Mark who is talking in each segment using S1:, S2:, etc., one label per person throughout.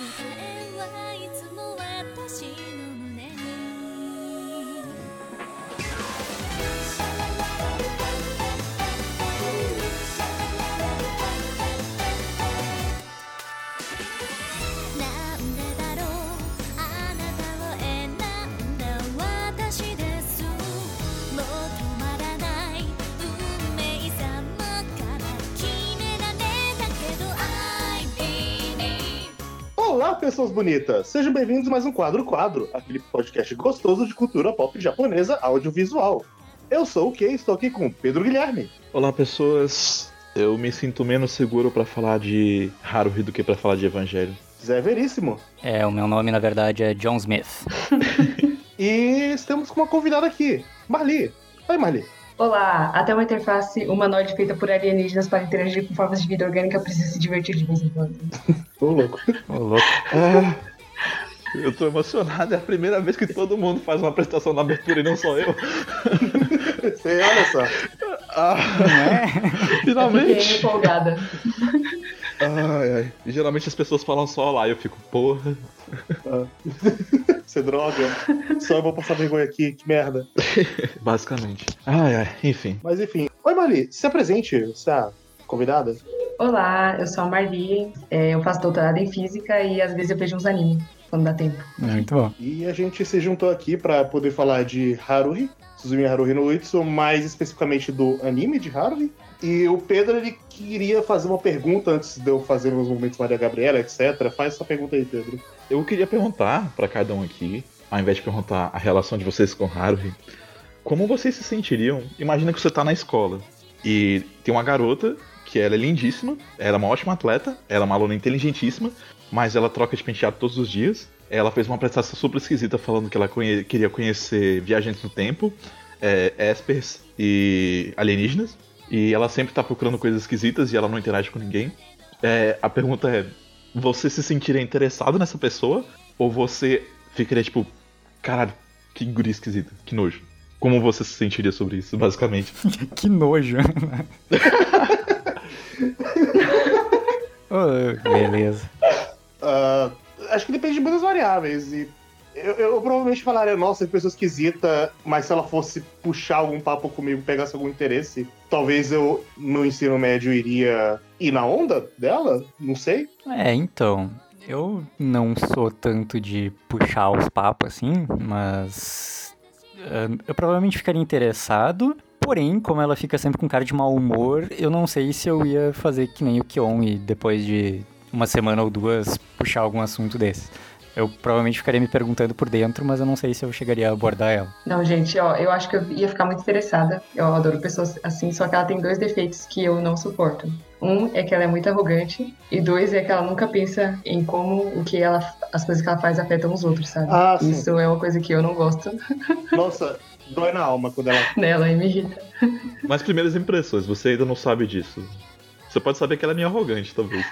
S1: えはいつも私の
S2: pessoas bonitas! Sejam bem-vindos a mais um Quadro Quadro, aquele podcast gostoso de cultura pop japonesa audiovisual. Eu sou o Kei, estou aqui com Pedro Guilherme.
S3: Olá, pessoas. Eu me sinto menos seguro pra falar de Haruhi do que pra falar de Evangelho.
S2: Zé Veríssimo.
S4: É, o meu nome na verdade é John Smith.
S2: E estamos com uma convidada aqui, Marli. Oi, Marli.
S5: Olá, até uma interface humanoide feita por alienígenas para interagir com formas de vida orgânica precisa se divertir de vez em quando.
S2: Ô, louco.
S4: Ô, louco.
S3: Ah, eu tô emocionado, é a primeira vez que todo mundo faz uma apresentação na abertura e não só eu.
S2: Você, olha só.
S3: Ah,
S5: Fiquei
S3: finalmente!
S5: empolgada.
S3: Ai, ai. E geralmente as pessoas falam só lá e eu fico, porra.
S2: Você droga. Só eu vou passar vergonha aqui, que merda.
S3: Basicamente. Ai, ai, enfim.
S2: Mas enfim. Oi, Marli, se apresente, você é convidada?
S5: Olá, eu sou a Marli, é, eu faço doutorado em física e às vezes eu vejo uns animes, quando dá tempo.
S4: Muito bom.
S2: E a gente se juntou aqui pra poder falar de Haruhi, Suzumi Haruhi no Uitsu, mais especificamente do anime de Haruhi. E o Pedro, ele queria fazer uma pergunta antes de eu fazer meus momentos Maria Gabriela, etc. Faz essa pergunta aí, Pedro.
S3: Eu queria perguntar pra cada um aqui, ao invés de perguntar a relação de vocês com Haruhi, como vocês se sentiriam? Imagina que você tá na escola e tem uma garota que ela é lindíssima, ela é uma ótima atleta, ela é uma aluna inteligentíssima, mas ela troca de penteado todos os dias. Ela fez uma apresentação super esquisita falando que ela conhe- queria conhecer viajantes no tempo, é, espers e alienígenas. E ela sempre tá procurando coisas esquisitas e ela não interage com ninguém. É, a pergunta é: você se sentiria interessado nessa pessoa? Ou você ficaria tipo, caralho, que guria esquisita, que nojo? Como você se sentiria sobre isso, basicamente?
S4: Que nojo. Ô, beleza.
S2: Ah, acho que depende de muitas variáveis. E eu, eu provavelmente falaria, nossa, que pessoa esquisita, mas se ela fosse puxar algum papo comigo, pegasse algum interesse, talvez eu, no ensino médio, iria ir na onda dela? Não sei.
S4: É, então, eu não sou tanto de puxar os papos assim, mas ah, eu provavelmente ficaria interessado. Porém, como ela fica sempre com cara de mau humor, eu não sei se eu ia fazer que nem o Kion e depois de uma semana ou duas puxar algum assunto desse. Eu provavelmente ficaria me perguntando por dentro, mas eu não sei se eu chegaria a abordar ela.
S5: Não, gente, ó, eu acho que eu ia ficar muito interessada. Eu adoro pessoas assim, só que ela tem dois defeitos que eu não suporto. Um é que ela é muito arrogante, e dois é que ela nunca pensa em como o que ela, as coisas que ela faz afetam os outros, sabe?
S2: Ah, sim.
S5: Isso é uma coisa que eu não gosto
S2: Nossa, dói na alma quando ela.
S5: nela e me irrita.
S3: Mas primeiras impressões, você ainda não sabe disso. Você pode saber que ela é meio arrogante, talvez.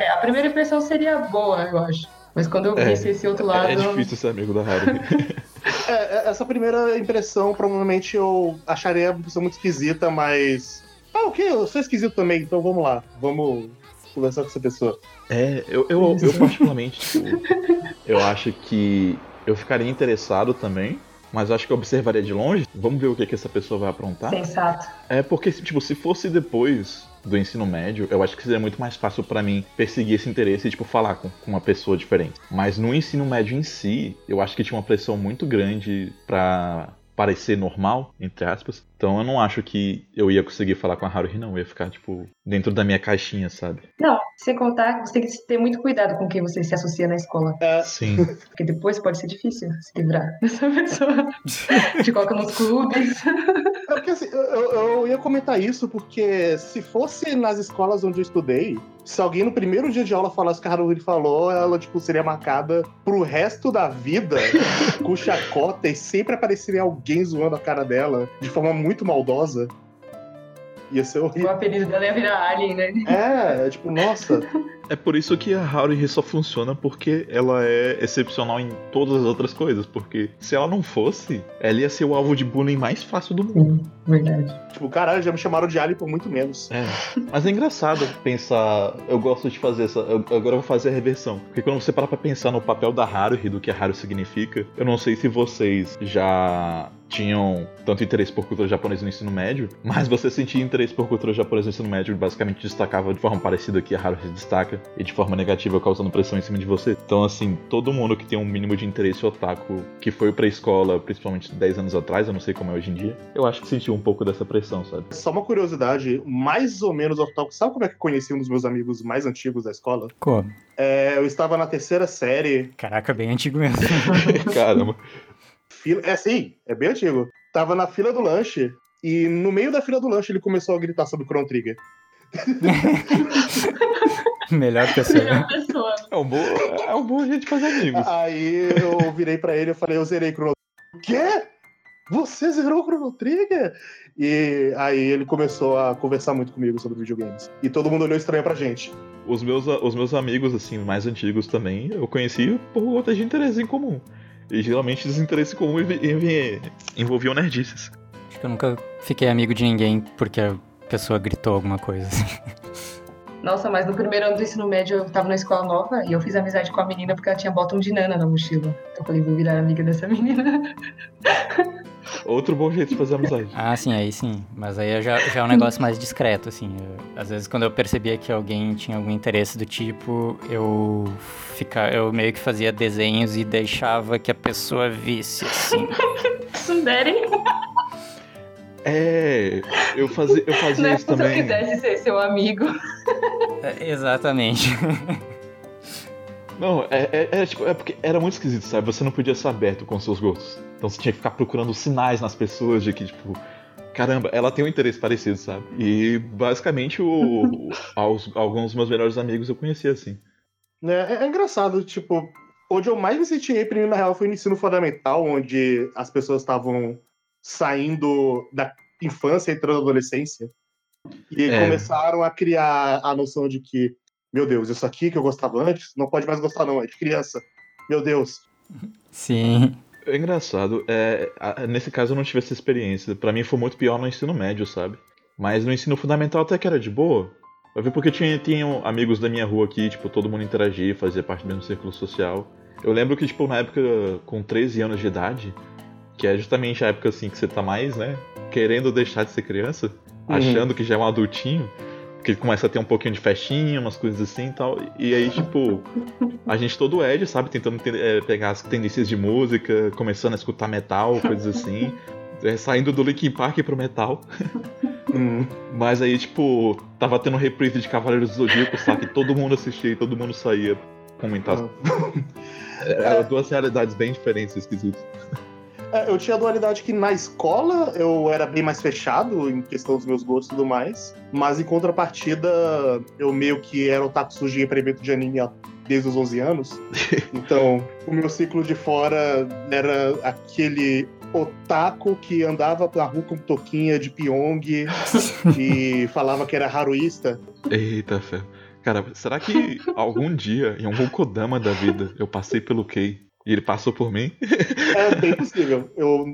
S5: É, a primeira impressão seria boa, eu acho. Mas quando eu
S3: É,
S5: visse esse outro lado.
S3: É difícil ser amigo da Haruhi.
S2: É, é, essa primeira impressão, provavelmente eu acharia uma pessoa muito esquisita, mas. Ah, ok, eu sou esquisito também, então vamos lá. Vamos conversar com essa pessoa.
S3: É, eu, eu, eu particularmente, tipo, eu acho que eu ficaria interessado também, mas acho que eu observaria de longe. Vamos ver o que, que essa pessoa vai aprontar.
S5: Sensato.
S3: É porque, tipo, se fosse depois do ensino médio, eu acho que seria muito mais fácil pra mim perseguir esse interesse e, tipo, falar com, com uma pessoa diferente. Mas no ensino médio em si, eu acho que tinha uma pressão muito grande pra parecer normal, entre aspas. Então eu não acho que eu ia conseguir falar com a Haruhi, não. Eu ia ficar, tipo, dentro da minha caixinha, sabe?
S5: Não, sem contar que você tem que ter muito cuidado com quem você se associa na escola.
S3: Sim.
S5: Porque depois pode ser difícil se livrar dessa pessoa. Te coloca nos clubes.
S2: É porque assim, eu, eu- eu ia comentar isso porque se fosse nas escolas onde eu estudei, se alguém no primeiro dia de aula falasse o que a Haruhi falou, ela tipo, seria marcada pro resto da vida com chacota e sempre apareceria alguém zoando a cara dela de forma muito maldosa. Ia ser
S5: O
S2: horrível.
S5: apelido dela ia virar Alien, né?
S2: É, é tipo, nossa.
S3: É por isso que a Haruhi só funciona porque ela é excepcional em todas as outras coisas. Porque se ela não fosse, ela ia ser o alvo de bullying mais fácil do mundo.
S5: Verdade.
S2: Tipo, caralho, já me chamaram de Ali por muito menos.
S3: É. Mas é engraçado pensar. Eu gosto de fazer essa. eu- agora eu vou fazer a reversão. Porque quando você para pra pensar no papel da Haruhi, do que a Haru significa, eu não sei se vocês já tinham tanto interesse por cultura japonesa no ensino médio, mas você sentia interesse por cultura japonesa no ensino médio basicamente destacava de forma parecida que a Haru se destaca e de forma negativa causando pressão em cima de você. Então, assim, todo mundo que tem um mínimo de interesse otaku que foi pra escola, principalmente 10 anos atrás, eu não sei como é hoje em dia, eu acho que sentiu um pouco dessa pressão, sabe?
S2: Só uma curiosidade, mais ou menos otaku. Sabe como é que eu conheci um dos meus amigos mais antigos da escola?
S4: Como?
S2: É, eu estava na terceira série.
S4: Caraca, bem antigo mesmo.
S3: Caramba.
S2: Fila... É sim, é bem antigo. Tava na fila do lanche. E no meio da fila do lanche ele começou a gritar sobre Chrono Trigger.
S4: Melhor pessoa.
S5: Melhor pessoa.
S3: É um bom, é um bom jeito de fazer amigos.
S2: Aí eu virei pra ele e falei, eu zerei Chrono Trigger. O quê? Você zerou Chrono Trigger? E aí ele começou a conversar muito comigo sobre videogames. E todo mundo olhou estranho pra gente.
S3: Os meus, os meus amigos, assim, mais antigos também, eu conheci por conta de interesse em comum. E geralmente em comum envolviam nerdices.
S4: Acho que eu nunca fiquei amigo de ninguém porque a pessoa gritou alguma coisa.
S5: Nossa, mas no primeiro ano do ensino médio eu tava na escola nova e eu fiz amizade com a menina porque ela tinha bottom de nana na mochila. Então eu falei, vou virar amiga dessa menina.
S3: Outro bom jeito de fazer amizade.
S4: Ah, sim, aí sim. Mas aí já, já é um negócio mais discreto, assim. Eu- às vezes quando eu percebia que alguém tinha algum interesse do tipo, eu fica, eu meio que fazia desenhos e deixava que a pessoa visse, assim.
S5: Sundere,
S3: É, eu fazia, eu fazia
S5: né?
S3: isso
S5: Se eu
S3: também.
S5: quisesse ser seu amigo.
S4: É, exatamente.
S3: Não, é, é, é, tipo, é porque era muito esquisito, sabe? Você não podia ser aberto com seus gostos. Então você tinha que ficar procurando sinais nas pessoas de que, tipo, caramba, ela tem um interesse parecido, sabe? E basicamente o, aos- alguns dos meus melhores amigos eu conhecia assim.
S2: É, é- é engraçado, tipo, onde eu mais me senti reprimido, na real, foi no ensino fundamental, onde as pessoas estavam saindo da infância e entrando na adolescência. E
S3: É.
S2: começaram a criar a noção de que, meu Deus, isso aqui que eu gostava antes, não pode mais gostar, não, é de criança. Meu Deus.
S4: Sim.
S3: É engraçado, é, nesse caso eu não tive essa experiência. Pra mim foi muito pior no ensino médio, sabe? Mas no ensino fundamental até que era de boa. Vai ver porque tinha, tinham amigos da minha rua aqui, tipo, todo mundo interagia, fazia parte do mesmo círculo social. Eu lembro que, tipo, na época, com 13 anos de idade, que é justamente a época, assim, que você tá mais, né, querendo deixar de ser criança,
S2: Uhum.
S3: achando que já é um adultinho, porque começa a ter um pouquinho de festinha, umas coisas assim e tal. E aí, tipo, a gente todo Ed, sabe, tentando é, pegar as tendências de música, começando a escutar metal, coisas assim. é, saindo do Linkin Park pro metal.
S2: Hum.
S3: Mas aí, tipo, tava tendo reprise de Cavaleiros do Zodíaco, sabe? Que todo mundo assistia e todo mundo saía comentar. Eram duas realidades bem diferentes, esquisitas.
S2: É, eu tinha a dualidade que na escola eu era bem mais fechado em questão dos meus gostos e tudo mais, mas em contrapartida eu meio que era otaku surgia para evento de anime desde os 11 anos. Então, o meu ciclo de fora era aquele otaku que andava na rua com toquinha de pyong e falava que era haruísta.
S3: Eita, fé. Cara, será que algum dia, em algum Kodama da vida, eu passei pelo Kei e ele passou por mim?
S2: É bem possível. Eu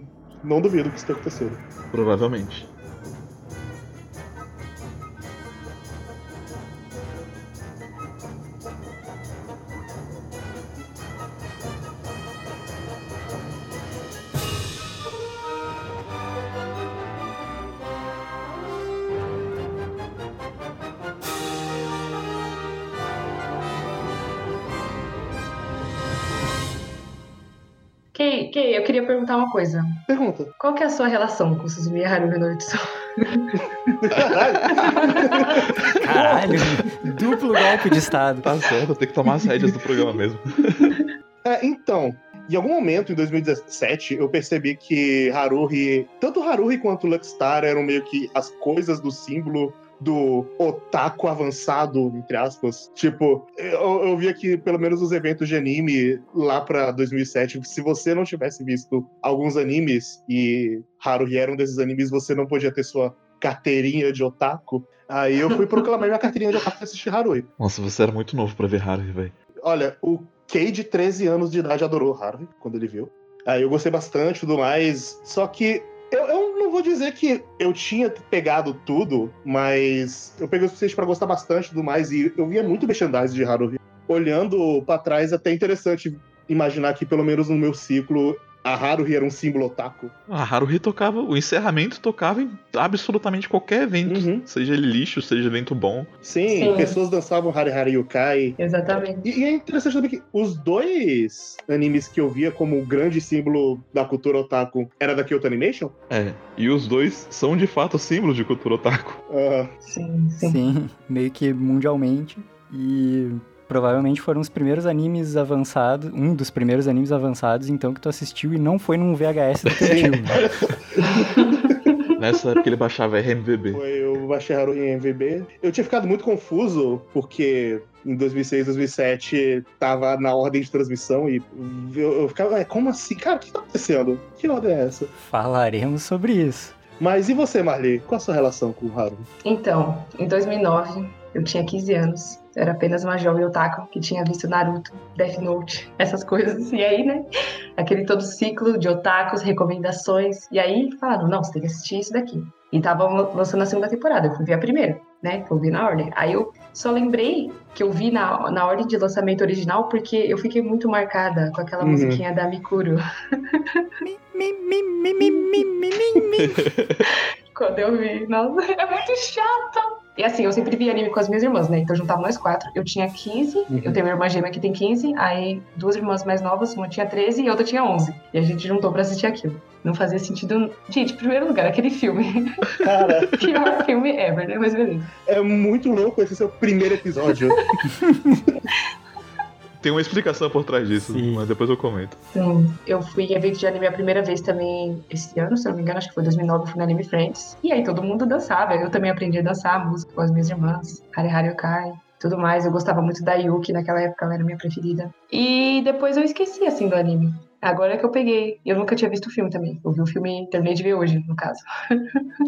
S2: não duvido que isso tenha acontecido.
S3: Provavelmente.
S5: Perguntar uma coisa.
S2: Pergunta.
S5: Qual que é a sua relação com Suzumiya Haruhi no Itsu?
S4: Caralho, duplo golpe de estado.
S3: Tá certo, eu tenho que tomar as rédeas do programa mesmo.
S2: É, então, em algum momento, em 2017, eu percebi que Haruhi, tanto Haruhi quanto Luckstar eram meio que as coisas do símbolo do otaku avançado, entre aspas. Tipo, eu, eu via que, pelo menos os eventos de anime lá pra 2007, se você não tivesse visto alguns animes e Haruhi era um desses animes, você não podia ter sua carteirinha de otaku. Aí eu fui proclamar minha carteirinha de otaku e assistir Haruhi.
S3: Nossa, você era muito novo pra ver Haruhi, velho.
S2: Olha, o Kei de 13 anos de idade adorou Haruhi quando ele viu. Aí eu gostei bastante e tudo mais. Só que eu, eu vou dizer que eu tinha pegado tudo, mas eu peguei o suficiente pra gostar bastante tudo mais, e eu via muito merchandising de Haruhi. Olhando pra trás, é até interessante imaginar que, pelo menos no meu ciclo, a Haruhi era um símbolo otaku.
S3: A Haruhi tocava, o encerramento tocava em absolutamente qualquer evento.
S2: Uhum.
S3: Seja ele lixo, seja evento bom.
S2: Sim,
S5: Sim.
S2: pessoas dançavam Hari Hari Yukai.
S5: Exatamente.
S2: E, e é interessante também que os dois animes que eu via como grande símbolo da cultura otaku era da Kyoto Animation.
S3: É. E os dois são de fato símbolos de cultura otaku.
S2: Ah,
S5: Sim, sim.
S4: Sim, meio que mundialmente. E provavelmente foram os primeiros animes avançados, um dos primeiros animes avançados, então, que tu assistiu e não foi num VHS do teu tio.
S3: Nessa época ele baixava RMVB.
S2: foi, eu baixei Haruhi em MVB. Eu tinha ficado muito confuso, porque em 2006, 2007 tava na ordem de transmissão e eu, eu ficava, "Ué, como assim? Cara, o que tá acontecendo? Que ordem é essa?
S4: Falaremos sobre isso.
S2: Mas e você, Marli? Qual a sua relação com o Haru?
S5: Então, em 2009, eu tinha 15 anos. Eu era apenas uma jovem otaku que tinha visto Naruto, Death Note, essas coisas. E aí, né? Aquele todo ciclo de otakus, recomendações. E aí falaram, não, você tem que assistir isso daqui. E tava lançando a segunda temporada. Eu fui ver a primeira, né? Que eu vi na ordem. Aí eu só lembrei que eu vi na, na ordem de lançamento original porque eu fiquei muito marcada com aquela
S2: Uhum.
S5: musiquinha da Mikuro.
S4: Mi, mi, mi, mi, mi, mi, mi.
S5: Quando eu vi, nossa, é muito chato. E assim, eu sempre vi anime com as minhas irmãs, né? Então juntava nós quatro. Eu tinha 15,
S2: Uhum.
S5: eu tenho uma irmã gêmea que tem 15, aí duas irmãs mais novas, uma tinha 13 e a outra tinha 11. E a gente juntou pra assistir aquilo. Não fazia sentido. Gente, em primeiro lugar, aquele filme.
S2: Cara,
S5: Pior filme ever, né? Mas beleza.
S2: é muito louco esse seu primeiro episódio.
S3: Tem uma explicação por trás disso,
S4: Sim.
S3: mas depois eu comento.
S5: Sim, eu fui em evento de anime a primeira vez também esse ano, se eu não me engano, acho que foi 2009, eu fui no Anime Friends. E aí todo mundo dançava, eu também aprendi a dançar música com as minhas irmãs, Hari Hari Yokai, tudo mais. Eu gostava muito da Yuki, naquela época ela era minha preferida. E depois eu esqueci, assim, do anime. Agora que eu peguei. Eu nunca tinha visto o filme também. Eu vi o filme, terminei de ver hoje, no caso.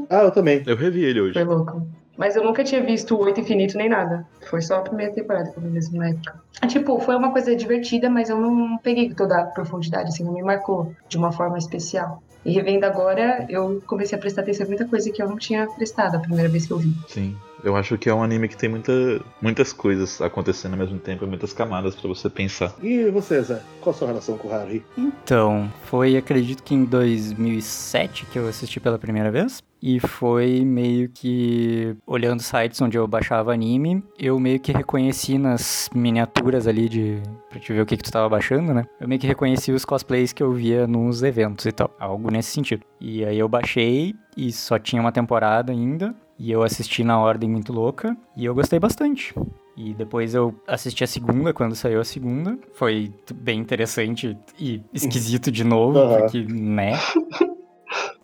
S2: Ah, eu também.
S3: Eu revi ele hoje.
S5: Foi louco. Mas eu nunca tinha visto o Oito Infinito nem nada. Foi só a primeira temporada que eu vi mesmo na época. Ah, Tipo, foi uma coisa divertida, mas eu não peguei toda a profundidade, assim, não me marcou de uma forma especial. E revendo agora, eu comecei a prestar atenção em muita coisa que eu não tinha prestado a primeira vez que eu vi.
S3: Sim. Eu acho que é um anime que tem muita, muitas coisas acontecendo ao mesmo tempo, muitas camadas pra você pensar.
S2: E você, Zé? Qual a sua relação com o Haruhi?
S4: Então, foi acredito que em 2007 que eu assisti pela primeira vez. E foi meio que olhando sites onde eu baixava anime, eu meio que reconheci nas miniaturas ali de. pra te ver o que, que tu tava baixando, né? Eu meio que reconheci os cosplays que eu via nos eventos e tal. Algo nesse sentido. E aí eu baixei e só tinha uma temporada ainda. E eu assisti na ordem muito louca. E eu gostei bastante. E depois eu assisti a segunda, quando saiu a segunda. Foi bem interessante e esquisito de novo,
S2: Aham.
S4: porque, né?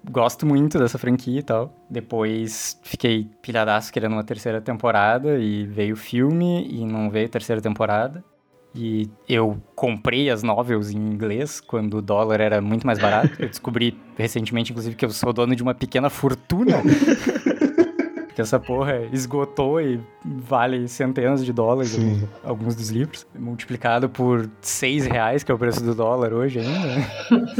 S4: Gosto muito dessa franquia e tal. Depois fiquei pilhadaço querendo uma terceira temporada e veio o filme e não veio a terceira temporada. E eu comprei as novels em inglês quando o dólar era muito mais barato. Eu descobri recentemente, inclusive, que eu sou dono de uma pequena fortuna. que essa porra esgotou e vale centenas de dólares
S3: Sim.
S4: alguns dos livros, multiplicado por seis reais, que é o preço do dólar hoje ainda.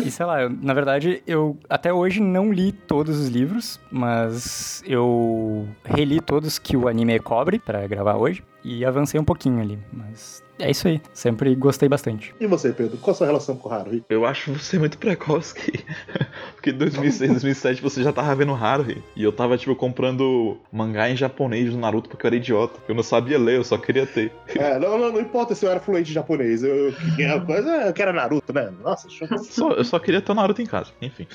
S4: e sei lá, eu- na verdade, eu até hoje não li todos os livros, mas eu reli todos que o anime cobre pra gravar hoje e avancei um pouquinho ali, mas é isso aí, sempre gostei bastante.
S2: E você, Pedro? Qual a sua relação com o Haruhi?
S3: Eu acho você muito precoce, que... porque em 2006, 2007 você já tava vendo Haruhi. E eu tava, tipo, comprando mangá em japonês do Naruto porque eu era idiota. Eu não sabia ler, eu só queria ter.
S2: É, não, não, não importa se eu era fluente em japonês. Eu, eu, a coisa é que era Naruto, né? Nossa, show.
S3: Só- eu só queria ter o Naruto em casa, enfim.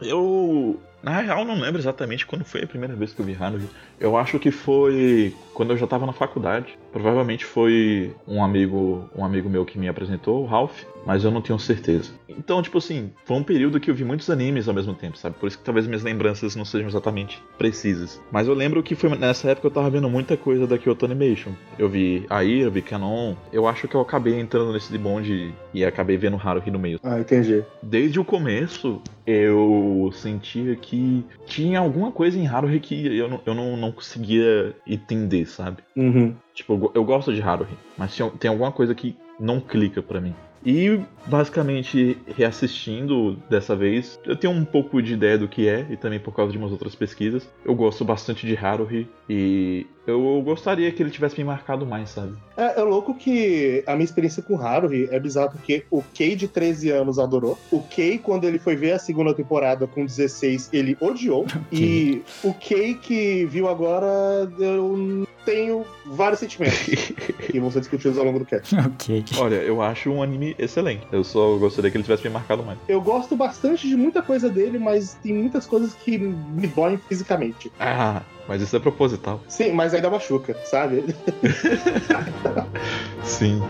S3: Eu, na real, não lembro exatamente quando foi a primeira vez que eu vi Haruhi. Eu acho que foi quando eu já tava na faculdade. Provavelmente foi um amigo, um amigo meu que me apresentou, o Ralph, mas eu não tenho certeza. Então, tipo assim, foi um período que eu vi muitos animes ao mesmo tempo, sabe? Por isso que talvez minhas lembranças não sejam exatamente precisas. Mas eu lembro que foi nessa época eu tava vendo muita coisa da Kyoto Animation. Eu vi Air, eu vi Canon. Eu acho que eu acabei entrando nesse bonde e acabei vendo Haruhi no meio.
S2: Ah, entendi.
S3: Desde o começo, eu sentia que tinha alguma coisa em Haruhi que eu não, eu não, não conseguia entender, sabe?
S2: Uhum.
S3: Tipo, eu eu gosto de Haruhi, mas tinha- tem alguma coisa que não clica pra mim. E basicamente reassistindo dessa vez, eu tenho um pouco de ideia do que é e também por causa de umas outras pesquisas. Eu gosto bastante de Haruhi e eu gostaria que ele tivesse me marcado mais, sabe?
S2: É, é louco que a minha experiência com Haruhi é bizarra porque o Kei de 13 anos adorou. O Kei, quando ele foi ver a segunda temporada com 16, ele odiou. E o Kei que viu agora, eu tenho vários sentimentos que vão ser discutidos ao longo do cast.
S4: ok.
S3: Olha, eu acho um anime excelente. Eu só gostaria que ele tivesse me marcado mais.
S2: Eu gosto bastante de muita coisa dele, mas tem muitas coisas que me doem fisicamente.
S3: Ah, mas isso é proposital.
S2: Sim, mas ainda machuca, sabe?
S3: Sim.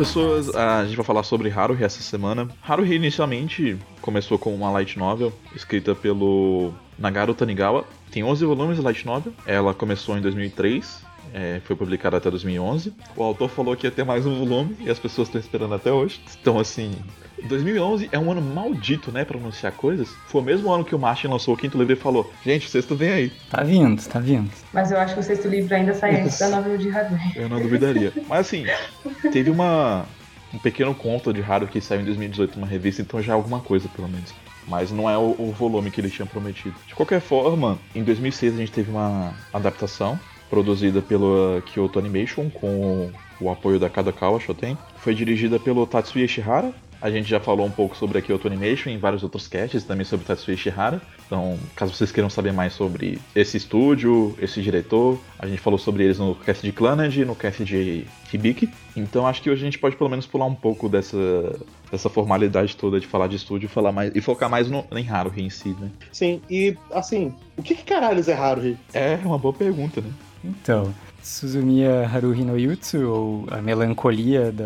S3: Pessoas, a gente vai falar sobre Haruhi essa semana. Haruhi inicialmente começou com uma light novel escrita pelo Nagaru Tanigawa. Tem 11 volumes de light novel. Ela começou em 2003, é, foi publicada até 2011. O autor falou que ia ter mais um volume e as pessoas estão esperando até hoje. Então, assim, 2011 é um ano maldito, né, pra anunciar coisas. Foi o mesmo ano que o Martin lançou o quinto livro e falou: Gente, o sexto vem aí.
S4: Tá vindo, tá vindo.
S5: Mas eu acho que o sexto livro ainda sai antes da novela de Haruhi.
S3: Eu não duvidaria. Mas assim, teve uma um pequeno conto de Haru que saiu em 2018 numa revista, então já é alguma coisa, pelo menos. Mas não é o, o volume que ele tinha prometido. De qualquer forma, em 2006 a gente teve uma adaptação produzida pela Kyoto Animation com o apoio da Kadokawa Shoten. Foi dirigida pelo Tatsuya Ishihara. A gente já falou um pouco sobre a Kyoto Animation em vários outros casts, também sobre Tatsuya Ishihara. Então, caso vocês queiram saber mais sobre esse estúdio, esse diretor, a gente falou sobre eles no cast de Clannad e no cast de Hibiki. Então, acho que hoje a gente pode pelo menos pular um pouco dessa, dessa formalidade toda de falar de estúdio e, falar mais, e focar mais no, em Haruhi em si, né?
S2: Sim, e assim, o que, que caralhos é Haruhi?
S3: É uma boa pergunta, né?
S4: Então, Suzumiya Haruhi no Yutsu, ou A Melancolia da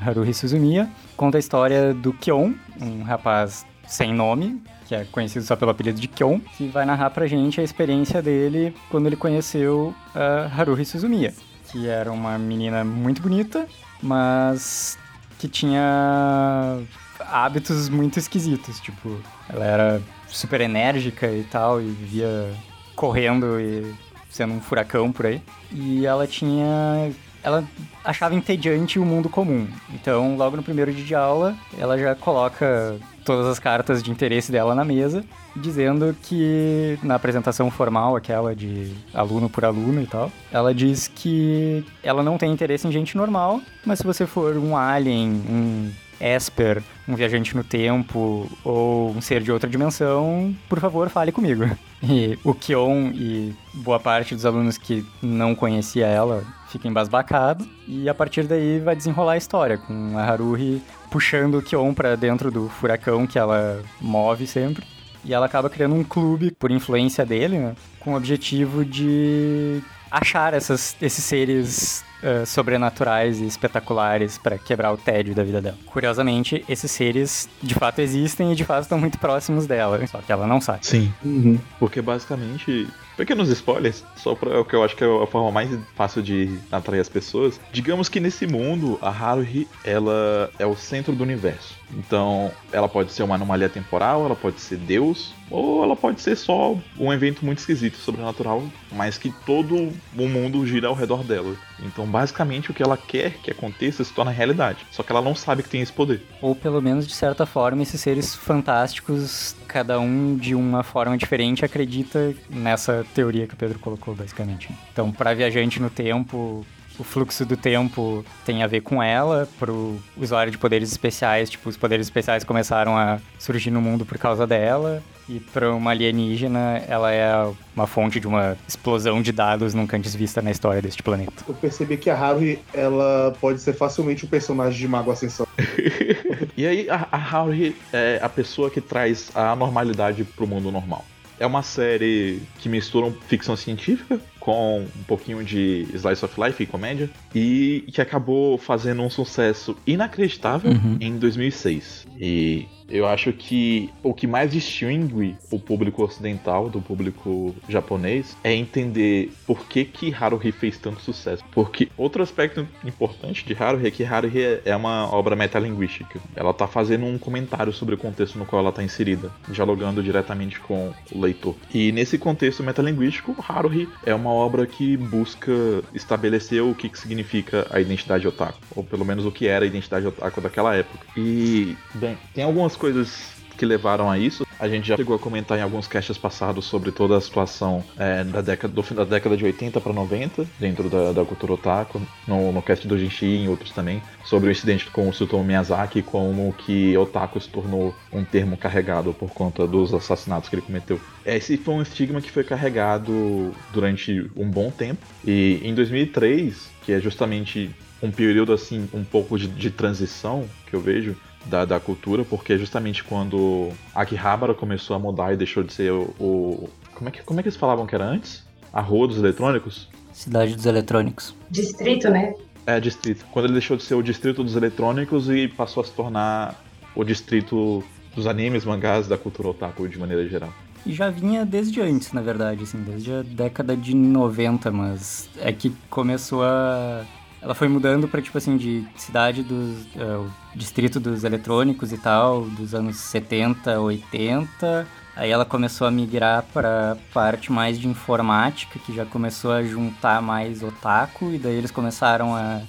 S4: Haruhi Suzumiya, conta a história do Kyon, um rapaz sem nome, que é conhecido só pelo apelido de Kyon, que vai narrar pra gente a experiência dele quando ele conheceu a Haruhi Suzumiya, que era uma menina muito bonita, mas que tinha hábitos muito esquisitos, tipo, ela era super enérgica e tal, e vivia correndo e sendo um furacão por aí. E ela tinha. Ela achava entediante o mundo comum. Então, logo no primeiro dia de aula, ela já coloca todas as cartas de interesse dela na mesa, dizendo que na apresentação formal, aquela de aluno por aluno e tal, ela diz que ela não tem interesse em gente normal, mas se você for um alien, um Esper, um viajante no tempo ou um ser de outra dimensão, por favor, fale comigo. E o Kion e boa parte dos alunos que não conhecia ela fica embasbacado e a partir daí vai desenrolar a história com a Haruhi puxando o Kion para dentro do furacão que ela move sempre. E ela acaba criando um clube por influência dele, né, com o objetivo de achar essas, esses seres uh, sobrenaturais e espetaculares para quebrar o tédio da vida dela. Curiosamente, esses seres de fato existem e de fato estão muito próximos dela, só que ela não sabe.
S3: Sim.
S2: Uhum.
S3: Porque basicamente, pequenos spoilers, só para o que eu acho que é a forma mais fácil de atrair as pessoas. Digamos que nesse mundo, a Haruhi, ela é o centro do universo. Então, ela pode ser uma anomalia temporal, ela pode ser Deus, ou ela pode ser só um evento muito esquisito, sobrenatural, mas que todo o mundo gira ao redor dela. Então, basicamente, o que ela quer que aconteça se torna realidade. Só que ela não sabe que tem esse poder.
S4: Ou pelo menos, de certa forma, esses seres fantásticos, cada um de uma forma diferente, acredita nessa teoria que o Pedro colocou, basicamente. Então, para viajante no tempo, o fluxo do tempo tem a ver com ela, pro usuário de poderes especiais, tipo, os poderes especiais começaram a surgir no mundo por causa dela. E para uma alienígena, ela é uma fonte de uma explosão de dados nunca antes vista na história deste planeta.
S2: Eu percebi que a Haruhi, ela pode ser facilmente um personagem de Mago Ascensão.
S3: E aí a, a Haruhi é a pessoa que traz a normalidade pro mundo normal. É uma série que mistura ficção científica com um pouquinho de slice of life e comédia e que acabou fazendo um sucesso inacreditável
S4: Uhum.
S3: em 2006. E eu acho que o que mais distingue o público ocidental do público japonês é entender por que que Haruhi fez tanto sucesso. Porque outro aspecto importante de Haruhi é que Haruhi é- uma obra metalinguística. Ela tá fazendo um comentário sobre o contexto no qual ela tá inserida, dialogando diretamente com o leitor. E nesse contexto metalinguístico, Haruhi é uma obra que busca estabelecer o que, que significa a identidade otaku, ou pelo menos o que era a identidade otaku daquela época. E, bem, tem algumas coisas que levaram a isso. A gente já chegou a comentar em alguns casts passados sobre toda a situação é, da década, do fim da década de 80 para 90, dentro da, da cultura otaku, no, no cast do Jinshi e em outros também, sobre o incidente com o Tsutomu Miyazaki, como que otaku se tornou um termo carregado por conta dos assassinatos que ele cometeu. Esse foi um estigma que foi carregado durante um bom tempo, e em 2003, que é justamente um período assim, um pouco de, de transição que eu vejo, da, da cultura, porque justamente quando Akihabara começou a mudar e deixou de ser o. o- como, é que, como é que eles falavam que era antes? A rua dos eletrônicos?
S4: Cidade dos Eletrônicos.
S5: Distrito, né?
S3: É, distrito. Quando ele deixou de ser o distrito dos eletrônicos e passou a se tornar o distrito dos animes, mangás, da cultura otaku de maneira geral.
S4: E já vinha desde antes, na verdade, assim, desde a década de 90, mas é que começou a. Ela foi mudando pra, tipo assim, de cidade dos. é, distrito dos eletrônicos e tal, dos anos 70, 80. Aí ela começou a migrar pra parte mais de informática, que já começou a juntar mais otaku, e daí eles começaram a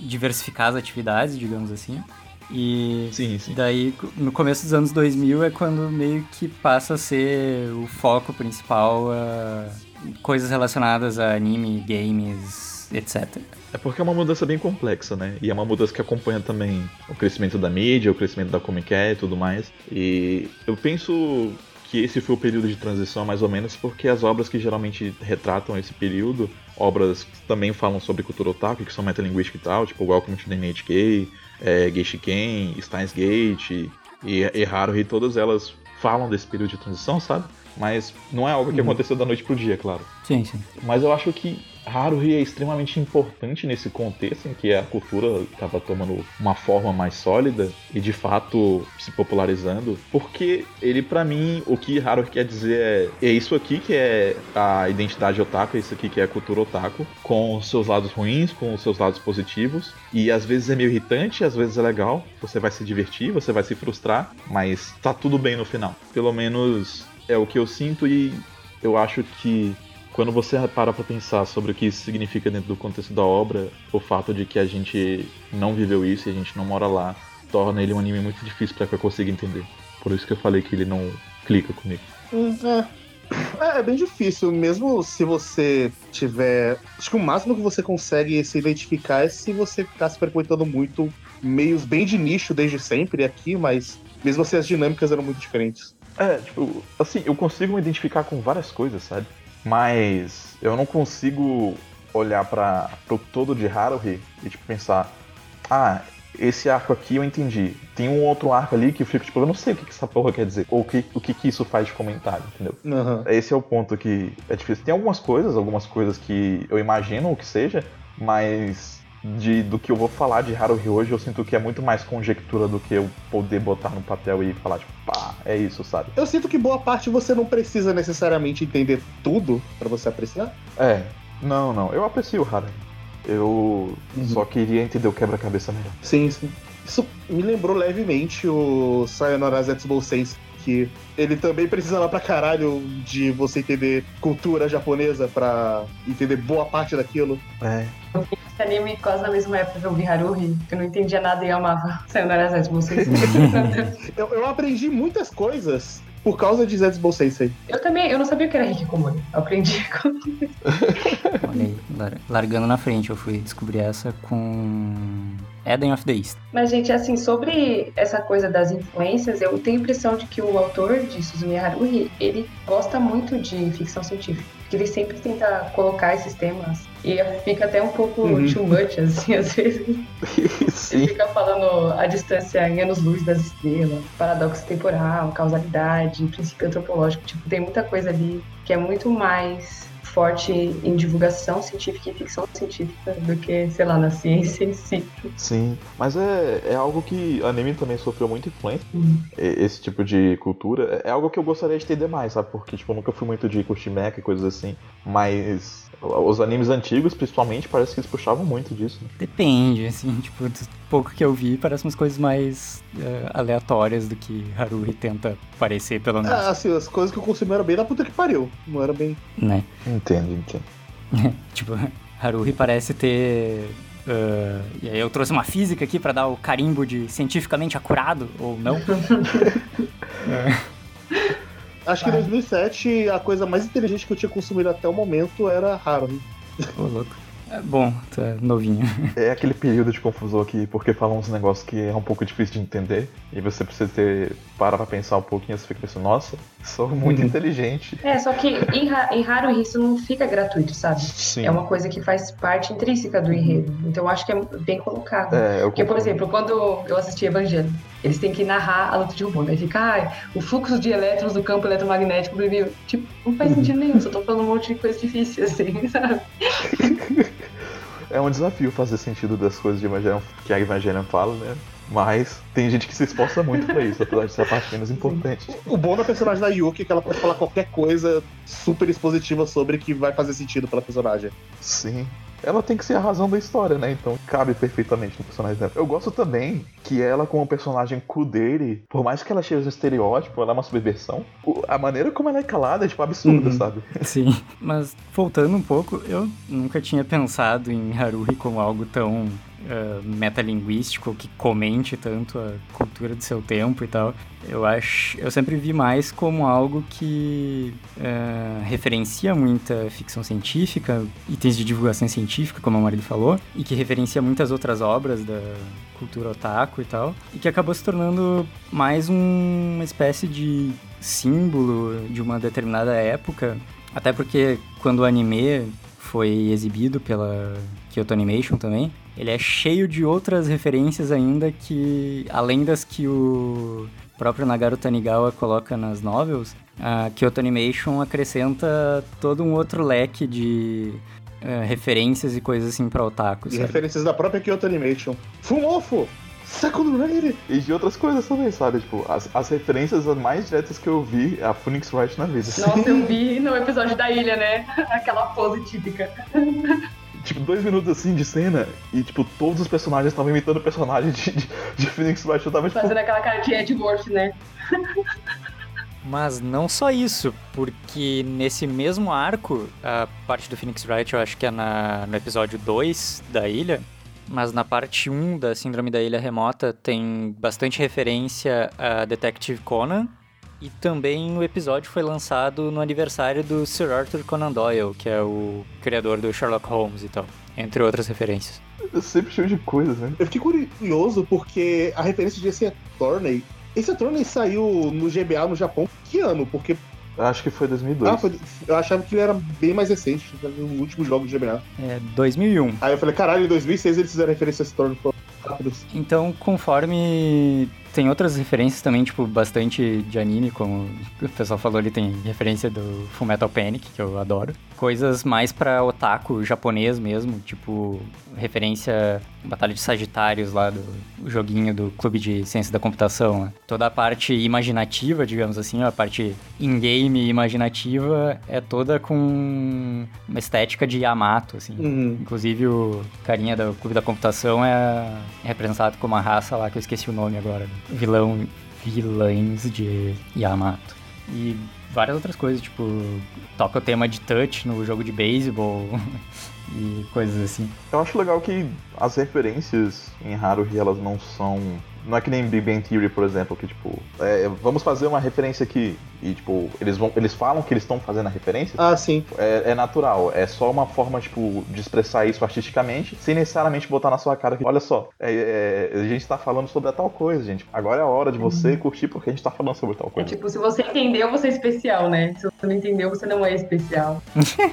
S4: diversificar as atividades, digamos assim. E
S3: Sim, sim.
S4: Daí, no começo dos anos 2000 é quando meio que passa a ser o foco principal a coisas relacionadas a anime, games, etc.
S3: É porque é uma mudança bem complexa, né? E é uma mudança que acompanha também o crescimento da mídia, o crescimento da Comic e tudo mais. E eu penso que esse foi o período de transição, mais ou menos, porque as obras que geralmente retratam esse período, obras que também falam sobre cultura otaku, que são metalinguística e tal, tipo Welcome to the NHK, é, Geishiken, Steins Gate e, e Haruhi, todas elas falam desse período de transição, sabe? Mas não é algo que
S4: Uhum.
S3: aconteceu da noite pro dia, claro.
S4: Sim, sim.
S3: Mas eu acho que Haruhi é extremamente importante nesse contexto em que a cultura estava tomando uma forma mais sólida e de fato se popularizando, porque ele pra mim o que Haruhi quer dizer é, é isso aqui que é a identidade otaku, é isso aqui que é a cultura otaku, com os seus lados ruins, com os seus lados positivos, e às vezes é meio irritante, às vezes é legal, você vai se divertir, você vai se frustrar, mas tá tudo bem no final. Pelo menos é o que eu sinto e eu acho que quando você para pra pensar sobre o que isso significa dentro do contexto da obra, o fato de que a gente não viveu isso e a gente não mora lá, torna ele um anime muito difícil pra que eu consiga entender. Por isso que eu falei que ele não clica comigo.
S2: Hum, É. É, é bem difícil, mesmo se você tiver. Acho que o máximo que você consegue se identificar é se você ficar se frequentando muito meios bem de nicho desde sempre aqui, mas mesmo assim as dinâmicas eram muito diferentes.
S3: É, tipo, assim, eu consigo me identificar com várias coisas, sabe? Mas eu não consigo olhar para pro todo de Haruhi e tipo pensar, ah, esse arco aqui eu entendi. Tem um outro arco ali que eu fico tipo, eu não sei o que, que essa porra quer dizer, ou o que, o que, que isso faz de comentário, entendeu?
S2: Aham.
S3: Esse é o ponto que é difícil. Tem algumas coisas, algumas coisas que eu imagino o que seja, mas de, do que eu vou falar de Haruhi hoje, eu sinto que é muito mais conjectura do que eu poder botar no papel e falar, tipo, pá, é isso, sabe?
S2: Eu sinto que boa parte você não precisa necessariamente entender tudo pra você apreciar.
S3: É, não, não, eu aprecio o Haruhi. Eu só queria entender o quebra-cabeça melhor.
S2: Sim, sim. Isso me lembrou levemente o Sayonara Zetsubou Sense, que ele também precisava pra caralho de você entender cultura japonesa pra entender boa parte daquilo.
S3: É.
S5: Anime quase na mesma época que eu vi Haruhi, eu não entendia nada e eu amava. Sayonara Zets, vocês.
S2: Eu, eu aprendi muitas coisas por causa de Zetsubou Sensei.
S5: Eu também, eu não sabia que era Hikikomori. Eu aprendi com...
S4: Olha aí, lar- largando na frente, eu fui descobrir essa com Eden of the East.
S5: Mas, gente, assim, sobre essa coisa das influências, eu tenho a impressão de que o autor de Suzumiya Haruhi, ele gosta muito de ficção científica. Porque ele sempre tenta colocar esses temas e fica até um pouco
S2: Uhum.
S5: too much, assim, às vezes.
S3: Sim.
S5: fica falando a distância em anos-luz das estrelas, paradoxo temporal, causalidade, princípio antropológico. Tipo, tem muita coisa ali que é muito mais forte em divulgação científica e ficção científica do que, sei lá, na ciência em si.
S3: Sim, mas é, é algo que anime também sofreu muita influência.
S5: Uhum.
S3: E- Esse tipo de cultura é algo que eu gostaria de entender mais, sabe? Porque, tipo, eu nunca fui muito de curtir mecha e coisas assim. Mas os animes antigos, principalmente, parece que eles puxavam muito disso. né?
S4: Depende, assim, tipo, do pouco que eu vi, parece umas coisas mais eh, aleatórias do que Haruhi tenta parecer, pelo menos,
S2: Ah, assim, as coisas que eu consumi eram bem da puta que pariu. Não era bem.
S4: né?
S3: Entendo, entendo.
S4: Tipo, Haruhi parece ter. ah, e aí eu trouxe uma física aqui pra dar o carimbo de cientificamente acurado, ou não.
S2: Acho que em
S5: Vai.
S2: 2007 a coisa mais inteligente que eu tinha consumido até o momento era Haruhi.
S4: Ô, louco. É bom, tá novinho.
S3: É aquele período de confusão aqui, porque falam uns negócios que é um pouco difícil de entender. E você precisa ter. parar pra pensar um pouquinho, você fica pensando, nossa, sou muito
S2: Uhum.
S3: inteligente.
S5: É, só que em, em Haruhi isso não fica gratuito, sabe?
S3: Sim.
S5: É uma coisa que faz parte intrínseca do enredo. Então eu acho que é bem colocado.
S3: É, eu
S5: Porque, por exemplo, quando eu assisti Evangelho, eles têm que narrar a luta de robô. Daí fica, ai, o fluxo de elétrons do campo eletromagnético do. Tipo, não faz sentido nenhum, só tô falando um monte de coisa difícil, assim, sabe?
S3: É um desafio fazer sentido das coisas de Evangelion, que a Evangelion fala, né? Mas tem gente que se esforça muito pra isso, apesar de ser a parte menos importante.
S2: O bom da personagem da Yuki é que ela pode falar qualquer coisa super expositiva sobre que vai fazer sentido pela personagem.
S3: Sim. Ela tem que ser a razão da história, né? Então cabe perfeitamente no personagem dela. Eu gosto também que ela, como personagem Kudere, por mais que ela seja um estereótipo, ela é uma subversão. A maneira como ela é calada é, tipo, absurda,
S2: Uhum.
S3: sabe?
S4: Sim. Mas voltando um pouco, eu nunca tinha pensado em Haruhi como algo tão ah, metalinguístico que comente tanto a cultura do seu tempo e tal. Eu acho, eu sempre vi mais como algo que ah, referencia muita ficção científica, itens de divulgação científica, como o marido falou, e que referencia muitas outras obras da cultura otaku e tal, e que acabou se tornando mais um- uma espécie de símbolo de uma determinada época, até porque quando o anime foi exibido pela Kyoto Animation também, ele é cheio de outras referências ainda que, além das que o próprio Nagaru Tanigawa coloca nas novels, a Kyoto Animation acrescenta todo um outro leque de eh, referências e coisas assim pra otaku,
S2: E
S4: sabe?
S2: referências da própria Kyoto Animation. Fumofo! Second Raid!
S3: E de outras coisas também, sabe? Tipo, as, as referências mais diretas que eu vi é a Phoenix Wright na vida.
S5: Nossa, eu vi no episódio da ilha, né? Aquela pose típica.
S3: Tipo, dois minutos assim de cena e, tipo, todos os personagens estavam imitando o personagem de, de, de Phoenix Wright. Eu tava, tipo,
S5: Fazendo aquela cara de Edward, né?
S4: Mas não só isso, porque nesse mesmo arco, a parte do Phoenix Wright eu acho que é na, no episódio 2 da ilha, mas na parte 1 da Síndrome da Ilha Remota tem bastante referência a Detective Conan, e também o episódio foi lançado no aniversário do Sir Arthur Conan Doyle, que é o criador do Sherlock Holmes e tal, entre outras referências.
S3: eu sempre cheio de coisas, né?
S2: Eu fiquei curioso porque a referência de Ace Attorney. Esse Attorney saiu no GBA no Japão que ano? Porque
S3: acho que foi 2002.
S2: ah, foi- eu achava que ele era bem mais recente, no último jogo do GBA.
S4: É 2001.
S2: Aí eu falei, caralho, em 2006 eles fizeram referência a esse Attorney. foram rápidos.
S4: Então, conforme tem outras referências também, tipo, bastante de anime, como o pessoal falou ali, tem referência do Fullmetal Panic, que eu adoro. Coisas mais pra otaku japonês mesmo, tipo, referência à Batalha de Sagitários lá do joguinho do Clube de Ciência da Computação. né? Toda a parte imaginativa, digamos assim, a parte in-game imaginativa é toda com uma estética de Yamato, assim.
S2: Uhum.
S4: Inclusive o carinha do Clube da Computação é representado como uma raça lá que eu esqueci o nome agora. Vilão, vilães de Yamato. E várias outras coisas, tipo, toca o tema de touch no jogo de beisebol e coisas assim.
S3: Eu acho legal que as referências em Haruhi elas não são Não é que nem Big Bang Theory, por exemplo, que tipo, é, vamos fazer uma referência aqui. E tipo, eles vão. Eles falam que eles estão fazendo a referência.
S2: Ah, sim.
S3: É, é natural, é só uma forma, tipo, de expressar isso artisticamente, sem necessariamente botar na sua cara que, olha só, é, é, a gente tá falando sobre a tal coisa, gente. Agora é a hora de você curtir porque a gente tá falando sobre tal
S5: É
S3: coisa.
S5: tipo, se você entendeu, você é especial, né? Se você não entendeu, você não é especial.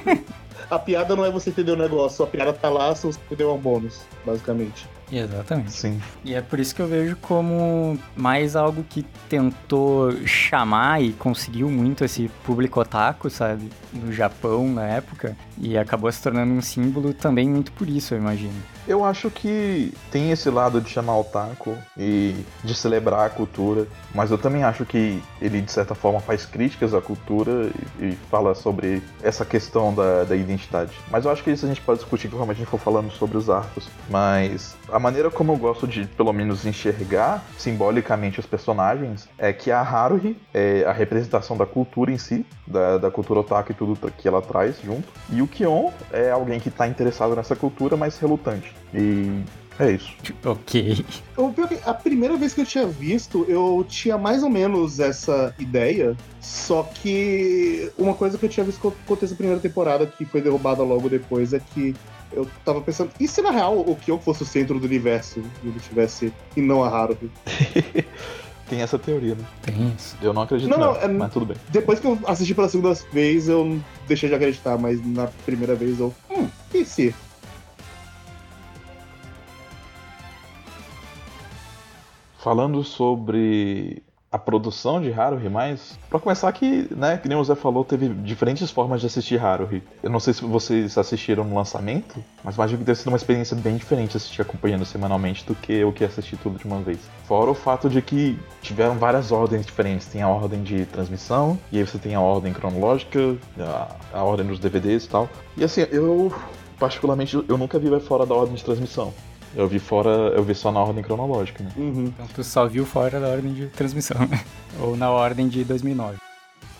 S2: A piada não é você entender o negócio, a piada tá lá se você entendeu um bônus, basicamente.
S4: Exatamente.
S3: Sim.
S4: E é por isso que eu vejo como mais algo que tentou chamar e conseguiu muito esse público otaku, sabe? No Japão, na época. E acabou se tornando um símbolo também muito por isso, eu imagino.
S3: Eu acho que tem esse lado de chamar o taco e de celebrar a cultura, mas eu também acho que ele, de certa forma, faz críticas à cultura e, e fala sobre essa questão da, da identidade. Mas eu acho que isso a gente pode discutir conforme a gente for falando sobre os arcos. Mas a maneira como eu gosto de, pelo menos, enxergar simbolicamente os personagens é que a Haruhi é a representação da cultura em si, da, da cultura otaku e tudo que ela traz junto, e o Kion é alguém que está interessado nessa cultura, mas relutante. E é isso.
S4: Ok.
S2: O pior que a primeira vez que eu tinha visto, eu tinha mais ou menos essa ideia. Só que uma coisa que eu tinha visto acontecer na primeira temporada, que foi derrubada logo depois, é que eu tava pensando, e se na real o Kyo fosse o centro do universo e ele tivesse, e não a Haruhi?
S3: Tem essa teoria, né?
S4: Tem isso.
S3: Eu não acredito
S2: Não,
S3: não,
S2: não, é-
S3: mas tudo bem.
S2: Depois que eu assisti pela segunda vez, eu deixei de acreditar, mas na primeira vez eu. Hum, e se?
S3: Falando sobre a produção de Haruhi, mais para começar aqui, né, que nem o Zé falou, teve diferentes formas de assistir Haruhi. Eu não sei se vocês assistiram no lançamento, mas imagino que deve ser uma experiência bem diferente assistir acompanhando semanalmente do que o que assistir tudo de uma vez. Fora o fato de que tiveram várias ordens diferentes. Tem a ordem de transmissão, e aí você tem a ordem cronológica, a, a ordem dos DVDs e tal. E assim, eu particularmente eu nunca vi fora da ordem de transmissão. Eu vi fora, eu vi só na ordem cronológica, né?
S2: Uhum.
S4: Então tu só viu fora da ordem de transmissão, né? Ou na ordem de 2009.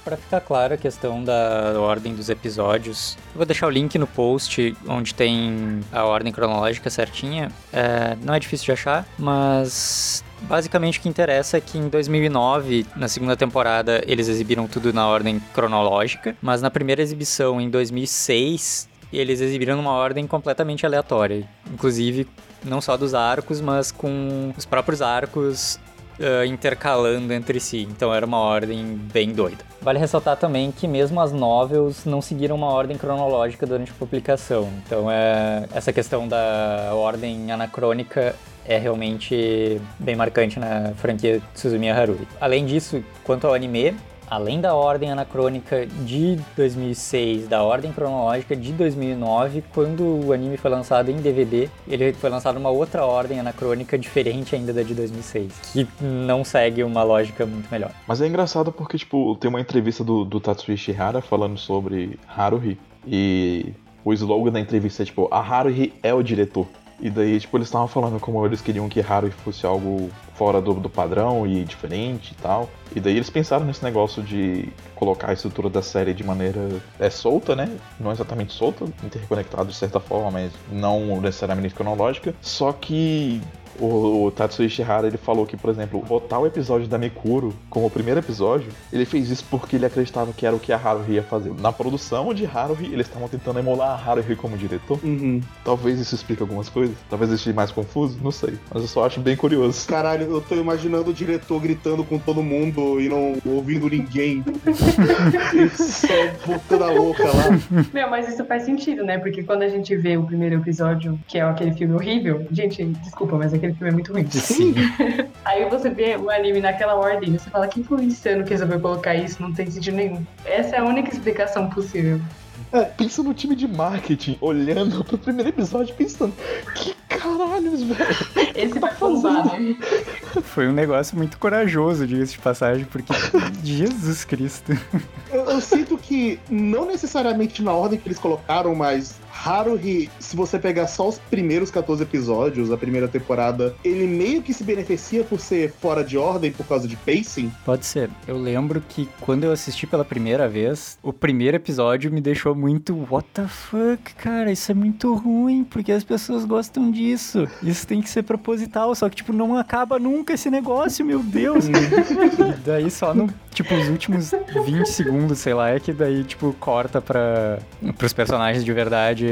S4: Para ficar claro a questão da ordem dos episódios, eu vou deixar o link no post onde tem a ordem cronológica certinha. É, não é difícil de achar, mas basicamente o que interessa é que em 2009, na segunda temporada, eles exibiram tudo na ordem cronológica, mas na primeira exibição, em 2006, eles exibiram numa ordem completamente aleatória. Inclusive, não só dos arcos, mas com os próprios arcos uh, intercalando entre si. Então era uma ordem bem doida. Vale ressaltar também que mesmo as novels não seguiram uma ordem cronológica durante a publicação. Então é essa questão da ordem anacrônica é realmente bem marcante na franquia Suzumiya Haruhi. Além disso, quanto ao anime, além da ordem anacrônica de 2006, da ordem cronológica de 2009, quando o anime foi lançado em DVD, ele foi lançado numa outra ordem anacrônica diferente ainda da de 2006, que não segue uma lógica muito melhor.
S3: Mas é engraçado porque, tipo, tem uma entrevista do, do Tatsuya Shihara falando sobre Haruhi e o slogan da entrevista é, tipo, a Haruhi é o diretor. E daí, tipo, eles estavam falando como eles queriam que Haruhi fosse algo fora do, do padrão e diferente e tal. E daí eles pensaram nesse negócio de colocar a estrutura da série de maneira é solta, né? Não exatamente solta, interconectado de certa forma, mas não necessariamente cronológica. Só que o, o Tatsuya Shihara ele falou que, por exemplo, botar o episódio da Mikuro como o primeiro episódio, ele fez isso porque ele acreditava que era o que a Haruhi ia fazer. Na produção de Haruhi, eles estavam tentando emular a Haruhi como diretor.
S2: Uhum.
S3: Talvez isso explique algumas coisas. Talvez deixe mais confuso, não sei. Mas eu só acho bem curioso.
S2: Caralho, eu tô imaginando o diretor gritando com todo mundo e não ouvindo ninguém. só botando a louca lá.
S5: Meu, mas isso faz sentido, né? Porque quando a gente vê o primeiro episódio, que é aquele filme horrível, gente, desculpa, mas aquele filme é muito ruim.
S4: Sim.
S5: Aí você vê o anime naquela ordem, você fala, quem foi o insano que resolveu colocar isso? Não tem sentido nenhum. Essa é a única explicação possível.
S3: É, pensa no time de marketing olhando pro primeiro episódio pensando: que caralhos, velho?
S5: Esse vai bombar, né?
S4: Foi um negócio muito corajoso, diga-se de passagem, porque Jesus Cristo.
S2: Eu, eu sinto que, não necessariamente na ordem que eles colocaram, mas Haruhi, se você pegar só os primeiros 14 episódios, a primeira temporada, ele meio que se beneficia por ser fora de ordem por causa de pacing.
S4: Pode ser. Eu lembro que quando eu assisti pela primeira vez, o primeiro episódio me deixou muito what the fuck, cara, isso é muito ruim, porque as pessoas gostam disso. Isso tem que ser proposital, só que tipo não acaba nunca esse negócio, meu Deus. e daí só no tipo os últimos 20 segundos, sei lá, é que daí tipo corta para pros personagens de verdade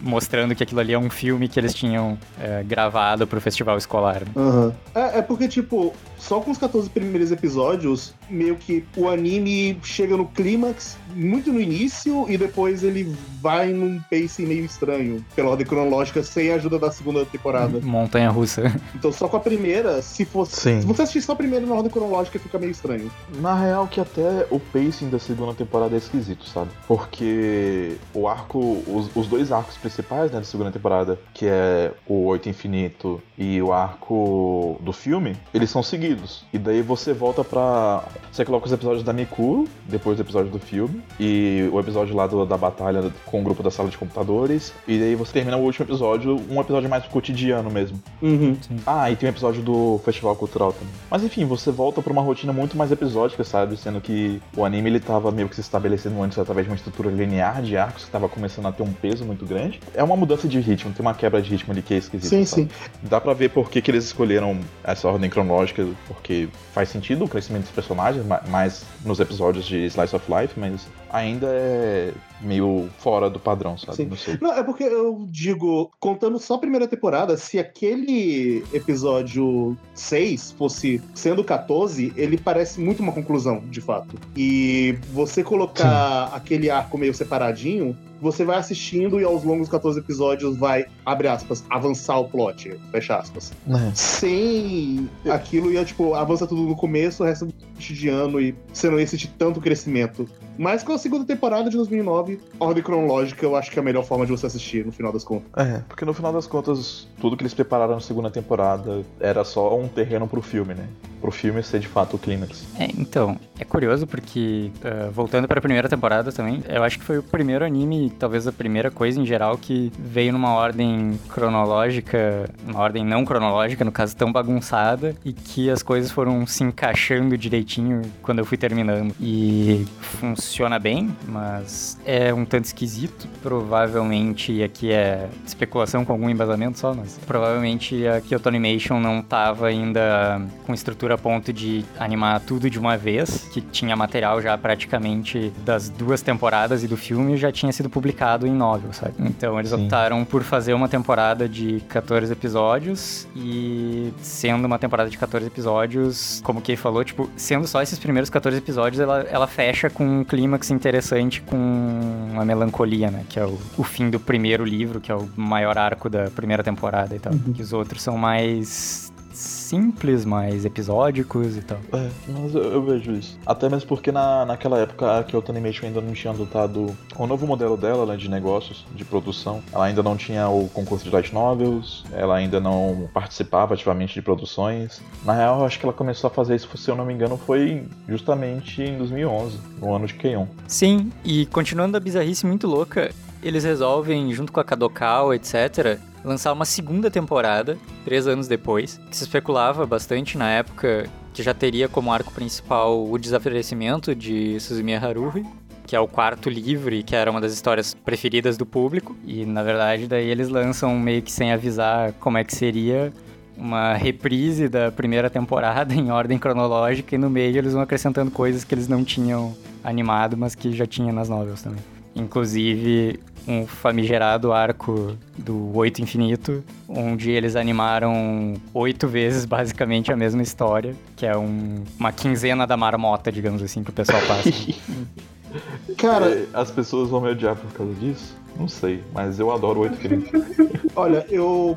S4: mostrando que aquilo ali é um filme que eles tinham é, gravado pro festival escolar. né?
S2: Uhum. É, é porque, tipo, só com os 14 primeiros episódios, meio que o anime chega no clímax muito no início e depois ele vai num pacing meio estranho, pela ordem cronológica, sem a ajuda da segunda temporada.
S4: Montanha russa.
S2: Então só com a primeira, se fosse.
S3: Sim.
S2: Se você assistir só a primeira na ordem cronológica, fica meio estranho.
S3: Na real que até o pacing da segunda temporada é esquisito, sabe? Porque o arco, os, os dois arcos principais né, da segunda temporada, que é o Oito Infinito e o arco do filme, eles são seguidos. E daí você volta pra. Você coloca os episódios da Mikuro, depois do episódio do filme, e o episódio lá do- da batalha com o grupo da sala de computadores, e daí você termina o último episódio, um episódio mais cotidiano mesmo.
S2: Uhum.
S3: Ah, e tem um episódio do Festival Cultural também. Mas enfim, você volta pra uma rotina muito mais episódica, sabe? Sendo que o anime ele tava meio que se estabelecendo antes através de uma estrutura linear de arcos que tava começando a ter um peso muito grande. É uma mudança de ritmo, tem uma quebra de ritmo ali que é esquisita.
S2: Sim,
S3: sabe?
S2: sim.
S3: Dá pra ver por que, que eles escolheram essa ordem cronológica, porque faz sentido o crescimento dos personagens, ma- mais nos episódios de Slice of Life, mas ainda é meio fora do padrão, sabe?
S2: Sim.
S3: Não sei.
S2: Não, é porque eu digo, contando só a primeira temporada, se aquele episódio 6 fosse sendo 14, ele parece muito uma conclusão, de fato. E você colocar aquele arco meio separadinho, você vai assistindo e aos longos 14 episódios vai, abre aspas, avançar o plot, fecha aspas.
S3: É.
S2: Sem aquilo ia, tipo, avança tudo no começo, o resto do cotidiano e você não ia sentir tanto crescimento. Mas com segunda temporada de 2009, ordem cronológica, eu acho que é a melhor forma de você assistir, no final das contas.
S3: É, porque no final das contas, tudo que eles prepararam na segunda temporada era só um terreno pro filme, né? Pro filme ser de fato o clímax.
S4: É, então, é curioso porque, ah, voltando para a primeira temporada também, eu acho que foi o primeiro anime, talvez a primeira coisa em geral, que veio numa ordem cronológica, uma ordem não cronológica, no caso, tão bagunçada, e que as coisas foram se encaixando direitinho quando eu fui terminando. E funciona bem, mas é um tanto esquisito. Provavelmente, aqui é especulação com algum embasamento só, mas provavelmente a Kyoto Animation não tava ainda com estrutura a ponto de animar tudo de uma vez, que tinha material já praticamente das duas temporadas e do filme já tinha sido publicado em novel, sabe? Então eles
S3: Sim.
S4: optaram por fazer uma temporada de 14 episódios e sendo uma temporada de 14 episódios, como o Kay falou, tipo, sendo só esses primeiros 14 episódios, ela, ela fecha com um clímax interessante com uma melancolia, né? Que é o, o fim do primeiro livro, que é o maior arco da primeira temporada e tal. Que os outros são mais simples, mais episódicos e tal.
S3: É, mas eu, eu vejo isso. Até mesmo porque na, naquela época a Kyoto Animation ainda não tinha adotado o novo modelo dela, né, de negócios, de produção. Ela ainda não tinha o concurso de light novels, ela ainda não participava ativamente de produções. Na real, eu acho que ela começou a fazer isso, se eu não me engano, foi justamente em 2011, no ano de Keion.
S4: Sim, e continuando a bizarrice muito louca, eles resolvem, junto com a Kadokawa, etc., lançar uma segunda temporada, três anos depois, que se especulava bastante na época que já teria como arco principal o desaparecimento de Suzumiya Haruhi, que é o quarto livro e que era uma das histórias preferidas do público. E, na verdade, daí eles lançam meio que sem avisar como é que seria uma reprise da primeira temporada em ordem cronológica e no meio eles vão acrescentando coisas que eles não tinham animado, mas que já tinha nas novelas também. Inclusive um famigerado arco do Oito Infinito, onde eles animaram oito vezes basicamente a mesma história, que é um- uma quinzena da marmota, digamos assim, que o pessoal passa.
S2: Cara,
S3: É, As pessoas vão me odiar por causa disso? Não sei, mas eu adoro o Oito Felipe.
S2: olha, eu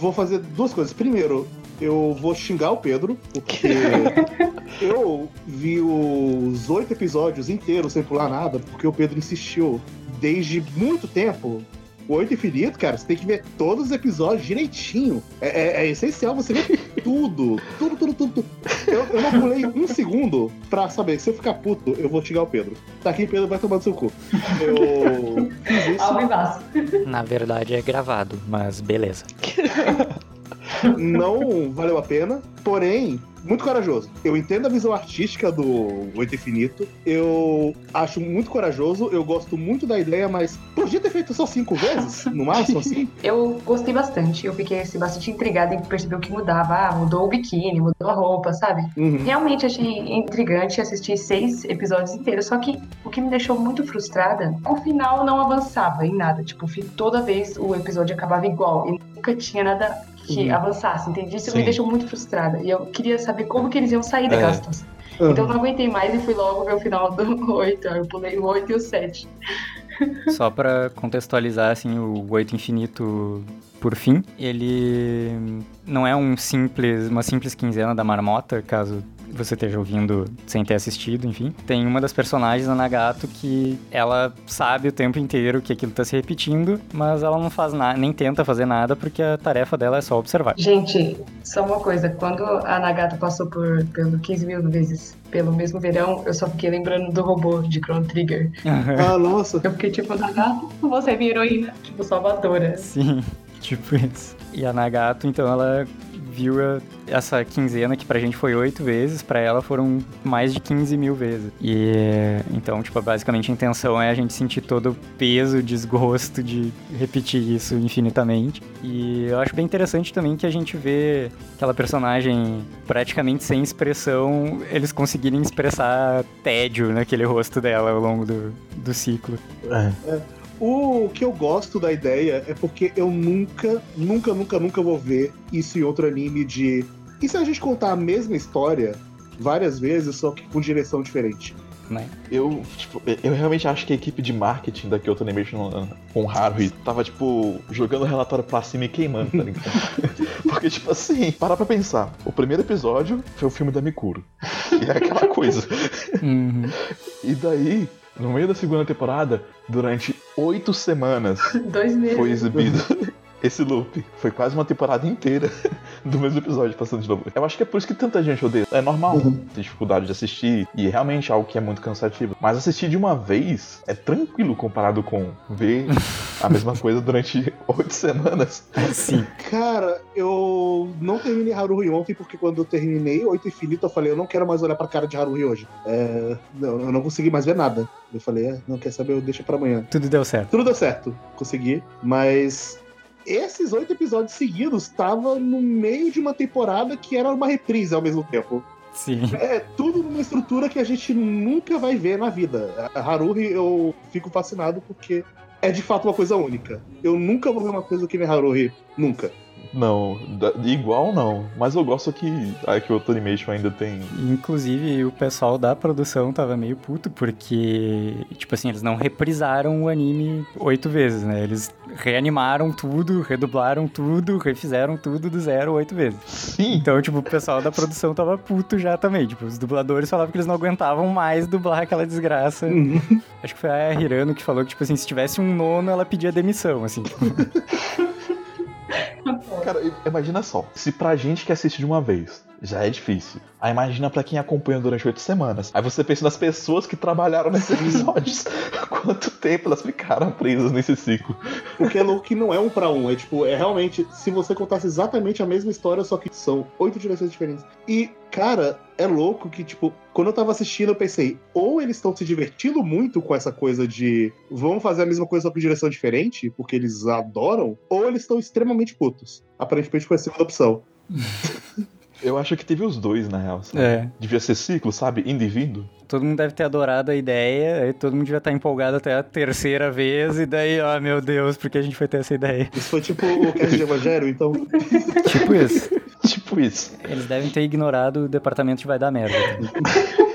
S2: vou fazer duas coisas. Primeiro, eu vou xingar o Pedro, porque eu vi os oito episódios inteiros sem pular nada, porque o Pedro insistiu desde muito tempo. O Oito Infinito, cara, você tem que ver todos os episódios direitinho. É, é- é essencial você ver tudo. Tudo, tudo, tudo. tudo. Eu, eu não pulei um segundo pra saber. Se eu ficar puto, eu vou xingar o Pedro. Tá aqui, Pedro vai tomar no seu cu. Eu fiz isso.
S4: Na verdade é gravado, mas beleza.
S2: não valeu a pena, porém, muito corajoso. Eu entendo a visão artística do Oito Infinito, eu acho muito corajoso, eu gosto muito da ideia, mas podia ter feito só cinco vezes, no máximo, assim.
S5: Eu gostei bastante. Eu fiquei assim, bastante intrigada em perceber o que mudava. Ah, mudou o biquíni, mudou a roupa, sabe?
S2: Uhum.
S5: Realmente achei intrigante assistir seis episódios inteiros, só que o que me deixou muito frustrada, o final não avançava em nada. Tipo, toda vez o episódio acabava igual e nunca tinha nada que
S2: Uhum.
S5: avançasse, entende? Isso
S3: Sim.
S5: me deixou muito frustrada. E eu queria saber como que eles iam sair
S3: É.
S5: daquela situação.
S2: Uhum.
S5: Então eu não aguentei mais e fui logo ver o final do 8. Eu pulei o 8 e o 7.
S4: Só pra contextualizar, assim, o Oito Infinito, por fim, ele não é um simples, uma simples quinzena da marmota, caso você esteja ouvindo sem ter assistido, enfim. Tem uma das personagens, a Nagato, que ela sabe o tempo inteiro que aquilo tá se repetindo, mas ela não faz nada, nem tenta fazer nada, porque a tarefa dela é só observar.
S5: Gente, só uma coisa. Quando a Nagata passou por, pelo 15 mil vezes pelo mesmo verão, eu só fiquei lembrando do robô de Chrono Trigger.
S2: Ah, nossa.
S5: Eu fiquei tipo, Nagata, você é minha heroína. Tipo, salvadora.
S4: Sim, tipo isso. E a Nagato, então, ela viu a- essa quinzena que pra gente foi oito vezes, pra ela foram mais de 15 mil vezes. E então, tipo, basicamente a intenção é a gente sentir todo o peso, o desgosto de repetir isso infinitamente. E eu acho bem interessante também que a gente vê aquela personagem praticamente sem expressão, eles conseguirem expressar tédio naquele rosto dela ao longo do, do ciclo.
S3: É.
S2: O que eu gosto da ideia é porque eu nunca, nunca, nunca, nunca vou ver isso em outro anime de. E se a gente contar a mesma história várias vezes, só que com direção diferente?
S4: Né?
S3: Eu, tipo, eu realmente acho que a equipe de marketing da Kyoto Animation com Haruhi tava, tipo, jogando o relatório pra cima e queimando, tá ligado? Porque, tipo assim, para pra pensar. O primeiro episódio foi o filme da Mikuro. E é aquela coisa.
S4: Uhum.
S3: E daí, no meio da segunda temporada, durante oito semanas,
S5: Dois meses.
S3: foi exibido esse loop. Foi quase uma temporada inteira do mesmo episódio passando de novo. Eu acho que é por isso que tanta gente odeia. É normal
S2: Uhum.
S3: ter dificuldade de assistir e é realmente algo que é muito cansativo. Mas assistir de uma vez é tranquilo comparado com ver a mesma coisa durante oito semanas.
S4: Sim.
S2: Cara, eu não terminei Haruhi ontem porque quando eu terminei Oito Infinito, eu falei, eu não quero mais olhar pra cara de Haruhi hoje. É, não, eu não consegui mais ver nada. Eu falei, é, não quer saber, eu deixo pra amanhã.
S4: Tudo deu certo.
S2: Tudo deu certo, consegui, mas esses oito episódios seguidos estavam no meio de uma temporada que era uma reprise ao mesmo tempo.
S4: Sim.
S2: É tudo numa estrutura que a gente nunca vai ver na vida. A Haruhi eu fico fascinado porque é de fato uma coisa única. Eu nunca vou ver uma coisa que nem Haruhi, nunca.
S3: Não, igual não. Mas eu gosto que a Kyoto Animation ainda tem.
S4: Inclusive, o pessoal da produção tava meio puto, porque, tipo assim, eles não reprisaram o anime oito vezes, né? Eles reanimaram tudo, redublaram tudo, refizeram tudo do zero oito vezes.
S3: Sim!
S4: Então, tipo, o pessoal da produção tava puto já também. Tipo, os dubladores falavam que eles não aguentavam mais dublar aquela desgraça. Acho que foi a Hirano que falou que, tipo assim, se tivesse um nono, ela pedia demissão, assim. Tipo,
S3: Cara, imagina só, se pra gente que assiste de uma vez já é difícil, aí imagina pra quem acompanha durante oito semanas. Aí você pensa nas pessoas que trabalharam nesses episódios, quanto tempo elas ficaram presas nesse ciclo.
S2: Porque é louco que não é um pra um. É tipo, é realmente, se você contasse exatamente a mesma história, só que são oito direções diferentes. E, cara, é louco que, tipo, quando eu tava assistindo, eu pensei, ou eles estão se divertindo muito com essa coisa de vamos fazer a mesma coisa só com direção diferente, porque eles adoram, ou eles estão extremamente putos. Aparentemente foi a segunda opção.
S3: Eu acho que teve os dois, na real. sabe?
S4: é.
S3: Devia ser ciclo, sabe? Indo e vindo.
S4: Todo mundo deve ter adorado a ideia, aí todo mundo devia estar empolgado até a terceira vez, e daí, ó, meu Deus, por que a gente foi ter essa ideia?
S2: Isso foi tipo o cast de Evangelho, então.
S4: Tipo isso.
S3: Tipo isso.
S4: Eles devem ter ignorado o departamento de vai dar merda.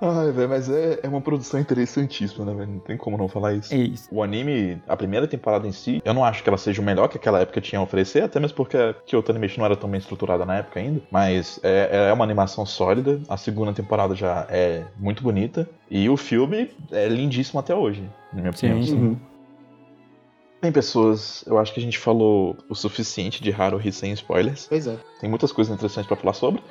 S3: Ai, velho, mas é, é uma produção interessantíssima, né, velho? Não tem como não falar isso.
S4: É isso.
S3: O anime, a primeira temporada em si, eu não acho que ela seja o melhor que aquela época tinha a oferecer, até mesmo porque a Kyoto Animation não era tão bem estruturada na época ainda. Mas é, é uma animação sólida, a segunda temporada já é muito bonita, e o filme é lindíssimo até hoje, na minha
S4: Sim,
S3: opinião.
S4: sim.
S2: Uhum.
S3: Bem, pessoas, eu acho que a gente falou o suficiente de Haruhi sem spoilers.
S2: Pois é.
S3: Tem muitas coisas interessantes pra falar sobre.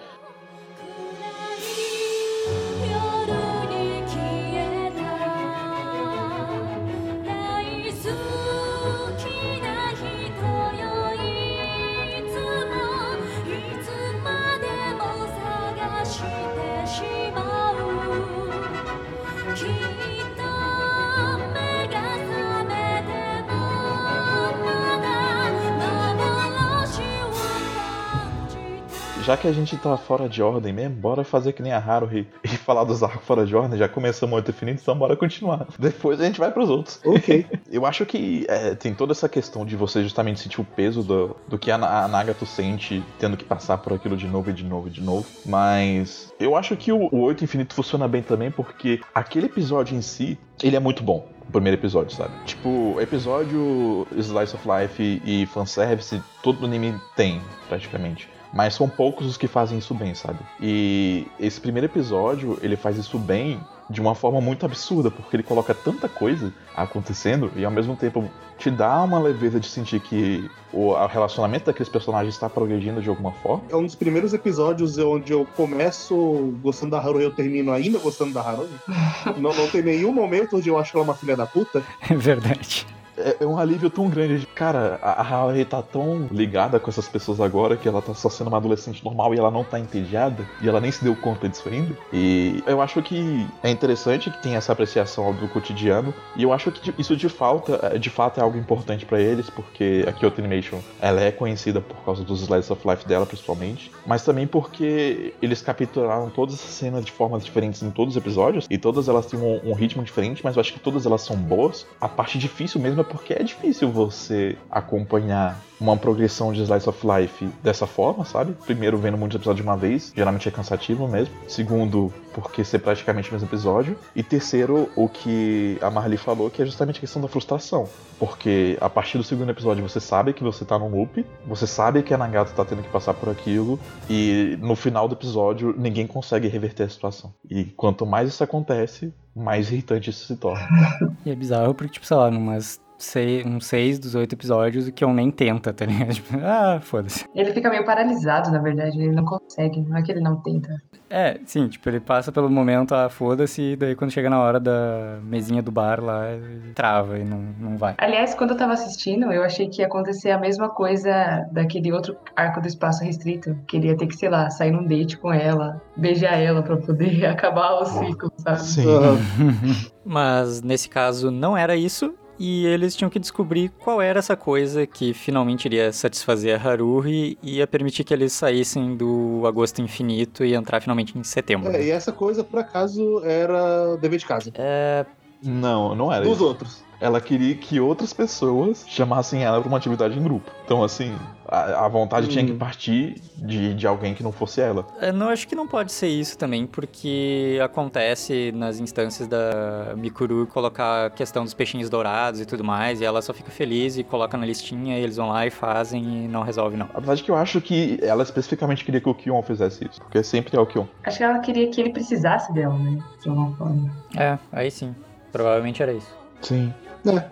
S3: Já que a gente tá fora de ordem mesmo, bora fazer que nem a Haruhi e falar dos arcos fora de ordem. Já começamos o Oito Infinito, então bora continuar. Depois a gente vai pros outros.
S2: Ok.
S3: Eu acho que é, tem toda essa questão de você justamente sentir o peso do, do que a, a Nagato sente tendo que passar por aquilo de novo e de novo e de novo. Mas eu acho que o, o Oito Infinito funciona bem também porque aquele episódio em si, ele é muito bom. O primeiro episódio, sabe? Tipo, episódio Slice of Life e fanservice, todo anime tem, praticamente. Mas são poucos os que fazem isso bem, sabe? E esse primeiro episódio, ele faz isso bem de uma forma muito absurda, porque ele coloca tanta coisa acontecendo e ao mesmo tempo te dá uma leveza de sentir que o o relacionamento daqueles personagens está progredindo de alguma forma.
S2: É um dos primeiros episódios onde eu começo gostando da Haruhi e eu termino ainda gostando da Haruhi. não, não tem nenhum momento onde eu acho ela uma filha da puta.
S4: É verdade.
S3: É, é um alívio tão grande. de, Cara, a a tá tão ligada com essas pessoas agora que ela tá só sendo uma adolescente normal e ela não tá entediada e ela nem se deu conta disso ainda. E eu acho que é interessante que tem essa apreciação do cotidiano e eu acho que isso de falta, de fato é algo importante pra eles, porque a Kyoto Animation ela é conhecida por causa dos slides of life dela principalmente, mas também porque eles capturaram todas essas cenas de formas diferentes em todos os episódios e todas elas têm um, um ritmo diferente, mas eu acho que todas elas são boas. A parte difícil mesmo é porque é difícil você acompanhar uma progressão de Slice of Life dessa forma, sabe? Primeiro, vendo muitos episódios de uma vez, geralmente é cansativo mesmo. Segundo, porque ser praticamente o mesmo episódio. E terceiro, o que a Marley falou, que é justamente a questão da frustração. Porque a partir do segundo episódio você sabe que você tá num loop, você sabe que a Nagato tá tendo que passar por aquilo, e no final do episódio ninguém consegue reverter a situação. E quanto mais isso acontece, mais irritante isso se torna.
S4: E é bizarro porque, tipo, sei lá, numas sei, uns seis dos oito episódios, que eu nem tenta, tá ligado? Tipo, ah, foda-se.
S5: Ele fica meio paralisado, na verdade. Ele não consegue. Não é que ele não tenta.
S4: É, sim, tipo, ele passa pelo momento, ah, foda-se, e daí quando chega na hora da mesinha do bar lá, ele trava e não, não vai.
S5: Aliás, quando eu tava assistindo, eu achei que ia acontecer a mesma coisa daquele outro arco do espaço restrito. Que ele ia ter que, sei lá, sair num date com ela, beijar ela pra poder acabar o ciclo, sabe?
S3: Sim.
S4: Mas nesse caso não era isso. E eles tinham que descobrir qual era essa coisa que finalmente iria satisfazer a Haruhi e ia permitir que eles saíssem do agosto infinito e entrar finalmente em setembro.
S2: É, e essa coisa, por acaso, era dever de casa.
S4: É,
S3: Não, não era
S2: Dos
S3: isso.
S2: outros.
S3: Ela queria que outras pessoas chamassem ela pra uma atividade em grupo. Então, assim, a, a vontade tinha que
S2: Hum.
S3: partir de, de alguém que não fosse ela.
S4: Eu não acho que não pode ser isso também, porque acontece nas instâncias da Mikuru colocar a questão dos peixinhos dourados e tudo mais, e ela só fica feliz e coloca na listinha, e eles vão lá e fazem e não resolve não.
S3: Apesar de que eu acho que ela especificamente queria que o Kion fizesse isso. Porque sempre é o Kion.
S5: Acho que ela queria que ele precisasse dela, né? De alguma forma.
S4: É, aí sim. Provavelmente era isso.
S3: Sim.
S2: É.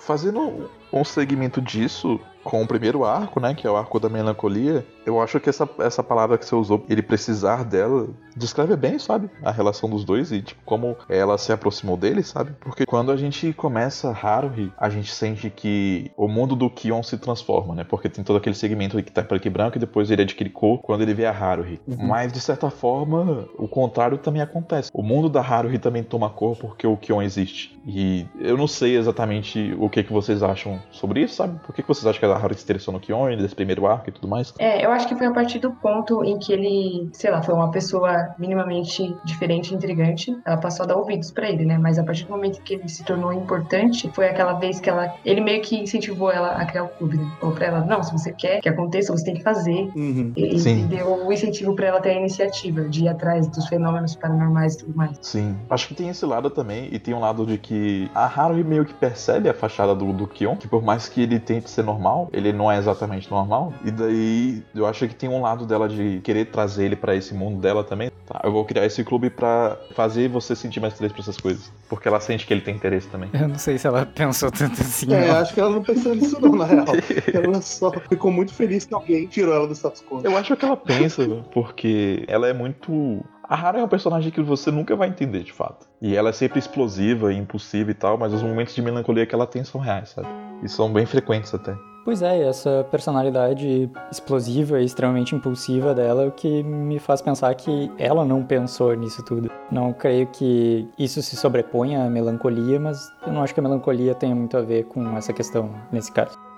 S3: Fazendo um segmento disso com o primeiro arco, né? Que é o arco da melancolia, eu acho que essa, essa palavra que você usou, ele precisar dela, descreve bem, sabe? A relação dos dois e, tipo, como ela se aproximou dele, sabe? Porque quando a gente começa Haruhi, a gente sente que o mundo do Kion se transforma, né? Porque tem todo aquele segmento que tá preto e branco e depois ele adquire cor quando ele vê a Haruhi.
S2: Uhum.
S3: Mas, de certa forma, o contrário também acontece. O mundo da Haruhi também toma cor porque o Kion existe. E eu não sei exatamente o que, que vocês acham sobre isso, sabe? Por que, que vocês acham que a Haruhi se interessou no Kion, desse primeiro arco e tudo mais?
S5: É, eu acho que foi a partir do ponto em que ele, sei lá, foi uma pessoa minimamente diferente e intrigante. Ela passou a dar ouvidos pra ele, né? Mas a partir do momento que ele se tornou importante, foi aquela vez que ela. Ele meio que incentivou ela a criar o clube, né? Falou pra ela: não, se você quer que aconteça, você tem que fazer.
S2: Uhum.
S5: E,
S3: Sim.
S5: e deu o incentivo pra ela ter a iniciativa de ir atrás dos fenômenos paranormais e tudo mais.
S3: Sim. Acho que tem esse lado também, e tem um lado de que a Haruhi meio que percebe a fachada do, do Kion, que por mais que ele tente ser normal, ele não é exatamente normal. E daí, Eu acho que tem um lado dela de querer trazer ele pra esse mundo dela também. Tá, eu vou criar esse clube pra fazer você sentir mais interesse por essas coisas. Porque ela sente que ele tem interesse também.
S4: Eu não sei se ela pensou tanto assim.
S2: É,
S4: não.
S2: acho que ela não pensou nisso não, na real. Ela só ficou muito feliz que alguém tirou ela do status quo.
S3: Eu acho que ela pensa, porque ela é muito. A Hara é um personagem que você nunca vai entender de fato. E ela é sempre explosiva e impulsiva e tal, mas os momentos de melancolia que ela tem são reais, sabe? E são bem frequentes até.
S4: Pois é, essa personalidade explosiva e extremamente impulsiva dela é o que me faz pensar que ela não pensou nisso tudo. Não creio que isso se sobreponha à melancolia, mas eu não acho que a melancolia tenha muito a ver com essa questão nesse caso.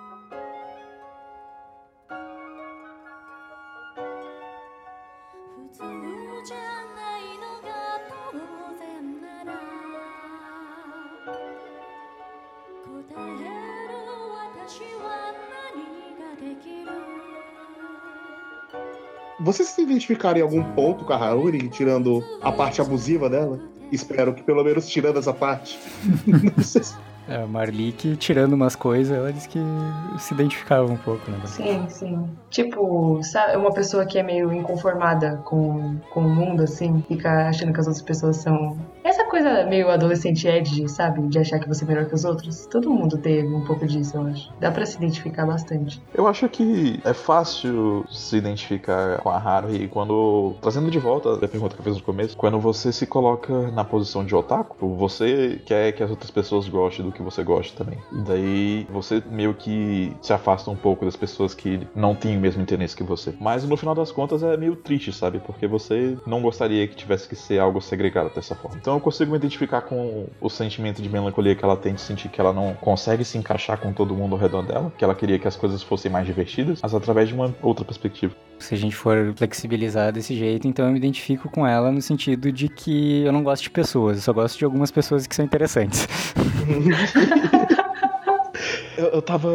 S2: Vocês se identificaram em algum ponto com a Haruhi, tirando a parte abusiva dela? Espero que pelo menos tirando essa parte. Não sei se-
S4: É, a Marlique, tirando umas coisas, ela disse que se identificava um pouco, né?
S5: Sim, sim. Tipo, sabe, uma pessoa que é meio inconformada com, com o mundo, assim, fica achando que as outras pessoas são. Essa coisa meio adolescente edgy, sabe? De achar que você é melhor que os outros. Todo mundo teve um pouco disso, eu acho. Dá pra se identificar bastante.
S3: Eu acho que é fácil se identificar com a Haruhi quando. Trazendo de volta a pergunta que eu fiz no começo, quando você se coloca na posição de otaku, você quer que as outras pessoas gostem do que você gosta também. E daí você meio que se afasta um pouco das pessoas que não têm o mesmo interesse que você. Mas no final das contas é meio triste, sabe? Porque você não gostaria que tivesse que ser algo segregado dessa forma. Então eu consigo me identificar com o sentimento de melancolia que ela tem de sentir que ela não consegue se encaixar com todo mundo ao redor dela, que ela queria que as coisas fossem mais divertidas, mas através de uma outra perspectiva.
S4: Se a gente for flexibilizar desse jeito, então eu me identifico com ela no sentido de que eu não gosto de pessoas, eu só gosto de algumas pessoas que são interessantes.
S3: Eu, eu tava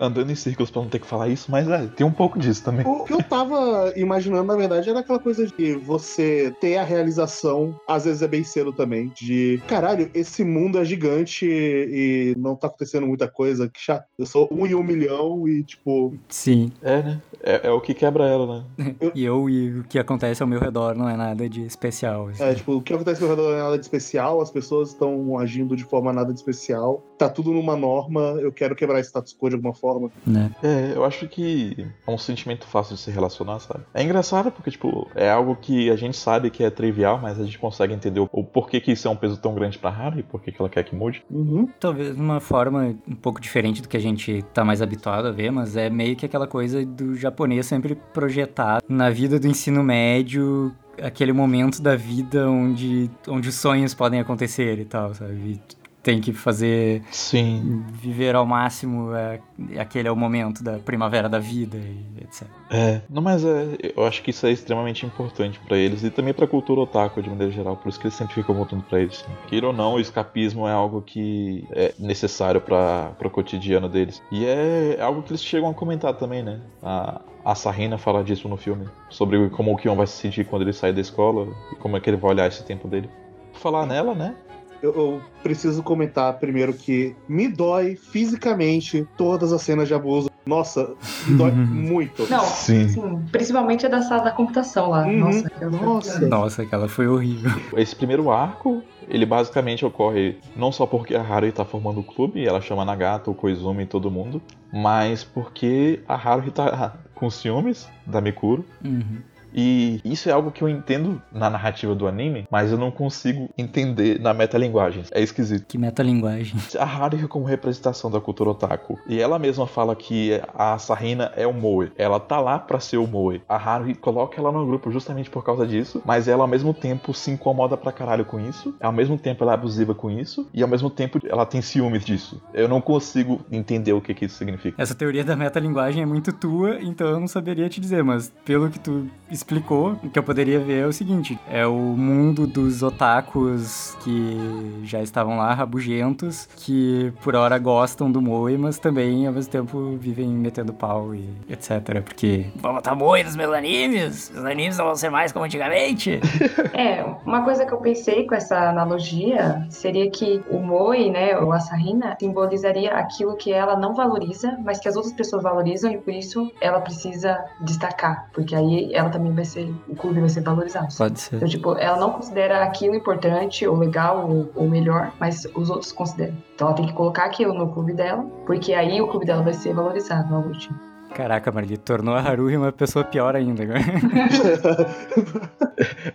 S3: andando em círculos pra não ter que falar isso, mas é, tem um pouco disso também.
S2: O que eu tava imaginando, na verdade, era aquela coisa de você ter a realização, às vezes é bem cedo também, de caralho, esse mundo é gigante e não tá acontecendo muita coisa, que chato. Eu sou um em um milhão e, tipo,
S4: Sim.
S3: É, né? É, é o que quebra ela, né?
S4: E eu e o que acontece ao meu redor não é nada de especial. assim.
S2: é, tipo, o que acontece ao meu redor não é nada de especial, as pessoas estão agindo de forma nada de especial, tá tudo numa norma, eu quero quebrar status quo de alguma forma.
S4: Né?
S3: É, eu acho que é um sentimento fácil de se relacionar, sabe? É engraçado porque, tipo, é algo que a gente sabe que é trivial, mas a gente consegue entender o, o porquê que isso é um peso tão grande pra Harry e por que ela quer que mude.
S2: Uhum.
S4: Talvez de uma forma um pouco diferente do que a gente tá mais habituado a ver, mas é meio que aquela coisa do japonês sempre projetar na vida do ensino médio aquele momento da vida onde, onde os sonhos podem acontecer e tal, sabe? Tem que fazer
S3: Sim.
S4: viver ao máximo é, aquele é o momento da primavera da vida e etc.
S3: É, não, mas é, eu acho que isso é extremamente importante pra eles e também pra cultura otaku de maneira geral, por isso que eles sempre ficam voltando pra isso. Né? Queira ou não, o escapismo é algo que é necessário para o cotidiano deles. E é algo que eles chegam a comentar também, né? A, a Sarina fala disso no filme, sobre como o Kion vai se sentir quando ele sair da escola e como é que ele vai olhar esse tempo dele. Falar nela, né?
S2: Eu, eu preciso comentar primeiro que me dói fisicamente todas as cenas de abuso. Nossa, me dói muito.
S5: Não,
S3: Sim.
S5: sim. Principalmente a da sala da computação lá.
S2: Uhum.
S5: Nossa, aquela foi
S2: Nossa.
S5: horrível.
S4: Nossa, aquela foi horrível.
S3: Esse primeiro arco, ele basicamente ocorre não só porque a Haruhi tá formando o clube e ela chama Nagato, o Koizumi e todo mundo, mas porque a Haruhi tá com ciúmes da Mikuro.
S4: Uhum.
S3: E isso é algo que eu entendo na narrativa do anime, mas eu não consigo entender na metalinguagem. É esquisito.
S4: Que metalinguagem.
S3: A Haruhi como representação da cultura otaku. E ela mesma fala que a Sarina é o Moe. Ela tá lá pra ser o Moe. A Haruhi coloca ela no grupo justamente por causa disso, mas ela ao mesmo tempo se incomoda pra caralho com isso. Ao mesmo tempo ela é abusiva com isso. E ao mesmo tempo ela tem ciúmes disso. Eu não consigo entender o que, que isso significa.
S4: Essa teoria da metalinguagem é muito tua, então eu não saberia te dizer, mas pelo que tu explicou, que eu poderia ver é o seguinte: é o mundo dos otakus que já estavam lá, rabugentos, que por hora gostam do Moe, mas também ao mesmo tempo vivem metendo pau e etc. Porque vamos botar Moe nos meus animes, os animes não vão ser mais como antigamente.
S5: É, uma coisa que eu pensei com essa analogia seria que o Moe, né, ou a Sarina, simbolizaria aquilo que ela não valoriza, mas que as outras pessoas valorizam e por isso ela precisa destacar, porque aí ela também vai ser, o clube vai ser valorizado.
S4: Pode ser.
S5: Então, tipo, ela não considera aquilo importante ou legal ou, ou melhor, mas os outros consideram. Então ela tem que colocar aquilo no clube dela, porque aí o clube dela vai ser valorizado ao último.
S4: Caraca, Marli, tornou a Haruhi uma pessoa pior ainda agora.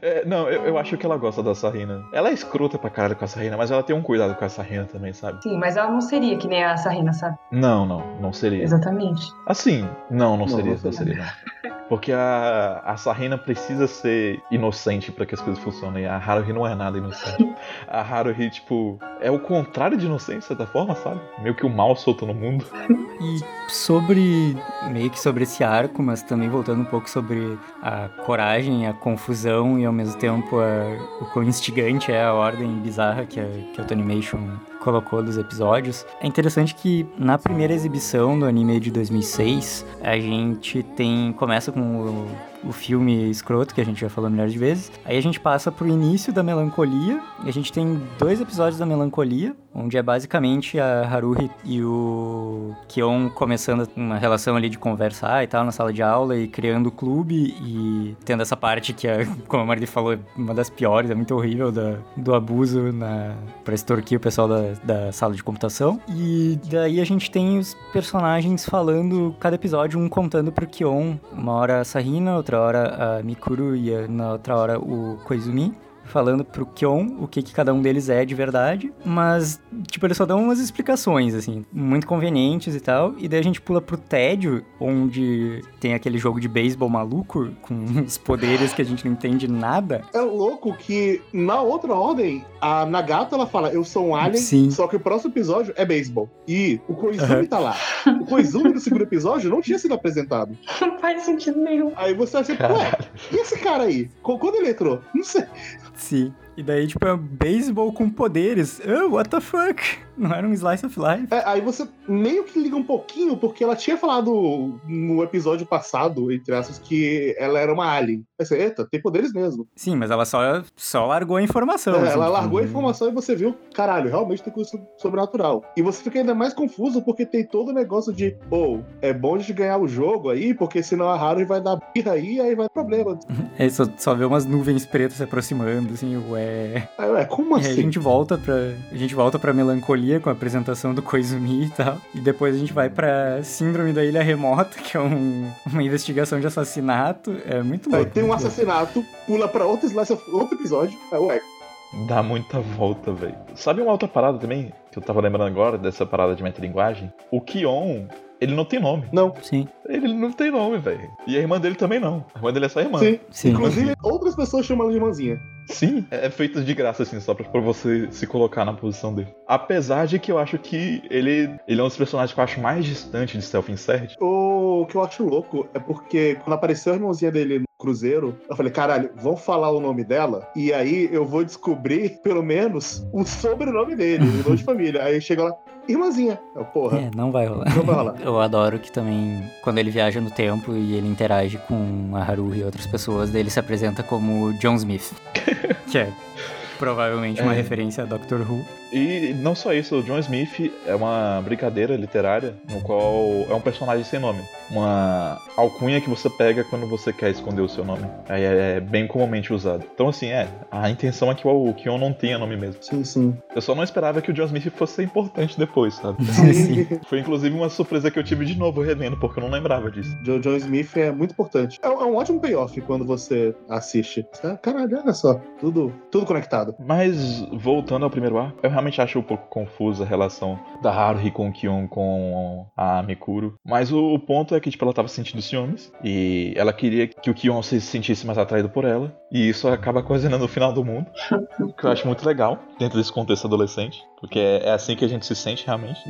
S3: É, não, eu, eu acho que ela gosta da Sarina. Ela é escrota pra caralho com a Sarina, mas ela tem um cuidado com a Sarina também, sabe?
S5: Sim, mas ela não seria que nem a Sarina, sabe?
S3: Não, não, não seria.
S5: Exatamente.
S3: Assim, não, não,
S2: Não,
S3: seria,
S2: não
S3: não seria, não. Porque a, a Sarina precisa ser inocente pra que as coisas funcionem. A Haruhi não é nada inocente. A Haruhi, tipo, é o contrário de inocente, de certa forma, sabe? Meio que o mal solto no mundo.
S4: E sobre, meio que sobre esse arco, mas também voltando um pouco sobre a coragem, a confusão e ao mesmo tempo a- o quão instigante é a ordem bizarra que a, que a Autonimation colocou dos episódios. É interessante que na primeira exibição do anime de 2006, a gente tem começa com o, o filme escroto, que a gente já falou milhares de vezes. Aí a gente passa pro início da melancolia, e a gente tem dois episódios da melancolia, onde é basicamente a Haruhi e o Kion começando uma relação ali de conversar e tal na sala de aula e criando o clube e tendo essa parte que, é, como a Marli falou, é uma das piores, é muito horrível da- do abuso na, pra extorquir o pessoal da, da sala de computação. E daí a gente tem os personagens falando, cada episódio, um contando pro Kion, uma hora a Sarina, outra hora a Mikuru e na outra hora o Koizumi falando pro Kion o que, que cada um deles é de verdade, mas, tipo, eles só dão umas explicações, assim, muito convenientes e tal, e daí a gente pula pro tédio, onde tem aquele jogo de beisebol maluco, com uns poderes que a gente não entende nada.
S2: É louco que na outra ordem, a Nagato ela fala, eu sou um alien,
S4: Sim.
S2: só que o próximo episódio é beisebol. E o Koizumi tá lá. O Koizumi do segundo episódio não tinha sido apresentado.
S5: Não faz sentido nenhum.
S2: Aí você acha, ué, e esse cara aí? Qu- Quando ele entrou? Não sei.
S4: Sim. E daí, tipo, é beisebol com poderes. Oh, what the fuck? Não era um slice of life?
S2: É, aí você meio que liga um pouquinho, porque ela tinha falado no episódio passado, entre aspas, que ela era uma alien. Aí você, eita, tem poderes mesmo.
S4: Sim, mas ela só, só largou a informação.
S2: É,
S4: assim,
S2: ela
S4: tipo,
S2: largou a informação e você viu, caralho, realmente tem coisa so- sobrenatural. E você fica ainda mais confuso porque tem todo o negócio de, pô, é bom de ganhar o jogo aí, porque senão a Haruhi vai dar birra aí, aí vai problema.
S4: É, só, só vê umas nuvens pretas se aproximando, assim, ué.
S2: Aí, ué, como
S4: E aí a
S2: assim?
S4: gente volta pra. A gente volta pra melancolia com a apresentação do Koizumi e tal. E depois a gente vai pra Síndrome da Ilha Remota, que é um- uma investigação de assassinato. É muito
S2: Aí
S4: louco.
S2: tem um assassinato, pula pra outro outro episódio. Aí, ué,
S3: Dá muita volta, velho. Sabe uma outra parada também? Que eu tava lembrando agora dessa parada de metalinguagem? O Kion, ele não tem nome.
S2: não.
S4: Sim,
S3: Ele não tem nome, velho. E a irmã dele também não. A irmã dele é só irmã.
S2: Sim.
S4: sim.
S2: Inclusive, outras pessoas chamam ela de irmãzinha.
S3: Sim, é feito de graça, assim, só pra, pra você se colocar na posição dele. Apesar de que eu acho que ele, ele é um dos personagens que eu acho mais distante de Self Insert.
S2: O que eu acho louco é porque quando apareceu a irmãzinha dele no cruzeiro, eu falei, caralho, vão falar o nome dela? E aí eu vou descobrir, pelo menos, o sobrenome dele, o nome de família. Aí chega lá, irmãzinha. Eu, porra,
S4: É, não vai rolar.
S2: não vai rolar.
S4: Eu adoro que também, quando ele viaja no tempo e ele interage com a Haruhi e outras pessoas, daí ele se apresenta como John Smith. que é provavelmente uma
S3: É.
S4: referência a Doctor Who.
S3: E não só isso, o John Smith é uma brincadeira literária no qual é um personagem sem nome. Uma alcunha que você pega quando você quer esconder o seu nome. Aí é bem comumente usado. Então, assim, é. A intenção é que o Kion não tenha nome mesmo.
S2: Sim, sim.
S3: Eu só não esperava que o John Smith fosse ser importante depois, sabe?
S4: Sim.
S3: Foi inclusive uma surpresa que eu tive de novo revendo, porque eu não lembrava disso.
S2: John, John Smith é muito importante. É, um- é um ótimo payoff quando você assiste. Caralho, olha só, tudo, tudo conectado.
S3: Mas voltando ao primeiro arco, eu realmente acho um pouco confusa a relação da Haruhi com o Kion com a Mikuro. Mas o, o ponto é que tipo, ela tava sentindo ciúmes e ela queria que o Kion se sentisse mais atraído por ela. E isso acaba cozinhando no final do mundo. que eu acho muito legal dentro desse contexto adolescente. Porque é, assim que a gente se sente realmente.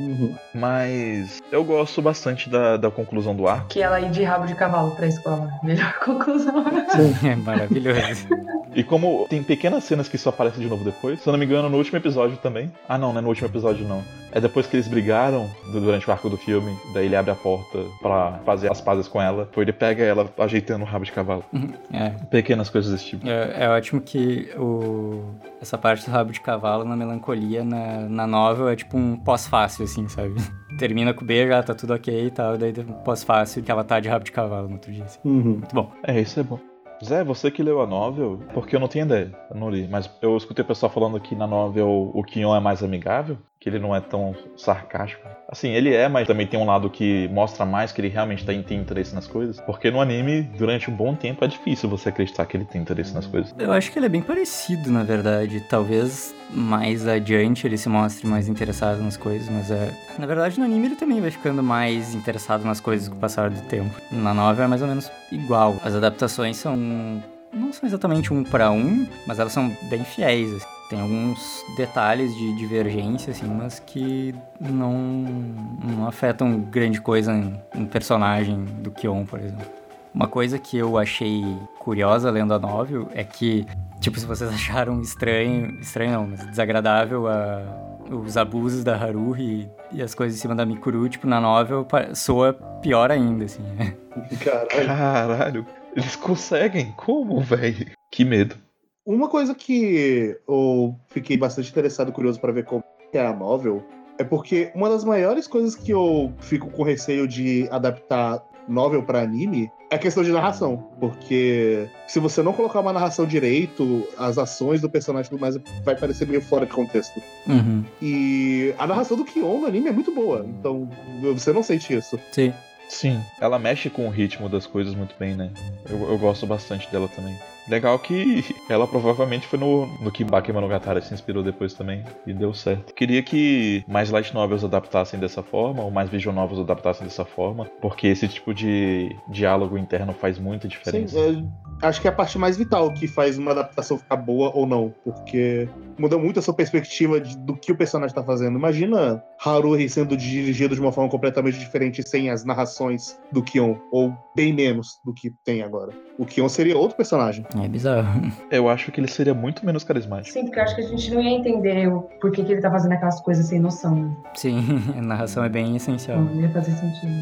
S3: Mas eu gosto bastante da, da conclusão do arco.
S5: Que ela ir de rabo de cavalo pra escola. Melhor conclusão.
S4: É maravilhoso.
S3: E como tem pequenas cenas que só aparecem de novo depois, se eu não me engano, no último episódio também. Ah, não, não é no último episódio, não. É depois que eles brigaram du- durante o arco do filme. Daí ele abre a porta pra fazer as pazes com ela. Depois ele pega ela ajeitando o rabo de cavalo.
S4: É,
S3: Pequenas coisas desse tipo.
S4: É, é ótimo que o, essa parte do rabo de cavalo na melancolia na, na novel é tipo um pós-fácil, assim, sabe? Termina com o beijo, ah, tá tudo ok e tal, daí tem um pós-fácil que ela tá de rabo de cavalo no outro dia. Assim.
S2: Uhum.
S4: Muito bom.
S3: É, isso é bom. Zé, você que leu a novel, porque eu não tenho ideia, eu não li, mas eu escutei o pessoal falando que na novel o Kion é mais amigável, que ele não é tão sarcástico. Assim, ele é, mas também tem um lado que mostra mais que ele realmente tem, tem interesse nas coisas. Porque no anime, durante um bom tempo, é difícil você acreditar que ele tem interesse nas coisas.
S4: Eu acho que ele é bem parecido, na verdade. Talvez mais adiante ele se mostre mais interessado nas coisas, mas é. Na verdade, no anime ele também vai ficando mais interessado nas coisas com o passar do tempo. Na novel é mais ou menos igual. As adaptações são. não são exatamente um para um, mas elas são bem fiéis. assim. Tem alguns detalhes de divergência, assim, mas que não, não afetam grande coisa em- no personagem do Kion, por exemplo. Uma coisa que eu achei curiosa lendo a novel é que, tipo, se vocês acharam estranho, estranho não, mas desagradável a, os abusos da Haruhi e as coisas em cima da Mikuru, tipo, na novel soa pior ainda, assim.
S2: Caralho.
S3: Caralho, eles conseguem? Como, velho? Que medo.
S2: Uma coisa que eu fiquei bastante interessado e curioso pra ver como é a novel é porque uma das maiores coisas que eu fico com receio de adaptar novel pra anime é a questão de narração. Porque se você não colocar uma narração direito, as ações do personagem e tudo mais vai parecer meio fora de contexto.
S4: Uhum.
S2: E a narração do Kion no anime é muito boa, então você não sente isso.
S4: Sim.
S3: Sim, ela mexe com o ritmo das coisas muito bem, né? Eu, eu gosto bastante dela também. Legal que ela provavelmente foi no, no que Bakemonogatari se inspirou depois também e deu certo. Queria que mais light novels adaptassem dessa forma, ou mais visual novels adaptassem dessa forma, porque esse tipo de diálogo interno faz muita
S2: Sim,
S3: diferença.
S2: é, acho que é a parte mais vital que faz uma adaptação ficar boa ou não, porque muda muito a sua perspectiva de- do que o personagem tá fazendo. Imagina Haruhi sendo dirigido de uma forma completamente diferente sem as narrações do Kion, ou bem menos do que tem agora. O Kion seria outro personagem.
S4: É bizarro.
S3: Eu acho que ele seria muito menos carismático.
S5: Sim, porque eu acho que a gente não ia entender o porquê que ele tá fazendo aquelas coisas sem noção.
S4: Sim, a narração é bem essencial.
S5: Não ia fazer sentido.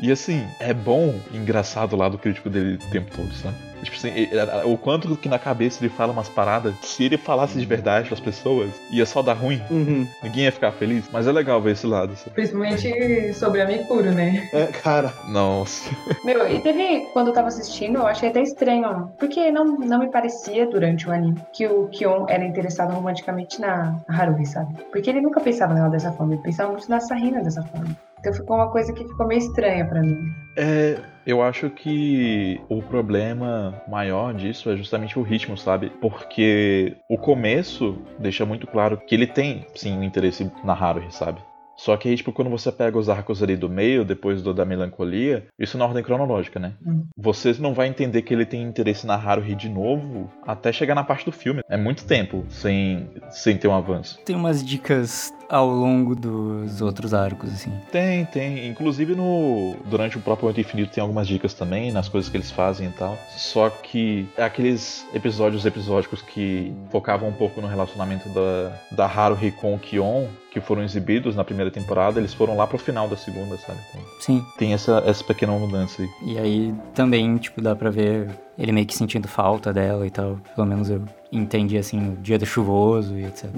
S3: E assim, é bom e engraçado o lado crítico dele o tempo todo, sabe? Tipo assim, ele- o quanto que na cabeça ele fala umas paradas, se ele falasse de verdade pras pessoas, ia só dar ruim,
S2: Uhum.
S3: ninguém ia ficar feliz. Mas é legal ver esse lado, sabe?
S5: Principalmente sobre a Mikuro, né?
S2: É, cara,
S3: Nossa.
S5: Meu, e teve, quando eu tava assistindo, eu achei até estranho, ó, porque não, não me parecia durante o anime que o Kion era interessado romanticamente na Haruhi, sabe? Porque ele nunca pensava nela dessa forma, ele pensava muito na Sarina dessa forma. Então ficou uma coisa que ficou meio estranha pra mim.
S3: É, eu acho que o problema maior disso é justamente o ritmo, sabe? Porque o começo deixa muito claro que ele tem, sim, um interesse na Haruhi, sabe? Só que aí, tipo, quando você pega os arcos ali do meio, depois do da melancolia, isso na ordem cronológica, né?
S5: Hum.
S3: Você não vai entender que ele tem interesse na Haruhi de novo até chegar na parte do filme. É muito tempo sem, sem ter um avanço.
S4: Tem umas dicas ao longo dos outros arcos, assim.
S3: Tem, tem. Inclusive no durante o próprio Momento Infinito tem algumas dicas também nas coisas que eles fazem e tal. Só que é aqueles episódios episódicos que focavam um pouco no relacionamento da, da Haruhi com o Kion, que foram exibidos na primeira temporada, eles foram lá pro final da segunda, sabe? Então,
S4: Sim.
S3: tem essa, essa pequena mudança aí.
S4: E aí também, tipo, dá pra ver ele meio que sentindo falta dela e tal. Pelo menos eu entendi, assim, o dia do chuvoso e etc.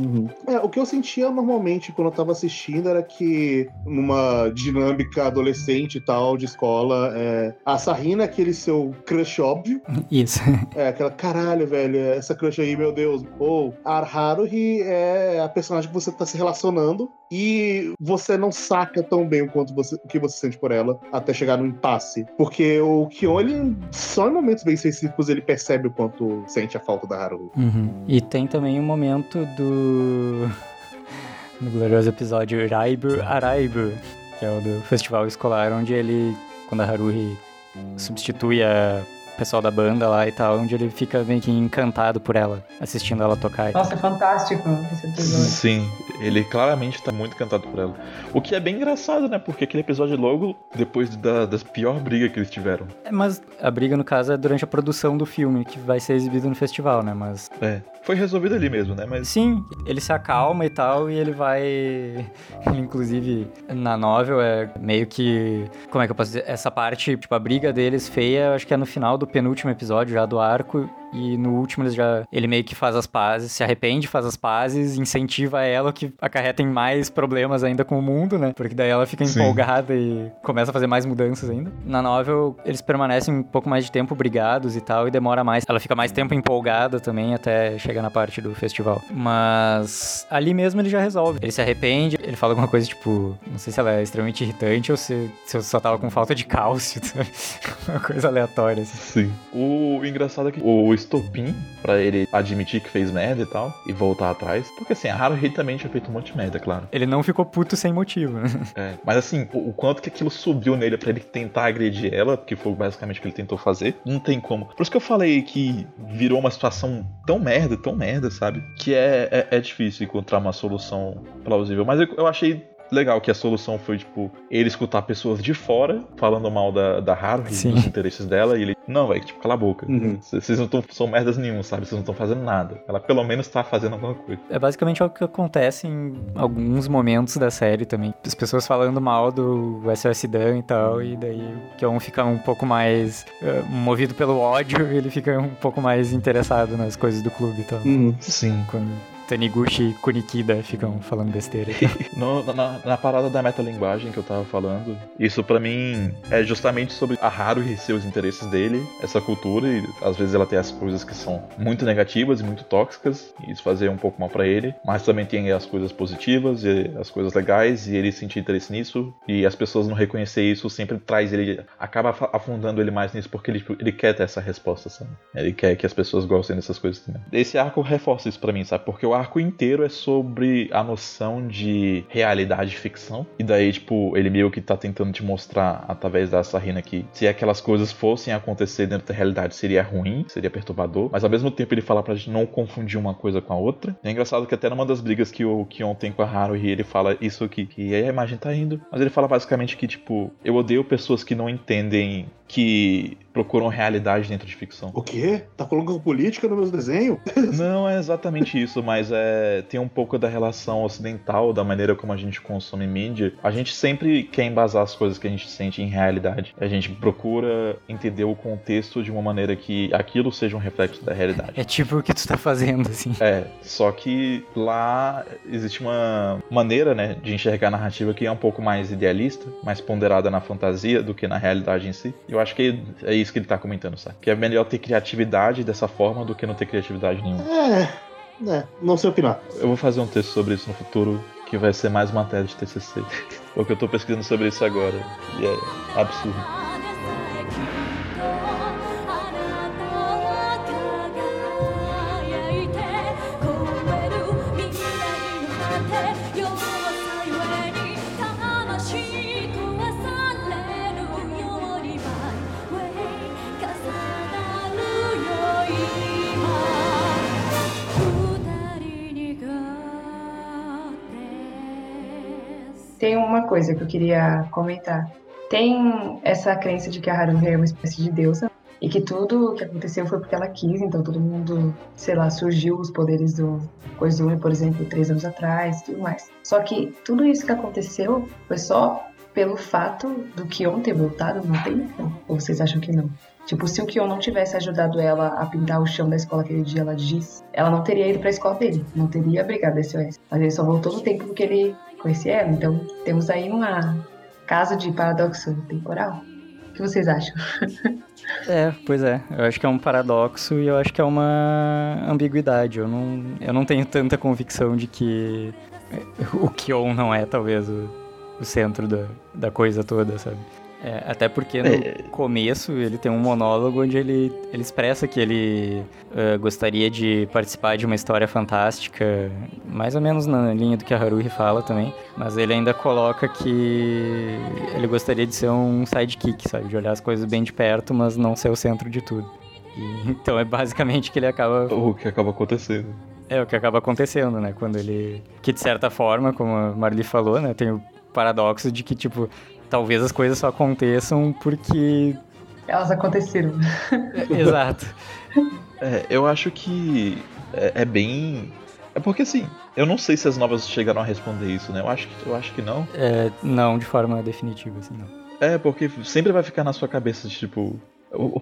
S2: É, o que eu sentia normalmente quando eu tava assistindo era que, numa dinâmica adolescente e tal, de escola, é, a Sarina é aquele seu crush óbvio.
S4: Isso.
S2: É aquela, caralho, velho, essa crush aí, meu Deus. Ou a Haruhi é a personagem que você tá se relacionando e você não saca tão bem o quanto você, o que você sente por ela até chegar no impasse. Porque o Kion, ele, só em momentos bem específicos, ele percebe o quanto sente a falta da Haruhi.
S4: Uhum. E tem também um momento do. no glorioso episódio Raibu Araibu, que é o do festival escolar, onde ele, quando a Haruhi substitui a pessoal da banda lá e tal, onde ele fica meio que encantado por ela, assistindo ela tocar.
S5: Nossa, é fantástico esse episódio.
S3: Sim, ele claramente tá muito encantado por ela. O que é bem engraçado, né? Porque aquele episódio é logo depois da, das pior briga que eles tiveram.
S4: É, Mas a briga, no caso, é durante a produção do filme, que vai ser exibido no festival, né? Mas
S3: É. Foi resolvido ali mesmo, né? Mas
S4: Sim, ele se acalma e tal, e ele vai. Inclusive, na novel é meio que. Como é que eu posso dizer? Essa parte, tipo, a briga deles feia, acho que é no final do penúltimo episódio já do arco. E no último eles já. Ele meio que faz as pazes, se arrepende, faz as pazes, incentiva ela, que acarreta em mais problemas ainda com o mundo, né? Porque daí ela fica
S3: Sim.
S4: empolgada e começa a fazer mais mudanças ainda. Na novel, eles permanecem um pouco mais de tempo brigados e tal, e demora mais. Ela fica mais tempo empolgada também até chegar na parte do festival. Mas ali mesmo ele já resolve. Ele se arrepende, ele fala alguma coisa tipo, não sei se ela é extremamente irritante ou se, se eu só tava com falta de cálcio? Uma coisa aleatória, assim.
S3: Sim. O engraçado é que o estopim pra ele admitir que fez merda e tal, e voltar atrás. Porque assim, a Haruhi também tinha feito um monte de merda, claro.
S4: Ele não ficou puto sem motivo, né?
S3: É. Mas assim, o, o quanto que aquilo subiu nele pra ele tentar agredir ela, que foi basicamente o que ele tentou fazer, não tem como. Por isso que eu falei que virou uma situação tão merda, tão merda, sabe? Que é, é, é difícil encontrar uma solução plausível. Mas eu, eu achei legal que a solução foi, tipo, ele escutar pessoas de fora falando mal da, da Haruhi,
S4: Sim.
S3: dos interesses dela, e ele, não, velho, tipo, cala a boca.
S2: Uhum.
S3: Vocês não tão, são merdas nenhum, sabe? Vocês não estão fazendo nada. Ela pelo menos tá fazendo alguma coisa.
S4: É basicamente o que acontece em alguns momentos da série também. As pessoas falando mal do SOS Dan e tal, e daí o Kion fica um pouco mais eh, movido pelo ódio, ele fica um pouco mais interessado nas coisas do clube e tal.
S2: Uhum.
S3: Sim.
S4: Quando Taniguchi e Kunikida ficam falando besteira.
S3: No- na, na parada da metalinguagem que eu tava falando, isso pra mim é justamente sobre a Haruhi e seus interesses dele, essa cultura, e às vezes ela tem as coisas que são muito negativas e muito tóxicas, e isso fazia um pouco mal pra ele, mas também tem as coisas positivas e as coisas legais, e ele sentir interesse nisso, e as pessoas não reconhecer isso sempre traz ele, acaba afundando ele mais nisso, porque ele, tipo, ele quer ter essa resposta, sabe? Ele quer que as pessoas gostem dessas coisas também. Esse arco reforça isso pra mim, sabe? Porque o arco inteiro é sobre a noção de realidade e ficção. E daí, tipo, ele meio que tá tentando te mostrar, através da Sarina, que se aquelas coisas fossem acontecer dentro da realidade, seria ruim, seria perturbador. Mas ao mesmo tempo ele fala pra gente não confundir uma coisa com a outra. É engraçado que até numa das brigas que o Kion tem com a Haruhi, ele fala isso aqui, que aí a imagem tá indo. Mas ele fala basicamente que, tipo, eu odeio pessoas que não entendem que procuram realidade dentro de ficção.
S2: O quê? Tá colocando política nos meus desenhos?
S3: Não é exatamente isso, mas é tem um pouco da relação ocidental, da maneira como a gente consome mídia. A gente sempre quer embasar as coisas que a gente sente em realidade. A gente procura entender o contexto de uma maneira que aquilo seja um reflexo da realidade.
S4: É tipo o que tu tá fazendo, assim.
S3: É, só que lá existe uma maneira, né, de enxergar a narrativa que é um pouco mais idealista, mais ponderada na fantasia do que na realidade em si. Eu acho que é isso que ele tá comentando, sabe? Que é melhor ter criatividade dessa forma do que não ter criatividade nenhuma.
S2: É, é, não sei opinar.
S3: Eu vou fazer um texto sobre isso no futuro, que vai ser mais matéria de TCC. Porque eu tô pesquisando sobre isso agora. E é absurdo.
S5: Coisa que eu queria comentar. Tem essa crença de que a Haruhi é uma espécie de deusa e que tudo o que aconteceu foi porque ela quis, então todo mundo, sei lá, surgiu os poderes do Koizumi, por exemplo, três anos atrás e tudo mais. Só que tudo isso que aconteceu foi só pelo fato do Kion ter voltado, não tem? Ou vocês acham que não? Tipo, se o Kion não tivesse ajudado ela a pintar o chão da escola aquele dia, ela diz, ela não teria ido pra escola dele, não teria brigado da SOS. Mas ele só voltou no tempo porque ele Então, temos aí uma caso de paradoxo temporal. O que vocês acham?
S4: É, pois é. Eu acho que é um paradoxo e eu acho que é uma ambiguidade. Eu não, eu não tenho tanta convicção de que o Kion não é talvez o, o centro da, da coisa toda, sabe? É, até porque no
S3: É.
S4: começo ele tem um monólogo onde ele, ele expressa que ele eh, gostaria de participar de uma história fantástica, mais ou menos na linha do que a Haruhi fala também, mas ele ainda coloca que ele gostaria de ser um sidekick, sabe? De olhar as coisas bem de perto, mas não ser o centro de tudo. E, então é basicamente que ele acaba
S3: O que acaba acontecendo.
S4: é o que acaba acontecendo, né? Quando ele. Que de certa forma, como a Marli falou, né? Tem o paradoxo de que, tipo, talvez as coisas só aconteçam porque.
S5: Elas aconteceram.
S4: Exato.
S3: É, eu acho que é, é bem. É porque assim, eu não sei se as novas chegaram a responder isso, né? Eu acho que, eu acho que não.
S4: É, não de forma definitiva, assim, não.
S3: É, porque sempre vai ficar na sua cabeça, tipo.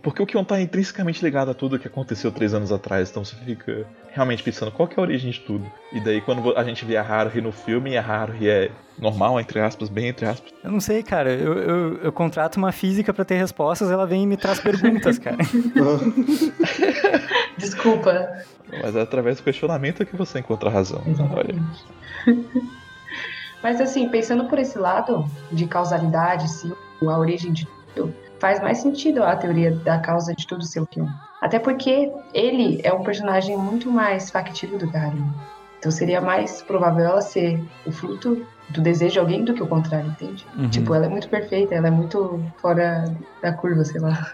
S3: Porque o Kion tá intrinsecamente ligado a tudo que aconteceu três anos atrás, então você fica realmente pensando qual que é a origem de tudo. E daí quando a gente vê a Haruhi no filme, a Haruhi é normal, entre aspas, bem entre aspas.
S4: Eu não sei, cara. Eu, eu, eu contrato uma física pra ter respostas, ela vem e me traz perguntas, cara.
S5: Desculpa.
S3: Mas é através do questionamento que você encontra a razão.
S5: Exatamente. Mas assim, pensando por esse lado de causalidade, sim, a origem de tudo, faz mais sentido a teoria da causa de tudo ser o Kyun. Até porque ele é um personagem muito mais factível do que a Haruhi. Então seria mais provável ela ser o fruto do desejo de alguém do que o contrário, entende?
S4: Uhum.
S5: Tipo, ela é muito perfeita, ela é muito fora da curva, sei lá.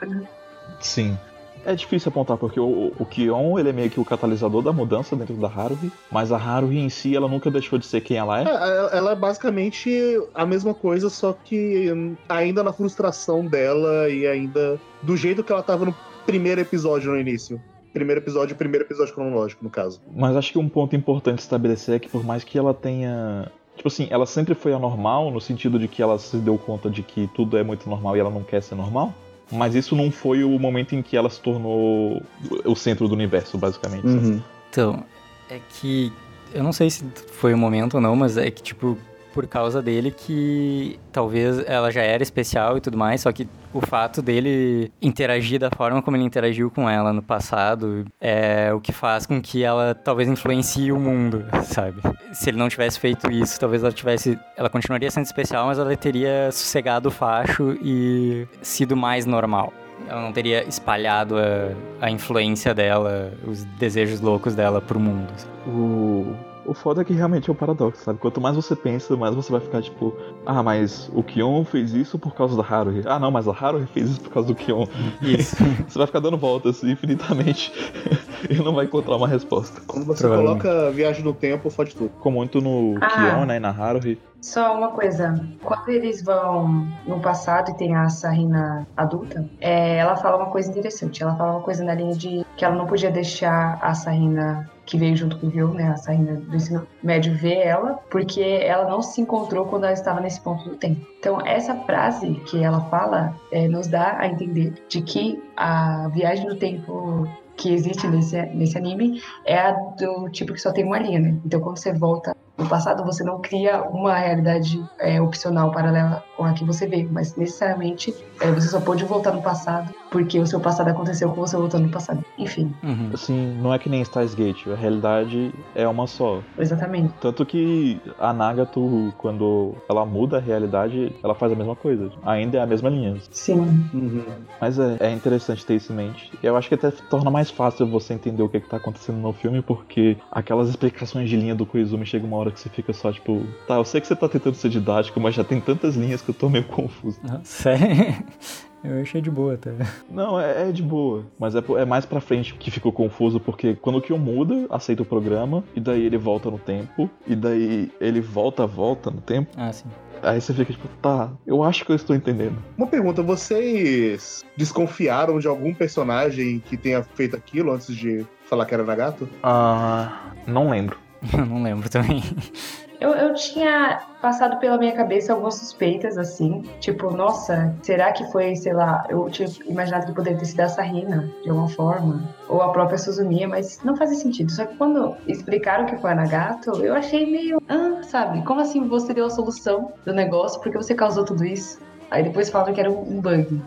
S3: Sim. É difícil apontar, porque o, o Kion ele é meio que o catalisador da mudança dentro da Haruhi, mas a Haruhi em si ela nunca deixou de ser quem ela é.
S2: É, ela é basicamente a mesma coisa, só que ainda na frustração dela e ainda do jeito que ela tava no primeiro episódio no início. Primeiro episódio, primeiro episódio cronológico, no caso.
S3: Mas acho que um ponto importante estabelecer é que por mais que ela tenha. Tipo assim, ela sempre foi anormal, no sentido de que ela se deu conta de que tudo é muito normal e ela não quer ser normal. Mas isso não foi o momento em que ela se tornou o centro do universo, basicamente.
S2: Uhum.
S4: Então, é que. Eu não sei se foi o momento ou não, mas é que, tipo, por causa dele que talvez ela já era especial e tudo mais, só que o fato dele interagir da forma como ele interagiu com ela no passado é o que faz com que ela talvez influencie o mundo, sabe? Se ele não tivesse feito isso, talvez ela tivesse. Ela continuaria sendo especial, mas ela teria sossegado o facho e sido mais normal. Ela não teria espalhado a, a influência dela, os desejos loucos dela pro mundo.
S3: O, o foda é que realmente é o paradoxo, sabe? Quanto mais você pensa, mais você vai ficar tipo, ah, mas o Kion fez isso por causa da Haruhi. Ah, não, mas a Haruhi fez isso por causa do Kion.
S4: Isso.
S3: Você vai ficar dando voltas infinitamente e não vai encontrar uma resposta.
S2: Quando você coloca viagem no tempo, fode tudo.
S3: Ficou muito no
S5: Ah.
S3: Kion, né, e na Haruhi.
S5: Só uma coisa, quando eles vão no passado e tem a Sarina adulta, é, ela fala uma coisa interessante. Ela fala uma coisa na linha de que ela não podia deixar a Sarina que veio junto com o Ryo, né, a Sarina do ensino médio, ver ela, porque ela não se encontrou quando ela estava nesse ponto do tempo. Então, essa frase que ela fala é, nos dá a entender de que a viagem no tempo que existe nesse, nesse anime é a do tipo que só tem uma linha, né? Então, quando você volta no passado, você não cria uma realidade é, opcional paralela com a que você veio, mas necessariamente é, você só pode voltar no passado porque o seu passado aconteceu com você voltando no passado. Enfim,
S4: Uhum.
S3: Assim, não é que nem Stars Gate, a realidade é uma só.
S5: exatamente.
S3: Tanto que a Nagato, quando ela muda a realidade, ela faz a mesma coisa. Ainda é a mesma linha.
S5: Sim.
S2: Uhum.
S3: Mas é, é interessante ter isso em mente. Eu acho que até torna mais fácil você entender o que, é que tá acontecendo no filme, porque aquelas explicações de linha do Koizumi chega uma hora que você fica só tipo, tá, eu sei que você tá tentando ser didático, mas já tem tantas linhas que eu tô meio confuso.
S4: Sério? Eu achei de boa até.
S3: Não, é, é de boa, mas é, é mais pra frente que ficou confuso, porque quando o Kion muda, aceita o programa, e daí ele volta no tempo, e daí ele volta, volta no tempo,
S4: Ah, sim.
S3: aí você fica tipo, tá, eu acho que eu estou entendendo.
S2: Uma pergunta, vocês desconfiaram de algum personagem que tenha feito aquilo antes de falar que era Nagato?
S3: Ah, não lembro.
S4: Eu não lembro também.
S5: Eu, eu tinha passado pela minha cabeça algumas suspeitas, assim. Tipo, nossa, será que foi, sei lá, eu tinha imaginado que poderia ter sido a Sarina, de alguma forma. Ou a própria Suzumiya, mas não fazia sentido. Só que quando explicaram que foi a Nagato, eu achei meio. Ah, sabe? Como assim você deu a solução do negócio? Por que você causou tudo isso? Aí depois falaram que era um um bug.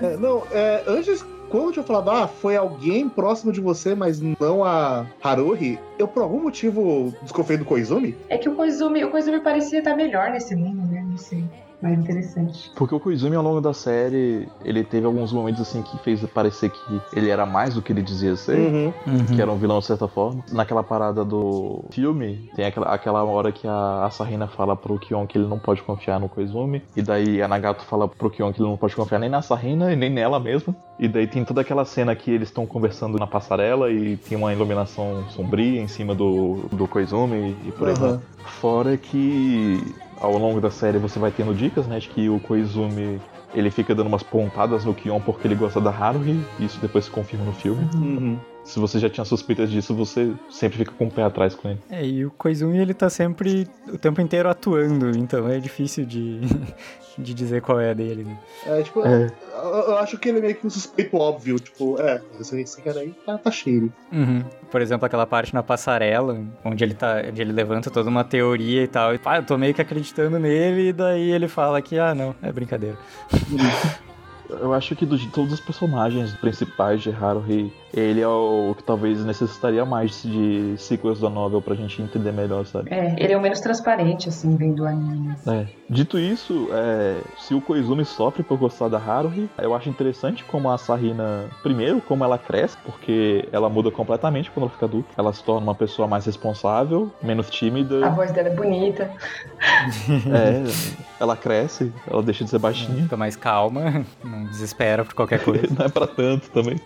S2: É, não, é, antes, quando eu tinha falado, ah, foi alguém próximo de você, mas não a Haruhi, eu por algum motivo desconfiei do Koizumi?
S5: É que o Koizumi, o Koizumi parecia estar melhor nesse mundo, né? Não sei. Mais interessante.
S3: Porque o Koizumi, ao longo da série, ele teve alguns momentos assim que fez parecer que ele era mais do que ele dizia ser.
S2: Uhum.
S3: Que era um vilão de certa forma. Naquela parada do filme, tem aquela, aquela hora que a Asahina fala pro Kion que ele não pode confiar no Koizumi. E daí a Nagato fala pro Kion que ele não pode confiar nem na Asahina e nem nela mesma. E daí tem toda aquela cena que eles estão conversando na passarela e tem uma iluminação sombria em cima do, do Koizumi e por aí
S2: Aham.
S3: vai. Fora que ao longo da série você vai tendo dicas, né, de que o Koizumi ele fica dando umas pontadas no Kion porque ele gosta da Haruhi, isso depois se confirma no filme.
S2: Uhum.
S3: Se você já tinha suspeitas disso, você sempre fica com o pé atrás com ele.
S4: É, e o Koizumi ele tá sempre o tempo inteiro atuando, então é difícil de, de dizer qual é a dele. Né?
S2: É, tipo,
S3: É.
S2: eu, eu acho que ele é meio que um suspeito óbvio. Tipo, é, esse, esse cara aí tá, tá cheio.
S4: Uhum. Por exemplo, aquela parte na passarela, onde ele tá, onde ele levanta toda uma teoria e tal. E, pá, eu tô meio que acreditando nele, e daí ele fala que, ah, não, é brincadeira.
S3: Eu acho que do- de todos os personagens principais de Haruhi, ele é o que talvez necessitaria mais de sequels da novel pra gente entender melhor, sabe?
S5: É, ele é o menos transparente, assim, vendo o anime.
S3: É. Dito isso, é, se o Koizumi sofre por gostar da Haruhi, eu acho interessante como a Sarina, primeiro, como ela cresce, porque ela muda completamente quando ela fica adulta. Ela se torna uma pessoa mais responsável, menos
S5: A
S3: tímida,
S5: voz dela é bonita.
S3: é, ela cresce, ela deixa de ser baixinha.
S4: Fica mais calma, não desespera por qualquer coisa.
S3: Não é pra tanto também.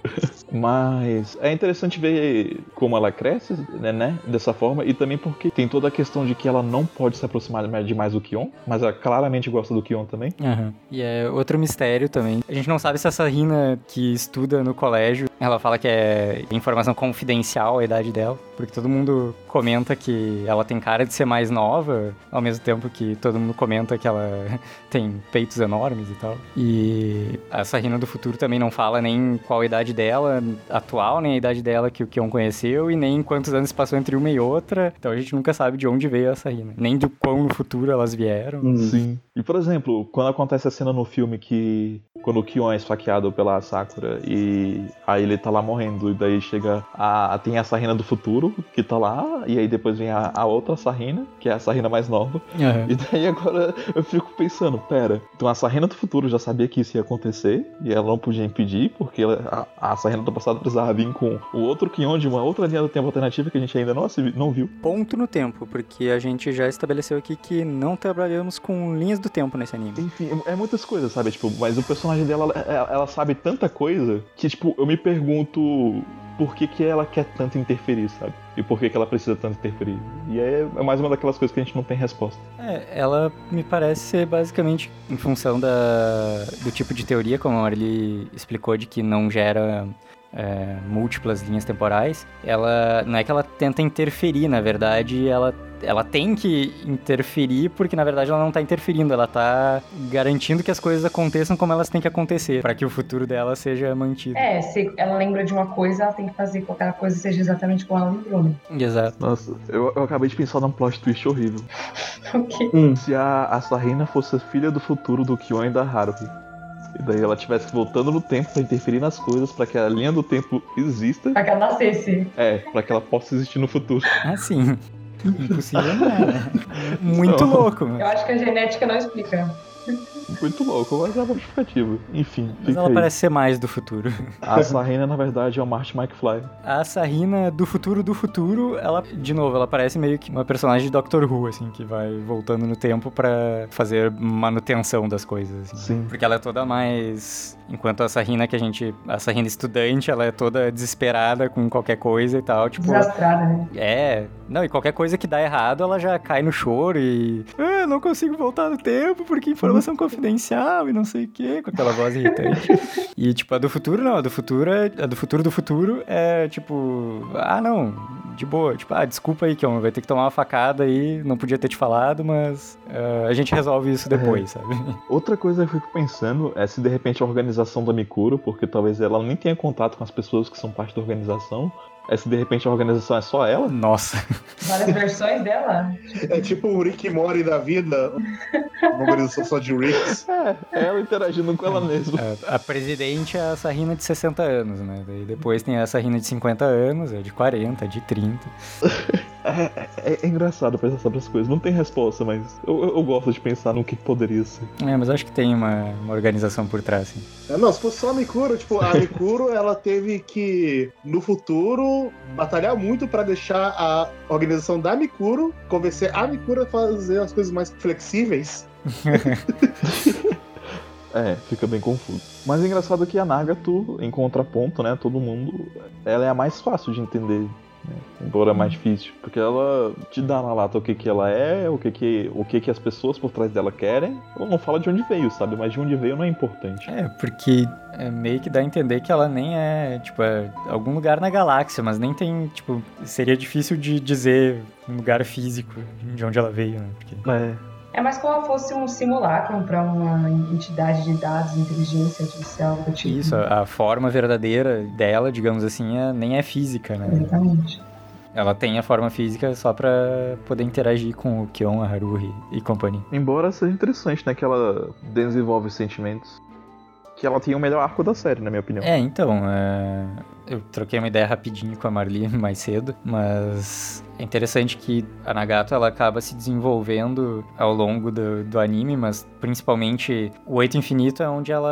S3: Mas é interessante ver como ela cresce, né, né, Dessa forma. E também porque tem toda a questão de que ela não pode se aproximar demais do Kion. Mas ela claramente gosta do Kion também.
S4: Aham. E é outro mistério também. A gente não sabe se essa Rina que estuda no colégio, ela fala que é informação confidencial a idade dela, porque todo mundo comenta que ela tem cara de ser mais nova, ao mesmo tempo que todo mundo comenta que ela tem peitos enormes e tal. E essa Rina do futuro também não fala nem qual a idade dela atual, nem a idade dela que o Kion conheceu, e nem quantos anos passou entre uma e outra. Então a gente nunca sabe de onde veio essa Rina. Nem do quão no futuro elas vieram.
S3: Sim. E por exemplo, quando acontece a cena no filme que. Quando o Kion é esfaqueado pela Sakura e aí ele tá lá morrendo, e daí chega a. Tem a Sarina do futuro, que tá lá, e aí depois vem a, a outra Sarina, que é a Sarina mais nova.
S4: Aham.
S3: E daí agora eu fico pensando, pera, então a Sarina do futuro já sabia que isso ia acontecer e ela não podia impedir, porque ela- a, a Sarina do passado precisava vir com o outro Kion de uma outra linha do tempo alternativa que a gente ainda não, não viu.
S4: ponto no tempo, porque a gente já estabeleceu aqui que não trabalhamos com linhas do tempo nesse anime.
S3: Enfim, é é muitas coisas, sabe? Tipo, mas o personagem dela, ela, ela sabe tanta coisa que, tipo, eu me pergunto por que, que ela quer tanto interferir, sabe? E por que, que ela precisa tanto interferir. E é, é mais uma daquelas coisas que a gente não tem resposta.
S4: É, ela me parece ser basicamente em função da, do tipo de teoria, como a Marily explicou, de que não gera é, múltiplas linhas temporais. Ela não é que ela tenta interferir, na verdade, ela ela tem que interferir porque na verdade ela não tá interferindo, ela tá garantindo que as coisas aconteçam como elas têm que acontecer, para que o futuro dela seja mantido.
S5: É, se ela lembra de uma coisa, ela tem que fazer com que aquela coisa seja exatamente como ela lembrou, né?
S4: Exato.
S3: Nossa, eu, eu acabei de pensar num plot twist horrível.
S5: Ok.
S3: Se a, a Sarina fosse filha do futuro do Kion e da Haruhi. E daí ela estivesse voltando no tempo pra interferir nas coisas, pra que a linha do tempo exista.
S5: Pra que ela nascesse.
S3: É, pra que ela possa existir no futuro.
S4: Ah, sim. Impossível não é, né? Muito louco,
S5: Eu acho que a genética não explica.
S3: Muito louco, mas é justificativo. Enfim,
S4: mas
S3: fica
S4: ela
S3: aí.
S4: parece ser mais do futuro.
S3: A Sarina, na verdade, é o Marty McFly.
S4: A Sarina do futuro do futuro, ela, de novo, ela parece meio que uma personagem de Doctor Who, assim, que vai voltando no tempo pra fazer manutenção das coisas. assim.
S3: Sim.
S4: Porque ela é toda mais. Enquanto a Sarina que a gente. A Sarina estudante, ela é toda desesperada com qualquer coisa e tal. Tipo.
S5: Desastrada, né?
S4: É. Não, e qualquer coisa que dá errado, ela já cai no choro e. Ah, não consigo voltar no tempo porque informação confidencial e não sei o quê, com aquela voz irritante. E, tipo, a do futuro não, a do futuro é. A do futuro do futuro é tipo. Ah, não, de boa. Tipo, ah, desculpa aí, Kion, vai ter que tomar uma facada aí, não podia ter te falado, mas ah, a gente resolve isso depois, sabe?
S3: Outra coisa que eu fico pensando é se de repente a organização da Mikuro, porque talvez ela nem tenha contato com as pessoas que são parte da organização, é se de repente a organização é só ela.
S4: Nossa.
S5: Várias versões dela.
S2: É tipo o Rick Mori da vida. Uma organização só de Ricks.
S3: É, é ela interagindo com ela mesma.
S4: A, a presidente é a Sarina de 60 anos, né? Daí depois tem a Sarina de 50 anos, é de 40, de 30.
S3: É, é- é engraçado pensar sobre as coisas. Não tem resposta, mas eu, eu- eu gosto de pensar no que poderia ser.
S4: É, mas acho que tem uma, uma organização por trás, sim.
S2: É, Não, se fosse só a Mikuro, tipo, a Mikuro ela teve que, no futuro, batalhar muito pra deixar a organização da Mikuro convencer a Mikuro a fazer as coisas mais flexíveis.
S3: É, fica bem confuso. Mas é engraçado que a Nagato, em contraponto, né, todo mundo, ela é a mais fácil de entender. Embora mais difícil, porque ela te dá na lata o que que ela é, o que que, o que que as pessoas por trás dela querem. Ela não fala de onde veio, sabe? Mas de onde veio não é importante.
S4: É, porque é meio que dá a entender que ela nem é, tipo, é algum lugar na galáxia, mas nem tem, tipo, seria difícil de dizer um lugar físico de onde ela veio, né? Porque...
S3: É,
S5: É mais como se fosse um simulacro para uma entidade de dados, inteligência artificial do tipo.
S4: Isso, a, a forma verdadeira dela, digamos assim, é- nem é física, né?
S5: Exatamente.
S4: Ela tem a forma física só pra poder interagir com o Kion, a Haruhi e companhia.
S3: Embora seja interessante, né, que ela desenvolve sentimentos. Que ela tem o melhor arco da série, na minha opinião.
S4: É, então, é, eu troquei uma ideia rapidinho com a Marli mais cedo, mas é interessante que a Nagato ela acaba se desenvolvendo ao longo do, do anime, mas principalmente o Oito Infinito é onde ela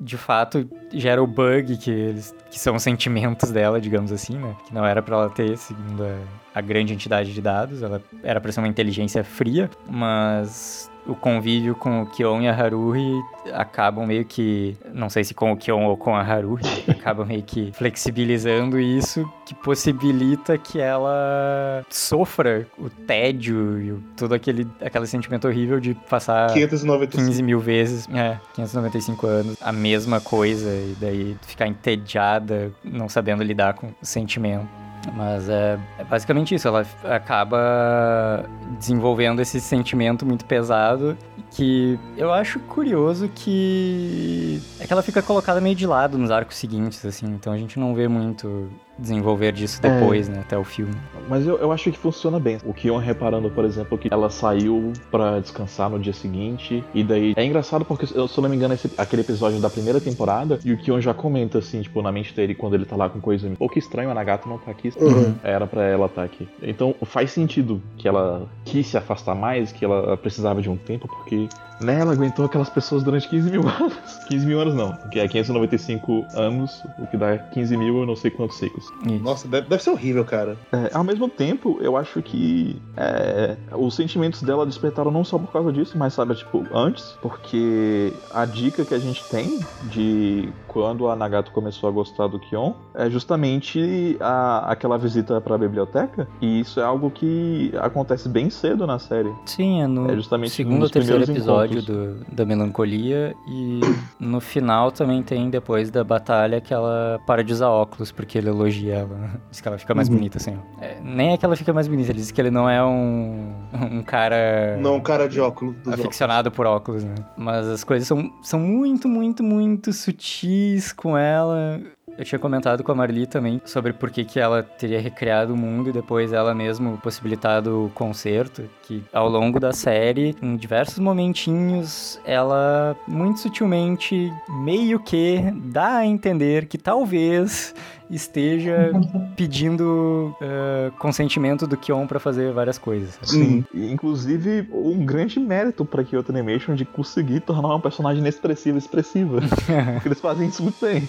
S4: de fato gera o bug que, eles, que são os sentimentos dela, digamos assim, né? Que não era pra ela ter, segundo a, a grande entidade de dados, ela era pra ser uma inteligência fria, mas o convívio com o Kion e a Haruhi acabam meio que, não sei se com o Kion ou com a Haruhi, acabam meio que flexibilizando isso, que possibilita que ela sofra o tédio e o- todo aquele, aquele sentimento horrível de passar
S2: 595.
S4: 15 mil vezes, é, 595 anos, a mesma coisa, e daí ficar entediada, não sabendo lidar com o sentimento. Mas é, é basicamente isso, ela acaba desenvolvendo esse sentimento muito pesado que eu acho curioso que é que ela fica colocada meio de lado nos arcos seguintes, assim, então a gente não vê muito desenvolver disso
S3: É.
S4: depois, né, até o filme.
S3: Mas eu, eu acho que funciona bem. O Kion reparando, por exemplo, que ela saiu pra descansar no dia seguinte. E daí. É engraçado porque, eu, se eu não me engano, esse, aquele episódio da primeira temporada. E o Kion já comenta, assim, tipo, na mente dele, quando ele tá lá com coisa. Pô, que estranho, a Nagato não tá aqui.
S2: Uhum.
S3: Era pra ela estar aqui. Então faz sentido que ela quis se afastar mais, que ela precisava de um tempo, porque. Né, ela aguentou aquelas pessoas durante 15 mil anos. 15 mil anos não, que é 595 anos, o que dá 15 mil eu não sei quantos ciclos.
S4: Isso.
S2: Nossa, deve, deve ser horrível, cara.
S3: É, ao mesmo tempo, eu acho que é, os sentimentos dela despertaram não só por causa disso, mas sabe, tipo, antes, porque a dica que a gente tem de quando a Nagato começou a gostar do Kion é justamente a, aquela visita pra biblioteca, e isso é algo que acontece bem cedo na série.
S4: Sim, é no
S3: É justamente
S4: segundo ou terceiro episódio
S3: encontros.
S4: do, da melancolia e no final também tem depois da batalha que ela para de usar óculos porque ele elogia ela. né? Diz que ela fica mais
S2: Uhum.
S4: bonita assim. ó. É, nem é que ela fica mais bonita, ele diz que ele não é um, um cara
S2: Não, um cara de óculos. Dos óculos.
S4: aficionado por óculos, né? Mas as coisas são, são muito, muito, muito sutis com ela. Eu tinha comentado com a Marli também sobre por que, que ela teria recriado o mundo e depois ela mesmo possibilitado o concerto. Que ao longo da série, em diversos momentinhos, ela muito sutilmente, meio que dá a entender que talvez esteja pedindo eh, consentimento do Kion pra fazer várias coisas.
S3: Sim. Inclusive, um grande mérito pra Kyoto Animation de conseguir tornar uma personagem inexpressiva expressiva. Porque eles fazem isso muito bem.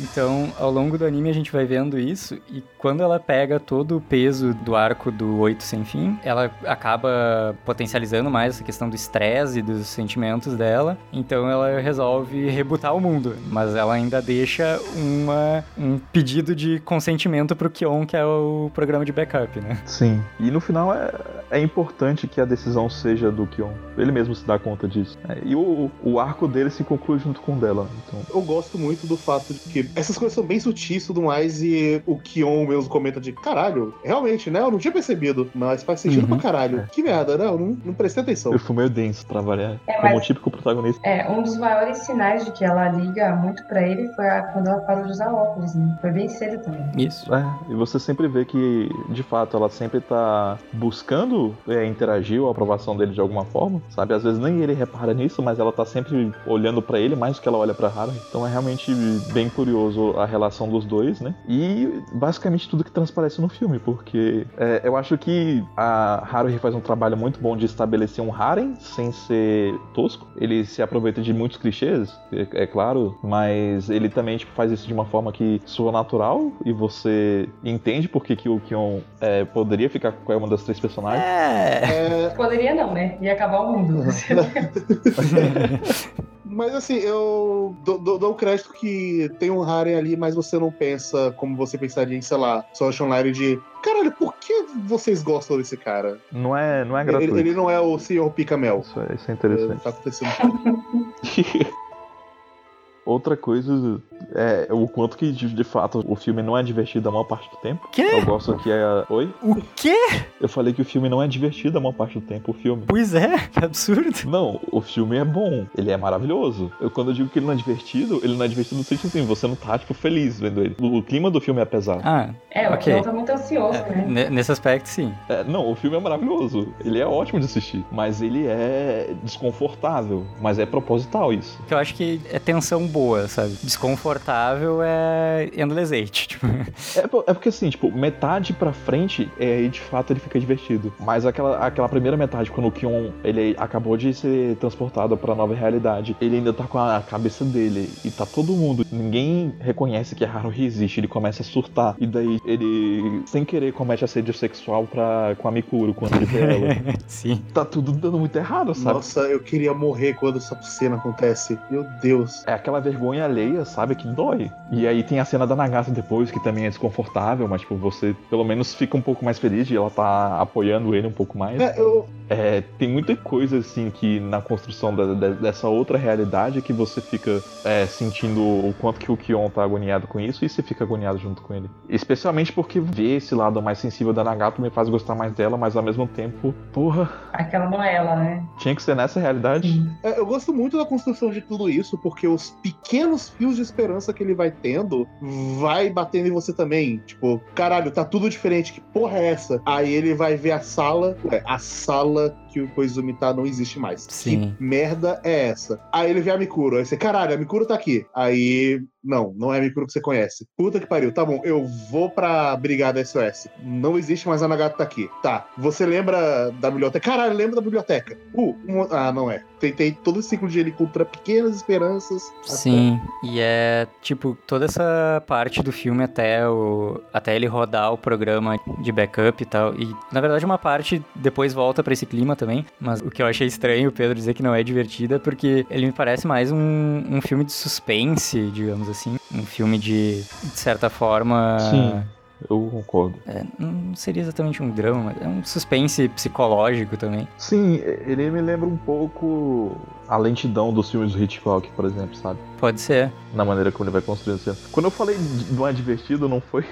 S4: Então, ao longo do anime a gente vai vendo isso e quando ela pega todo o peso do arco do Oito Sem Fim, ela acaba potencializando mais essa questão do estresse e dos sentimentos dela. Então ela resolve rebutar o mundo, mas ela ainda deixa uma, um pedido de consentimento pro Kion, que é o programa de backup, né?
S3: Sim. E no final é, é importante que a decisão seja do Kion. Ele mesmo se dá conta disso. É, e o, o arco dele se conclui junto com o dela. Então,
S2: Eu gosto muito do fato de que essas coisas são bem sutis e tudo mais, e o Kion mesmo comenta de caralho, realmente, né? Eu não tinha percebido, mas faz sentido
S4: Uhum.
S2: pra caralho. Que merda, não, não, não prestei atenção.
S3: eu fui meio denso pra variar.
S5: É,
S3: Como
S5: mas-
S3: um típico protagonista.
S5: É, um dos maiores sinais de que ela liga muito pra ele foi a- quando ela parou de usar óculos, né? Foi bem cedo também.
S4: Isso.
S3: É, e você sempre vê que, de fato, ela sempre tá buscando é, interagir ou a aprovação dele de alguma forma, sabe? Às vezes nem ele repara nisso, mas ela tá sempre olhando pra ele mais do que ela olha pra Haruhi. Então é realmente bem curioso a relação dos dois, né? E basicamente tudo que transparece no filme, porque é, eu acho que a Haruhi faz um trabalho muito bom de estabelecer um harem sem ser tosco. Ele se aproveita de muitos clichês, é, é claro, mas ele também tipo, faz isso de uma forma que soa natural e você entende por que, que o Kion é, poderia ficar com uma das três personagens.
S4: É.
S2: É,
S5: Poderia não, né? Ia acabar o mundo.
S2: mas assim, eu dou, dou, dou o crédito que tem um harem ali, mas você não pensa como você pensaria em, sei lá, Social Online de caralho, por que vocês gostam desse cara?
S3: Não é, não é
S2: Ele,
S3: gratuito.
S2: ele não é o Sr. Picamel.
S3: Isso, é, isso é
S2: É,
S3: interessante.
S2: Tá acontecendo.
S3: Outra coisa é o quanto que, de, de fato, o filme não é divertido a maior parte do tempo.
S4: Quê?
S3: Eu gosto que é. Oi?
S4: O quê?
S3: Eu falei que o filme não é divertido a maior parte do tempo, o filme.
S4: Pois é, que absurdo.
S3: Não, o filme é bom, ele é maravilhoso. Eu, quando eu digo que ele não é divertido, ele não é divertido no sentido assim, você não tá, tipo, feliz vendo ele. O, o clima do filme é pesado.
S4: Ah,
S5: É, o
S4: Ok.
S5: Kion tá muito ansioso,
S4: é,
S5: né?
S4: ne- nesse aspecto sim.
S3: É, não, o filme é maravilhoso. Ele é ótimo de assistir. Mas ele é desconfortável. Mas é proposital isso.
S4: Que eu acho que é tensão boa, sabe? Desconfortável é endless eight, tipo.
S3: É, é porque assim, tipo, metade pra frente, é, aí de fato ele fica divertido. Mas aquela, aquela primeira metade, quando o Kion ele acabou de ser transportado pra nova realidade, ele ainda tá com a cabeça dele. E tá todo mundo. Ninguém reconhece que a Haruhi existe. Ele começa a surtar. E daí ele, sem querer, comete assédio sexual pra, com a Mikuro quando ele vê ela.
S4: sim.
S3: tá tudo dando muito errado, sabe?
S2: Nossa, eu queria morrer quando essa cena acontece. Meu Deus.
S3: É aquela vergonha alheia, sabe? Que dói. E aí tem a cena da Nagata depois, que também é desconfortável, mas, tipo, você pelo menos fica um pouco mais feliz de ela tá apoiando ele um pouco mais.
S2: É, eu,
S3: É, tem muita coisa, assim, que na construção da- da- dessa outra realidade que você fica é, sentindo o quanto que o Kion tá agoniado com isso e você fica agoniado junto com ele. Especialmente porque ver esse lado mais sensível da Nagata me faz gostar mais dela, mas ao mesmo tempo, porra,
S5: Aquela não é ela, né?
S3: tinha que ser nessa realidade.
S2: é, eu gosto muito da construção de tudo isso, porque os pequenos fios de esperança que ele vai tendo vai batendo em você também. Tipo, caralho, tá tudo diferente. Que porra é essa? Aí ele vai ver a sala. A sala que o Koizumi tá não existe mais.
S4: Sim.
S2: Que merda é essa? Aí ele vê a Mikuro. Aí você, caralho, a Mikuro tá aqui. Aí, não, não é a Mikuro que você conhece. Puta que pariu. Tá bom, eu vou pra Brigada SOS. Não existe mais a Nagata tá aqui. Tá, você lembra da biblioteca? Caralho, lembra da biblioteca? Uh, um- ah, não é. Tem todo esse ciclo de ele contra pequenas esperanças.
S4: Sim, e é tipo toda essa parte do filme até o até ele rodar o programa de backup e tal. E na verdade uma parte depois volta pra esse clima também, mas o que eu achei estranho o Pedro dizer que não é divertida é porque ele me parece mais um, um filme de suspense, digamos assim, um filme de de certa forma
S3: Sim. Eu concordo.
S4: é, não seria exatamente um drama, é um suspense psicológico também.
S3: Sim, ele me lembra um pouco a lentidão dos filmes do Hitchcock, por exemplo, sabe?
S4: Pode ser.
S3: Na maneira como ele vai construindo. Quando eu falei de- não é divertido, não foi,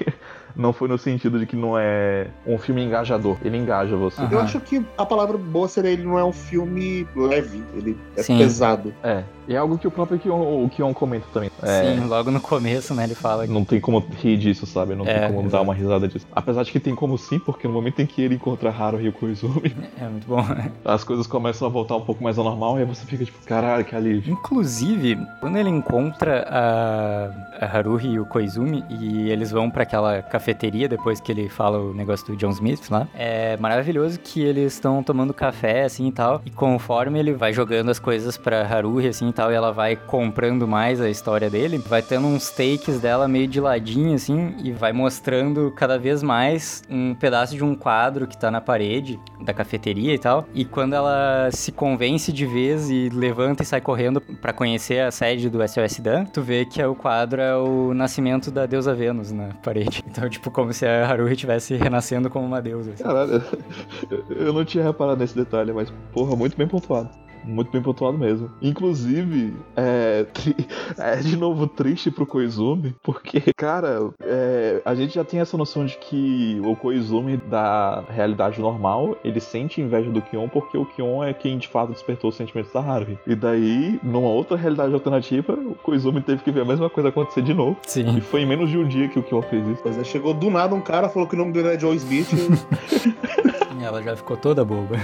S3: não foi no sentido de que não é um filme engajador. Ele engaja você.
S4: Ah.
S2: Eu acho que a palavra boa seria ele não é um filme leve, ele é
S4: Sim.
S2: pesado.
S3: É. E é algo que o próprio Kion, o Kion comenta também. É,
S4: Sim, logo no começo, né, ele fala que
S3: Não tem como rir disso, sabe? Não
S4: É,
S3: tem como dar uma risada disso. Apesar de que tem como sim, porque no momento em que ele encontra Haruhi e o Koizumi,
S4: é muito bom.
S3: as coisas começam a voltar um pouco mais ao normal e aí você fica tipo, caralho, que alívio.
S4: Inclusive, quando ele encontra a, a Haruhi e o Koizumi e eles vão pra aquela cafeteria depois que ele fala o negócio do John Smith lá, é maravilhoso que eles estão tomando café assim e tal, e conforme ele vai jogando as coisas pra Haruhi assim tal, e ela vai comprando mais a história dele, vai tendo uns takes dela meio de ladinho assim e vai mostrando cada vez mais um pedaço de um quadro que tá na parede da cafeteria e tal. E quando ela se convence de vez e levanta e sai correndo pra conhecer a sede do SOS Dan, tu vê que é o quadro é o nascimento da deusa Vênus na parede. Então, tipo, como se a Haruhi estivesse renascendo como uma deusa. assim.
S3: Caralho, eu não tinha reparado nesse detalhe, mas porra, muito bem pontuado. Muito bem pontuado mesmo. Inclusive, é, tri- é de novo triste pro Koizumi, porque, cara, é, a gente já tem essa noção de que o Koizumi da realidade normal, ele sente inveja do Kion porque o Kion é quem de fato despertou os sentimentos da Haruhi. E daí, numa outra realidade alternativa, o Koizumi teve que ver a mesma coisa acontecer de novo. E
S4: Sim.
S3: foi em menos de um dia que o Kion fez isso.
S2: Pois é, chegou do nada um cara, falou que o nome dele é Joe Smith.
S4: Ela já ficou toda boba.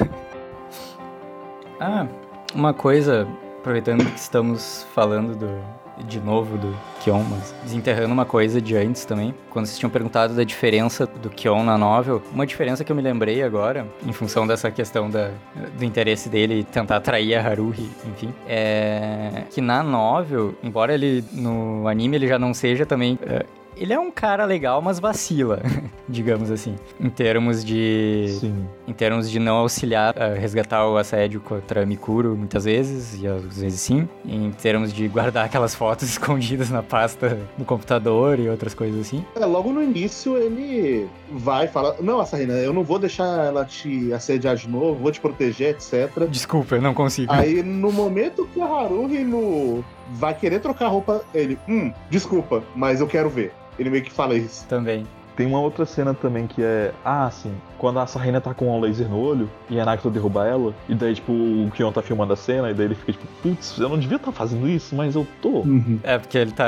S4: Ah, uma coisa, aproveitando que estamos falando do de novo do Kion, mas desenterrando uma coisa de antes também. Quando vocês tinham perguntado da diferença do Kion na novel, uma diferença que eu me lembrei agora, em função dessa questão da, do interesse dele tentar atrair a Haruhi, enfim, é que na novel, embora ele no anime ele já não seja também é, ele é um cara legal, mas vacila, digamos assim, em termos de
S3: Sim.
S4: Em termos de não auxiliar a resgatar o assédio contra Mikuro muitas vezes, e às vezes sim, em termos de guardar aquelas fotos escondidas na pasta no computador e outras coisas assim.
S2: É, logo no início ele vai falar: Não, Asarina, eu não vou deixar ela te assediar de novo, vou te proteger, etc.
S4: Desculpa, eu não consigo.
S2: Aí no momento que a Haruhi no... vai querer trocar a roupa, ele: Hum, desculpa, mas eu quero ver. Ele meio que fala isso.
S4: Também.
S3: Tem uma outra cena também que é. Ah, sim. Quando a Sarina tá com um laser no olho e a Nagito derruba ela, e daí, tipo, o Kion tá filmando a cena, e daí ele fica tipo, putz, eu não devia estar fazendo isso, mas eu tô.
S4: É porque ele tá.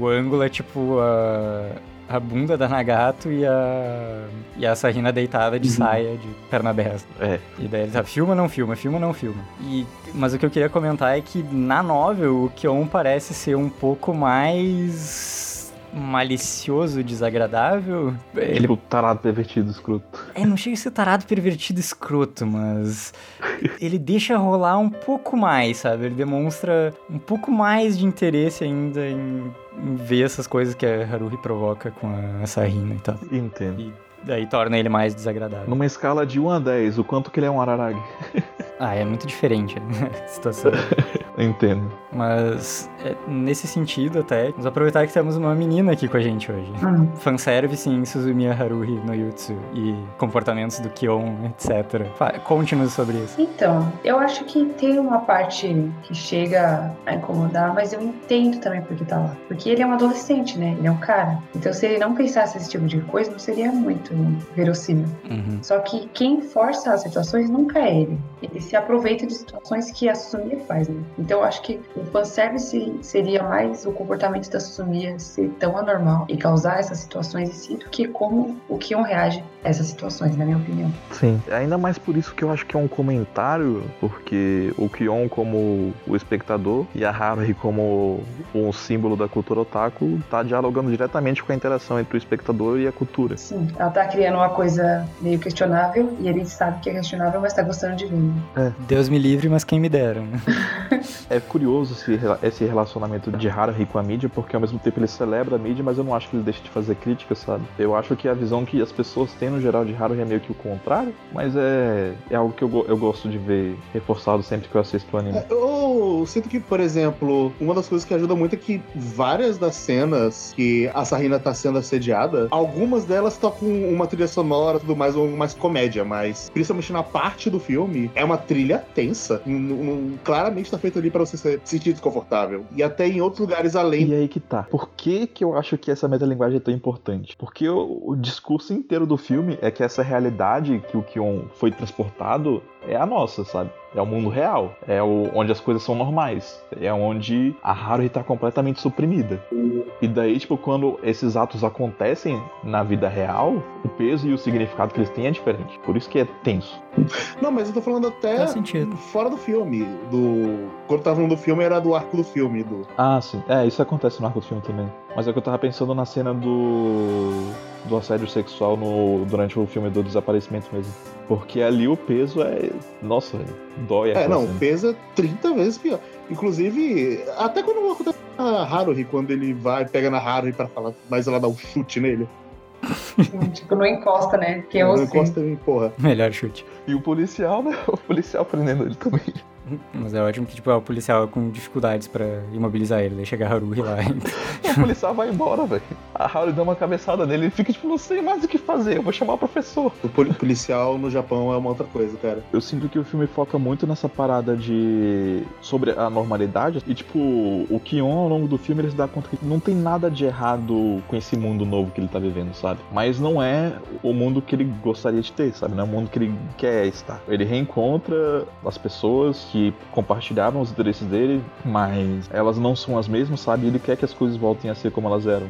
S4: O ângulo é tipo a. A bunda da Nagato e a. E a Sarina deitada de
S2: Uhum.
S4: saia, de perna aberta.
S3: É.
S4: E daí ele tá, filma ou não filma, filma ou não filma. E, mas o que eu queria comentar é que na novel o Kion parece ser um pouco mais malicioso, desagradável. Ele
S3: Tipo, tarado pervertido, escroto.
S4: é, não chega a ser tarado, pervertido, escroto, mas ele deixa rolar um pouco mais, sabe? Ele demonstra um pouco mais de interesse ainda em, em ver essas coisas que a Haruhi provoca com a Sarina e tal.
S3: Entendo.
S4: E daí torna ele mais desagradável.
S3: Numa escala de 1 a 10, o quanto que ele é um Araragi?
S4: Ah, é muito diferente né, a situação.
S3: Entendo.
S4: Mas nesse sentido até, vamos aproveitar que temos uma menina aqui com a gente hoje.
S5: Hum.
S4: Fanservice em Suzumiya Haruhi no Jutsu e comportamentos do Kion, etc. Conte-nos sobre isso.
S5: Então, eu acho que tem uma parte que chega a incomodar, mas eu entendo também porque tá lá. Porque ele é um adolescente, né? Ele é um cara. Então, se ele não pensasse esse tipo de coisa, não seria muito verossímil.
S4: Uhum.
S5: Só que quem força as situações nunca é ele. Ele se aproveita de situações que a Suzumiya faz, né? Então eu acho que o fanservice seria mais o comportamento da Suzumiya ser tão anormal e causar essas situações em si do que como o Kion reage essas situações, na minha opinião.
S3: Sim. Ainda mais por isso que eu acho que é um comentário, porque o Kion como o espectador e a Haruhi como um símbolo da cultura otaku tá dialogando diretamente com a interação entre o espectador e a cultura.
S5: Sim, ela tá criando uma coisa meio questionável e ele sabe que é questionável, mas tá gostando de ver. né?
S4: Deus me livre, mas quem me dera. né?
S3: É curioso esse, esse relacionamento de Haruhi com a mídia, porque ao mesmo tempo ele celebra a mídia, mas eu não acho que ele deixa de fazer críticas, sabe? Eu acho que a visão que as pessoas têm no geral de Haruhi é meio que o contrário, mas é, é algo que eu, eu gosto de ver reforçado sempre que eu assisto o anime.
S2: É, Eu sinto que, por exemplo, uma das coisas que ajuda muito é que várias das cenas que a Sarina tá sendo assediada, algumas delas estão com uma trilha sonora, tudo mais, mais comédia, mas principalmente na parte do filme, é uma trilha tensa. N- claramente tá feito ali pra você se sentir desconfortável. E até em outros lugares além.
S3: E aí que tá. Por que, que eu acho que essa metalinguagem é tão importante? Porque o, o discurso inteiro do filme é que essa realidade que o Kion foi transportado é a nossa, sabe? É o mundo real. É o, onde as coisas são normais. É onde a Haruhi tá completamente suprimida. E daí, tipo, quando esses atos acontecem na vida real, o peso e o significado que eles têm é diferente. Por isso que é tenso.
S2: Não, mas eu tô falando até
S4: Faz sentido.
S2: fora do filme. Do... Quando eu tava falando do filme, era do arco do filme. Do...
S3: Ah, sim. É, isso acontece no arco do filme também. Mas é que eu tava pensando na cena do. do assédio sexual no, durante o filme do desaparecimento mesmo. Porque ali o peso é. Nossa, dói
S2: É, não,
S3: cena.
S2: pesa 30 vezes pior. Inclusive, até quando acontece a Haruhi, quando ele vai, pega na Haruhi pra falar, mas ela dá um chute nele.
S5: tipo, não encosta, né? Que eu
S2: não
S5: sei.
S2: encosta em porra.
S4: Melhor chute.
S3: E o policial, né? O policial prendendo ele também.
S4: Mas é ótimo que, tipo, é o policial com dificuldades pra imobilizar ele. Daí chega a Haruhi lá.
S3: o policial vai embora, velho. A Haruhi dá uma cabeçada nele, ele fica tipo, não sei mais o que fazer, eu vou chamar o professor.
S2: O poli- policial no Japão é uma outra coisa, cara.
S3: Eu sinto que o filme foca muito nessa parada de. sobre a normalidade. E, tipo, o Kion, ao longo do filme, ele se dá conta que não tem nada de errado com esse mundo novo que ele tá vivendo, sabe? Mas não é o mundo que ele gostaria de ter, sabe? Não é o mundo que ele quer estar. Ele reencontra as pessoas que compartilhavam os interesses dele, mas elas não são as mesmas, sabe? Ele quer que as coisas voltem a ser como elas eram.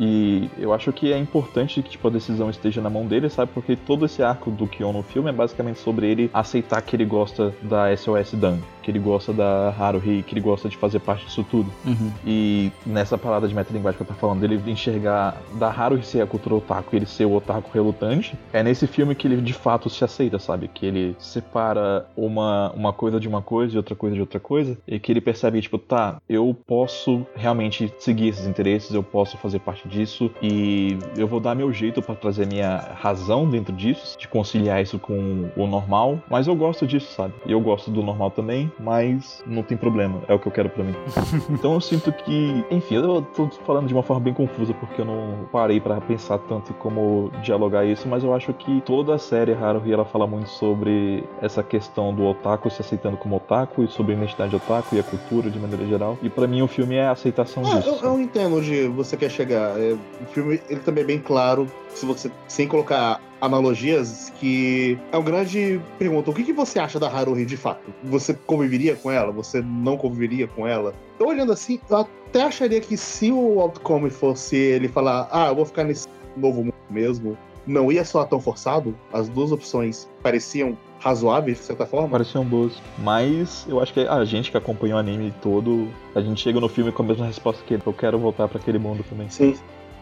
S3: E eu acho que é importante que tipo, a decisão esteja na mão dele, sabe? Porque todo esse arco do Kion no filme é basicamente sobre ele aceitar que ele gosta da SOS Dan, que ele gosta da Haruhi, que ele gosta de fazer parte disso tudo.
S4: Uhum.
S3: E nessa parada de metalinguagem que eu tô falando, dele enxergar da Haruhi ser a cultura otaku e ele ser o otaku relutante, é nesse filme que ele de fato se aceita, sabe? Que ele separa uma, uma coisa de uma coisa e outra coisa de outra coisa, e que ele percebe, tipo, tá, eu posso realmente seguir esses interesses, eu posso fazer parte disso, e eu vou dar meu jeito pra trazer minha razão dentro disso, de conciliar isso com o normal, mas eu gosto disso, sabe? E eu gosto do normal também, mas não tem problema, é o que eu quero pra mim. Então eu sinto que, enfim, eu tô falando de uma forma bem confusa porque eu não parei pra pensar tanto em como dialogar isso, mas eu acho que toda a série Haruhi ela fala muito sobre essa questão do otaku se aceitando como otaku e sobre a identidade otaku e a cultura de maneira geral. E pra mim o filme é a aceitação
S2: Ah,
S3: disso.
S2: eu, eu entendo onde você quer chegar. É, o filme ele também é bem claro, se você sem colocar analogias, que é uma grande pergunta. O que, que você acha da Haruhi de fato? Você conviveria com ela? Você não conviveria com ela? Eu olhando assim, eu até acharia que se o outcome fosse ele falar, ah, eu vou ficar nesse novo mundo mesmo, não ia soar tão forçado. As duas opções pareciam razoáveis, de certa forma.
S3: Pareciam boas. Mas eu acho que a gente que acompanha o anime todo, a gente chega no filme com a mesma resposta que ele. Eu quero voltar pra aquele mundo também.
S2: Sim.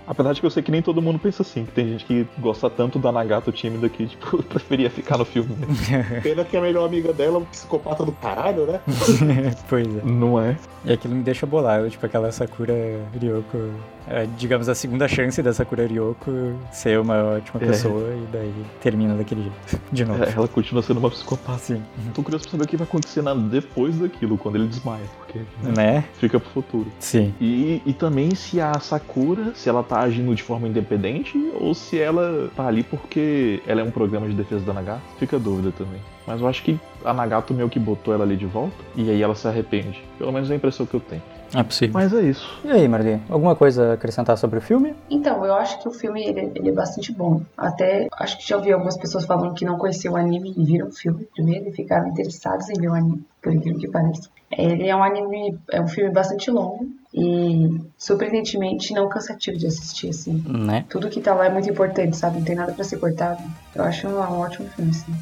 S3: Apesar de que eu sei que nem todo mundo pensa assim, que tem gente que gosta tanto da Nagato tímida que, tipo, preferia ficar no filme.
S2: Pena que a melhor amiga dela é um psicopata do caralho, né?
S4: pois é.
S3: Não é?
S4: E aquilo me deixa bolado, tipo, aquela Sakura Ryoko. É, digamos, a segunda chance da Sakura Ryoko ser uma ótima
S3: É.
S4: pessoa e daí termina daquele jeito. De novo.
S3: É, ela continua sendo uma psicopata.
S4: Sim.
S3: Tô curioso pra saber o que vai acontecer na- depois daquilo, quando ele desmaia, porque Né? fica pro futuro.
S4: Sim.
S3: E, e também se a Sakura, se ela tá agindo de forma independente ou se ela tá ali porque ela é um programa de defesa da Nagato, fica a dúvida também. Mas eu acho que a Nagato meio que botou ela ali de volta e aí ela se arrepende. Pelo menos é a impressão que eu tenho.
S4: É possível.
S3: Mas é isso.
S4: E aí, Marli, alguma coisa a acrescentar sobre o filme?
S5: Então, eu acho que o filme ele, ele é bastante bom. Até acho que já ouvi algumas pessoas falando que não conheciam o anime e viram o filme primeiro e ficaram interessados em ver o anime, por incrível que pareça. Ele é um anime, é um filme bastante longo e surpreendentemente não cansativo de assistir, assim.
S4: Né?
S5: Tudo que tá lá é muito importante, sabe? Não tem nada pra ser cortado. Eu acho um, um ótimo filme, assim.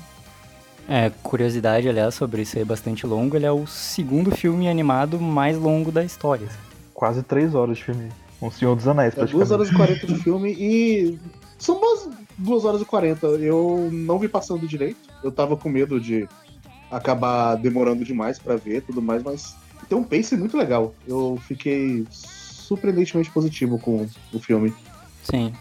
S4: É, curiosidade, aliás, sobre ser bastante longo, ele é o segundo filme animado mais longo da história.
S3: Quase três horas de filme. Um Senhor dos Anéis,
S2: É
S3: praticamente.
S2: 2 horas e 40 de filme e. São boas 2 horas e 40. Eu não vi passando direito. Eu tava com medo de acabar demorando demais pra ver e tudo mais, mas tem um pace muito legal. Eu fiquei surpreendentemente positivo com o filme.
S4: Sim.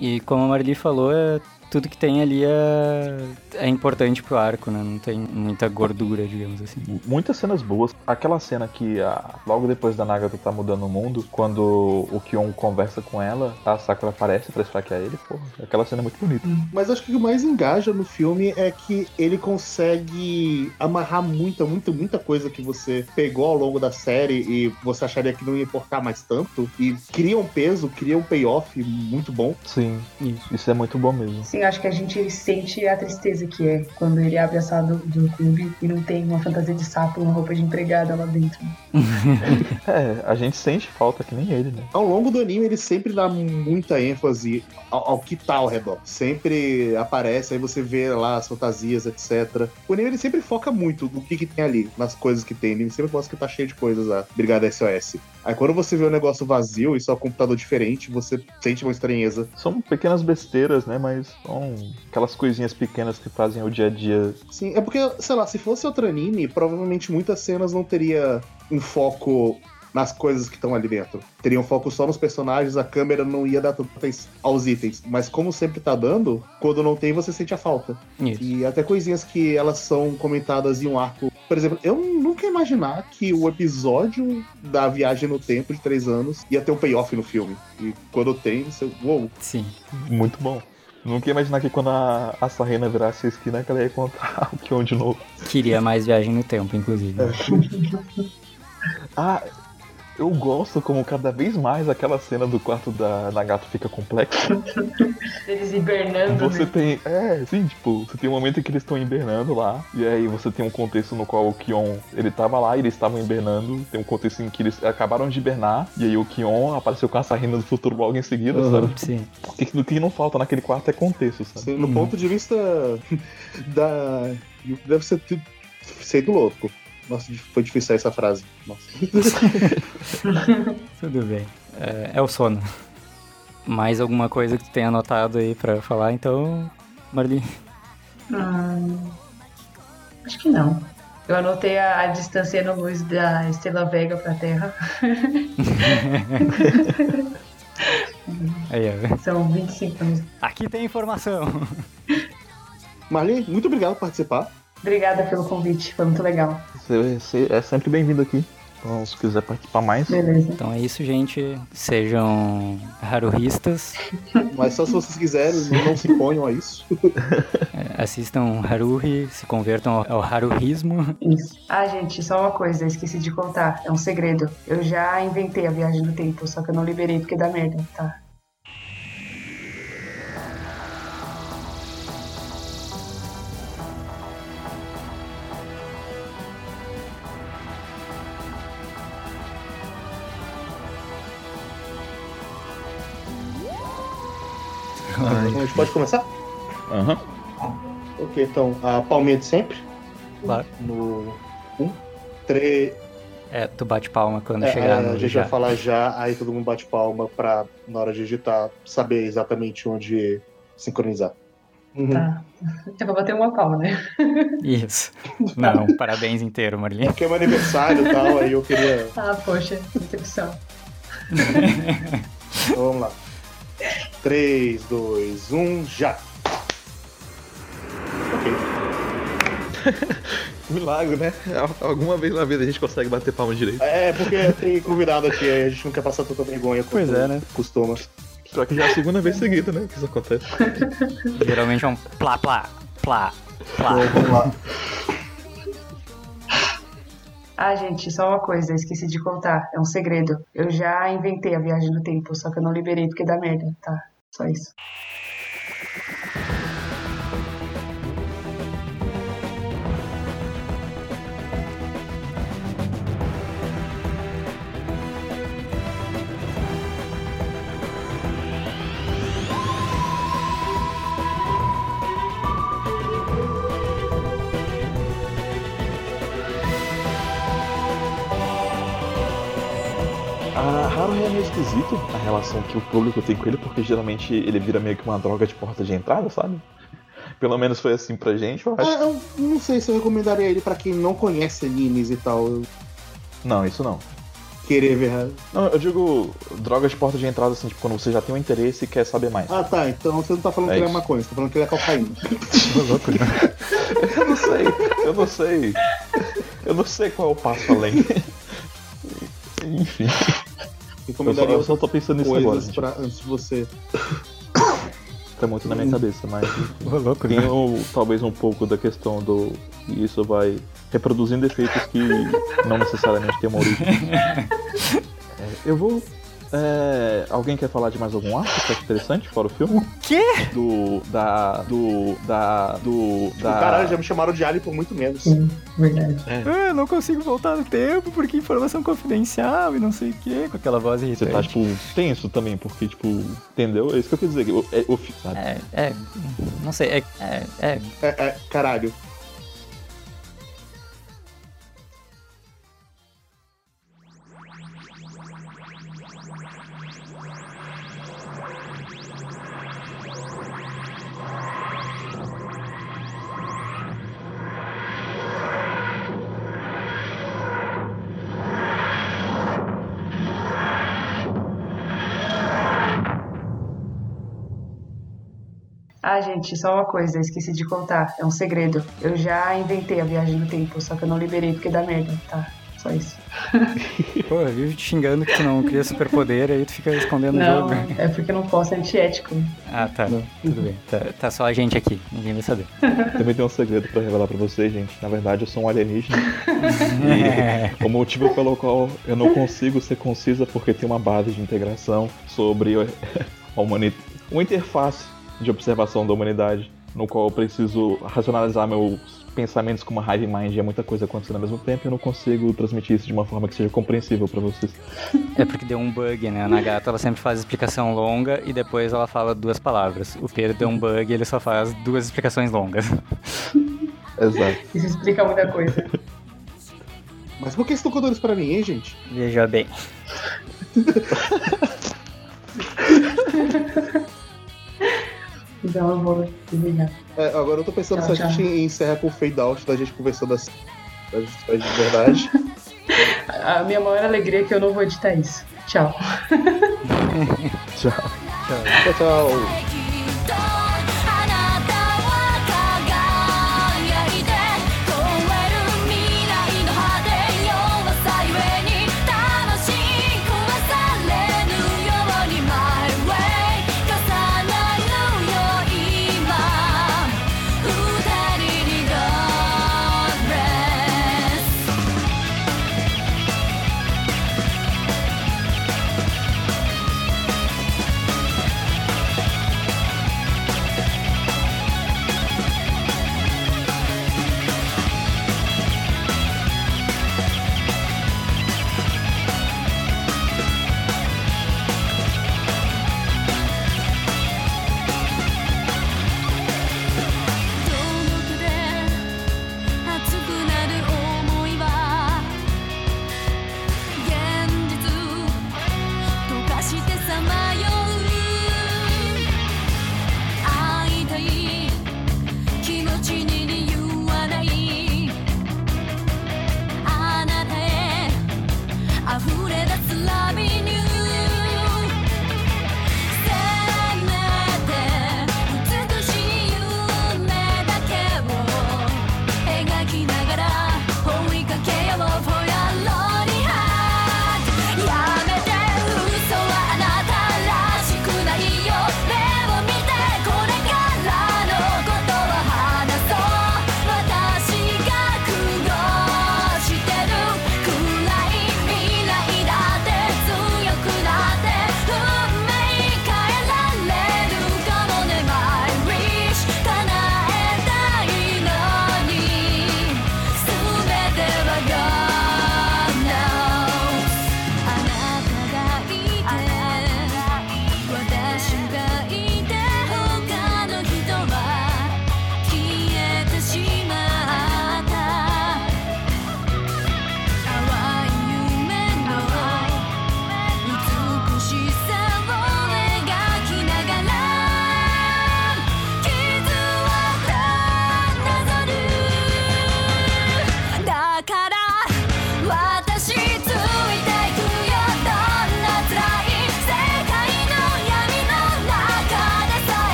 S4: E como a Marli falou, é, tudo que tem ali é, é importante pro arco, né? Não tem muita gordura, digamos assim.
S3: Muitas cenas boas. Aquela cena que a- logo depois da Nagato tá mudando o mundo, quando o Kion conversa com ela, a Sakura aparece pra esfaquear ele, porra. Aquela cena é muito bonita.
S2: Mas acho que o que mais engaja no filme é que ele consegue amarrar muita, muita, muita coisa que você pegou ao longo da série e você acharia que não ia importar mais tanto. E cria um peso, cria um payoff muito bom.
S3: Sim,
S4: Isso.
S3: isso é muito bom mesmo.
S5: Sim, acho que a gente sente a tristeza que é quando ele abre a sala do, do clube e não tem uma fantasia de sapo, uma roupa de empregada lá dentro.
S3: É, a gente sente falta que nem ele, né?
S2: Ao longo do anime, ele sempre dá muita ênfase ao, ao que tá ao redor. Sempre aparece, aí você vê lá as fantasias, etc. O anime ele sempre foca muito no que, que tem ali, nas coisas que tem. Ele sempre mostra que tá cheio de coisas a Brigada SOS. Aí quando você vê o negócio vazio e só um computador diferente, você sente uma estranheza.
S3: São pequenas besteiras, né? Mas são aquelas coisinhas pequenas que fazem o dia a dia.
S2: Sim, é porque, sei lá, se fosse outro anime, provavelmente muitas cenas não teria um foco nas coisas que estão ali dentro. Teria um foco só nos personagens, a câmera não ia dar tanta atenção aos itens. Mas como sempre tá dando, quando não tem, você sente a falta.
S4: Isso.
S2: E até coisinhas que elas são comentadas em um arco. Por exemplo, eu nunca ia imaginar que o episódio da viagem no tempo de três anos ia ter um payoff no filme. E quando tem, você. Uou!
S4: Sim.
S3: Muito bom. Nunca ia imaginar que quando a, a Sarrena virasse a esquina, que ela ia encontrar o Kion de novo.
S4: Queria mais viagem no tempo, inclusive.
S3: Ah, eu gosto como cada vez mais aquela cena do quarto da Nagato fica complexa.
S5: Eles hibernando,
S3: Você
S5: né?
S3: tem. É, sim, tipo, você tem um momento em que eles estão hibernando lá. E aí você tem um contexto no qual o Kion ele tava lá e eles estavam hibernando. Tem um contexto em que eles acabaram de hibernar. E aí o Kion apareceu com a Sarrina do futuro logo em seguida,
S2: Uhum.
S3: sabe?
S4: Sim.
S3: O que, o que não falta naquele quarto é contexto, sabe?
S2: Assim, no ponto de vista da. Deve ser. Sei do louco. Nossa, foi difícil sair essa frase. Nossa.
S4: Tudo bem. É, é o sono. Mais alguma coisa que tu tenha anotado aí pra falar, então, Marli?
S5: Hum, acho que não. Eu anotei a, a distância no luz da Estrela Vega pra Terra.
S4: Aí.
S5: São 25 anos.
S4: Aqui tem informação.
S2: Marli, muito obrigado por participar.
S5: Obrigada pelo convite, foi muito legal.
S3: Você, você é sempre bem-vindo aqui. Então, se quiser participar mais.
S5: Beleza.
S4: Então é isso, gente. Sejam haruhistas.
S2: Mas só se vocês quiserem, não, se ponham a isso.
S4: Assistam Haruhi, se convertam ao, haruhismo.
S5: Isso. Ah, gente, só uma coisa, esqueci de contar. É um segredo. Eu já inventei a viagem no tempo, só que eu não liberei porque dá merda, tá?
S2: A gente pode começar?
S3: Aham.
S2: Ok, então, a palminha de sempre.
S4: Claro.
S2: No. Um, três.
S4: É, tu bate palma quando
S2: É,
S4: chegar
S2: a
S4: no
S2: gente
S4: já.
S2: vai falar já, aí todo mundo bate palma pra, na hora de digitar, saber exatamente onde sincronizar. Uhum.
S5: Tá. Eu vou bater uma palma, né?
S4: Isso. Não, parabéns inteiro, Marli.
S2: Porque é meu aniversário e tal, aí eu queria.
S5: Ah, poxa, decepção.
S2: Então, vamos lá. 3, 2, 1, já! Ok.
S3: Milagre, né? Alguma vez na vida a gente consegue bater palma direito.
S2: É, porque tem convidado aqui, aí a gente não quer passar tanta vergonha.
S4: Pois é, né?
S2: Costuma.
S3: Só que já é a segunda vez seguida, né? Que isso acontece.
S4: Geralmente é um plá, plá, plá, plá.
S2: Então, vamos lá.
S5: Ah, gente, só uma coisa, esqueci de contar. É um segredo. Eu já inventei a viagem no tempo, só que eu não liberei porque dá merda, tá? Só.
S3: É meio esquisito a relação que o público tem com ele, porque geralmente ele vira meio que uma droga de porta de entrada, sabe? Pelo menos foi assim pra gente, eu acho.
S2: Ah, eu não sei se eu recomendaria ele pra quem não conhece animes e tal.
S3: Não, isso não.
S2: querer ver.
S3: Não, eu digo droga de porta de entrada, assim, tipo, quando você já tem um interesse e quer saber mais.
S2: Ah, tá. Então você não tá falando
S3: É
S2: que ele é maconha, você tá falando que ele é cocaína.
S3: Eu não sei, eu não sei. Eu não sei qual é o passo além. Enfim, eu só,
S2: Recomendaria
S3: eu só tô pensando nisso agora.
S2: coisas
S3: Gente.
S2: pra, antes de você.
S3: Tá muito na minha cabeça, mas
S4: louco,
S3: tem
S4: né?
S3: o- talvez um pouco da questão do. E isso vai reproduzindo efeitos que não necessariamente tem uma origem. É, eu vou. É, alguém quer falar de mais algum arco que acha interessante fora o filme?
S4: O quê?
S3: Do. Da. Do. Da. Do. Da.
S2: Caralho, já me chamaram de alien por muito menos.
S5: Sim, verdade.
S4: Ah, não consigo voltar no tempo porque informação confidencial e não sei o que, com aquela voz
S3: Você
S4: irritante.
S3: tá, tipo, tenso também, porque, tipo, entendeu? É isso que eu quis dizer. O, é, o?
S4: É, é, não sei, é, é, é,
S2: É, é, caralho.
S5: Gente, só uma coisa, esqueci de contar. É um segredo. Eu já inventei a viagem no tempo, só que eu não liberei porque dá merda, tá? Só isso.
S4: Pô, eu vivo te xingando que tu não cria superpoder, aí tu fica escondendo o
S5: Não,
S4: jogo.
S5: é porque eu não posso, é antiético.
S4: Ah, tá. Tudo bem. Tá, tá só a gente aqui, ninguém vai saber.
S3: Também tem um segredo pra revelar pra vocês, gente. Na verdade, eu sou um alienígena. E o motivo pelo qual eu não consigo ser concisa porque tem uma base de integração sobre a humanidade, uma interface de observação da humanidade, no qual eu preciso racionalizar meus pensamentos com uma hive mind e é muita coisa acontecendo ao mesmo tempo e eu não consigo transmitir isso de uma forma que seja compreensível pra vocês.
S4: É porque deu um bug, né? A Nagata ela sempre faz explicação longa e depois ela fala duas palavras. O Pedro deu um bug e ele só faz duas explicações longas.
S3: Exato.
S5: Isso explica muita coisa.
S2: Mas por que estão contando isso pra mim, hein, gente?
S4: Veja bem.
S5: Então eu vou desligar.
S2: É, agora eu tô pensando
S5: Tchau,
S2: se a
S5: tchau.
S2: gente encerra com o fade out da gente conversando assim. Da gente de verdade.
S5: A minha maior alegria é que eu não vou editar isso. Tchau.
S3: Tchau.
S2: tchau, tchau.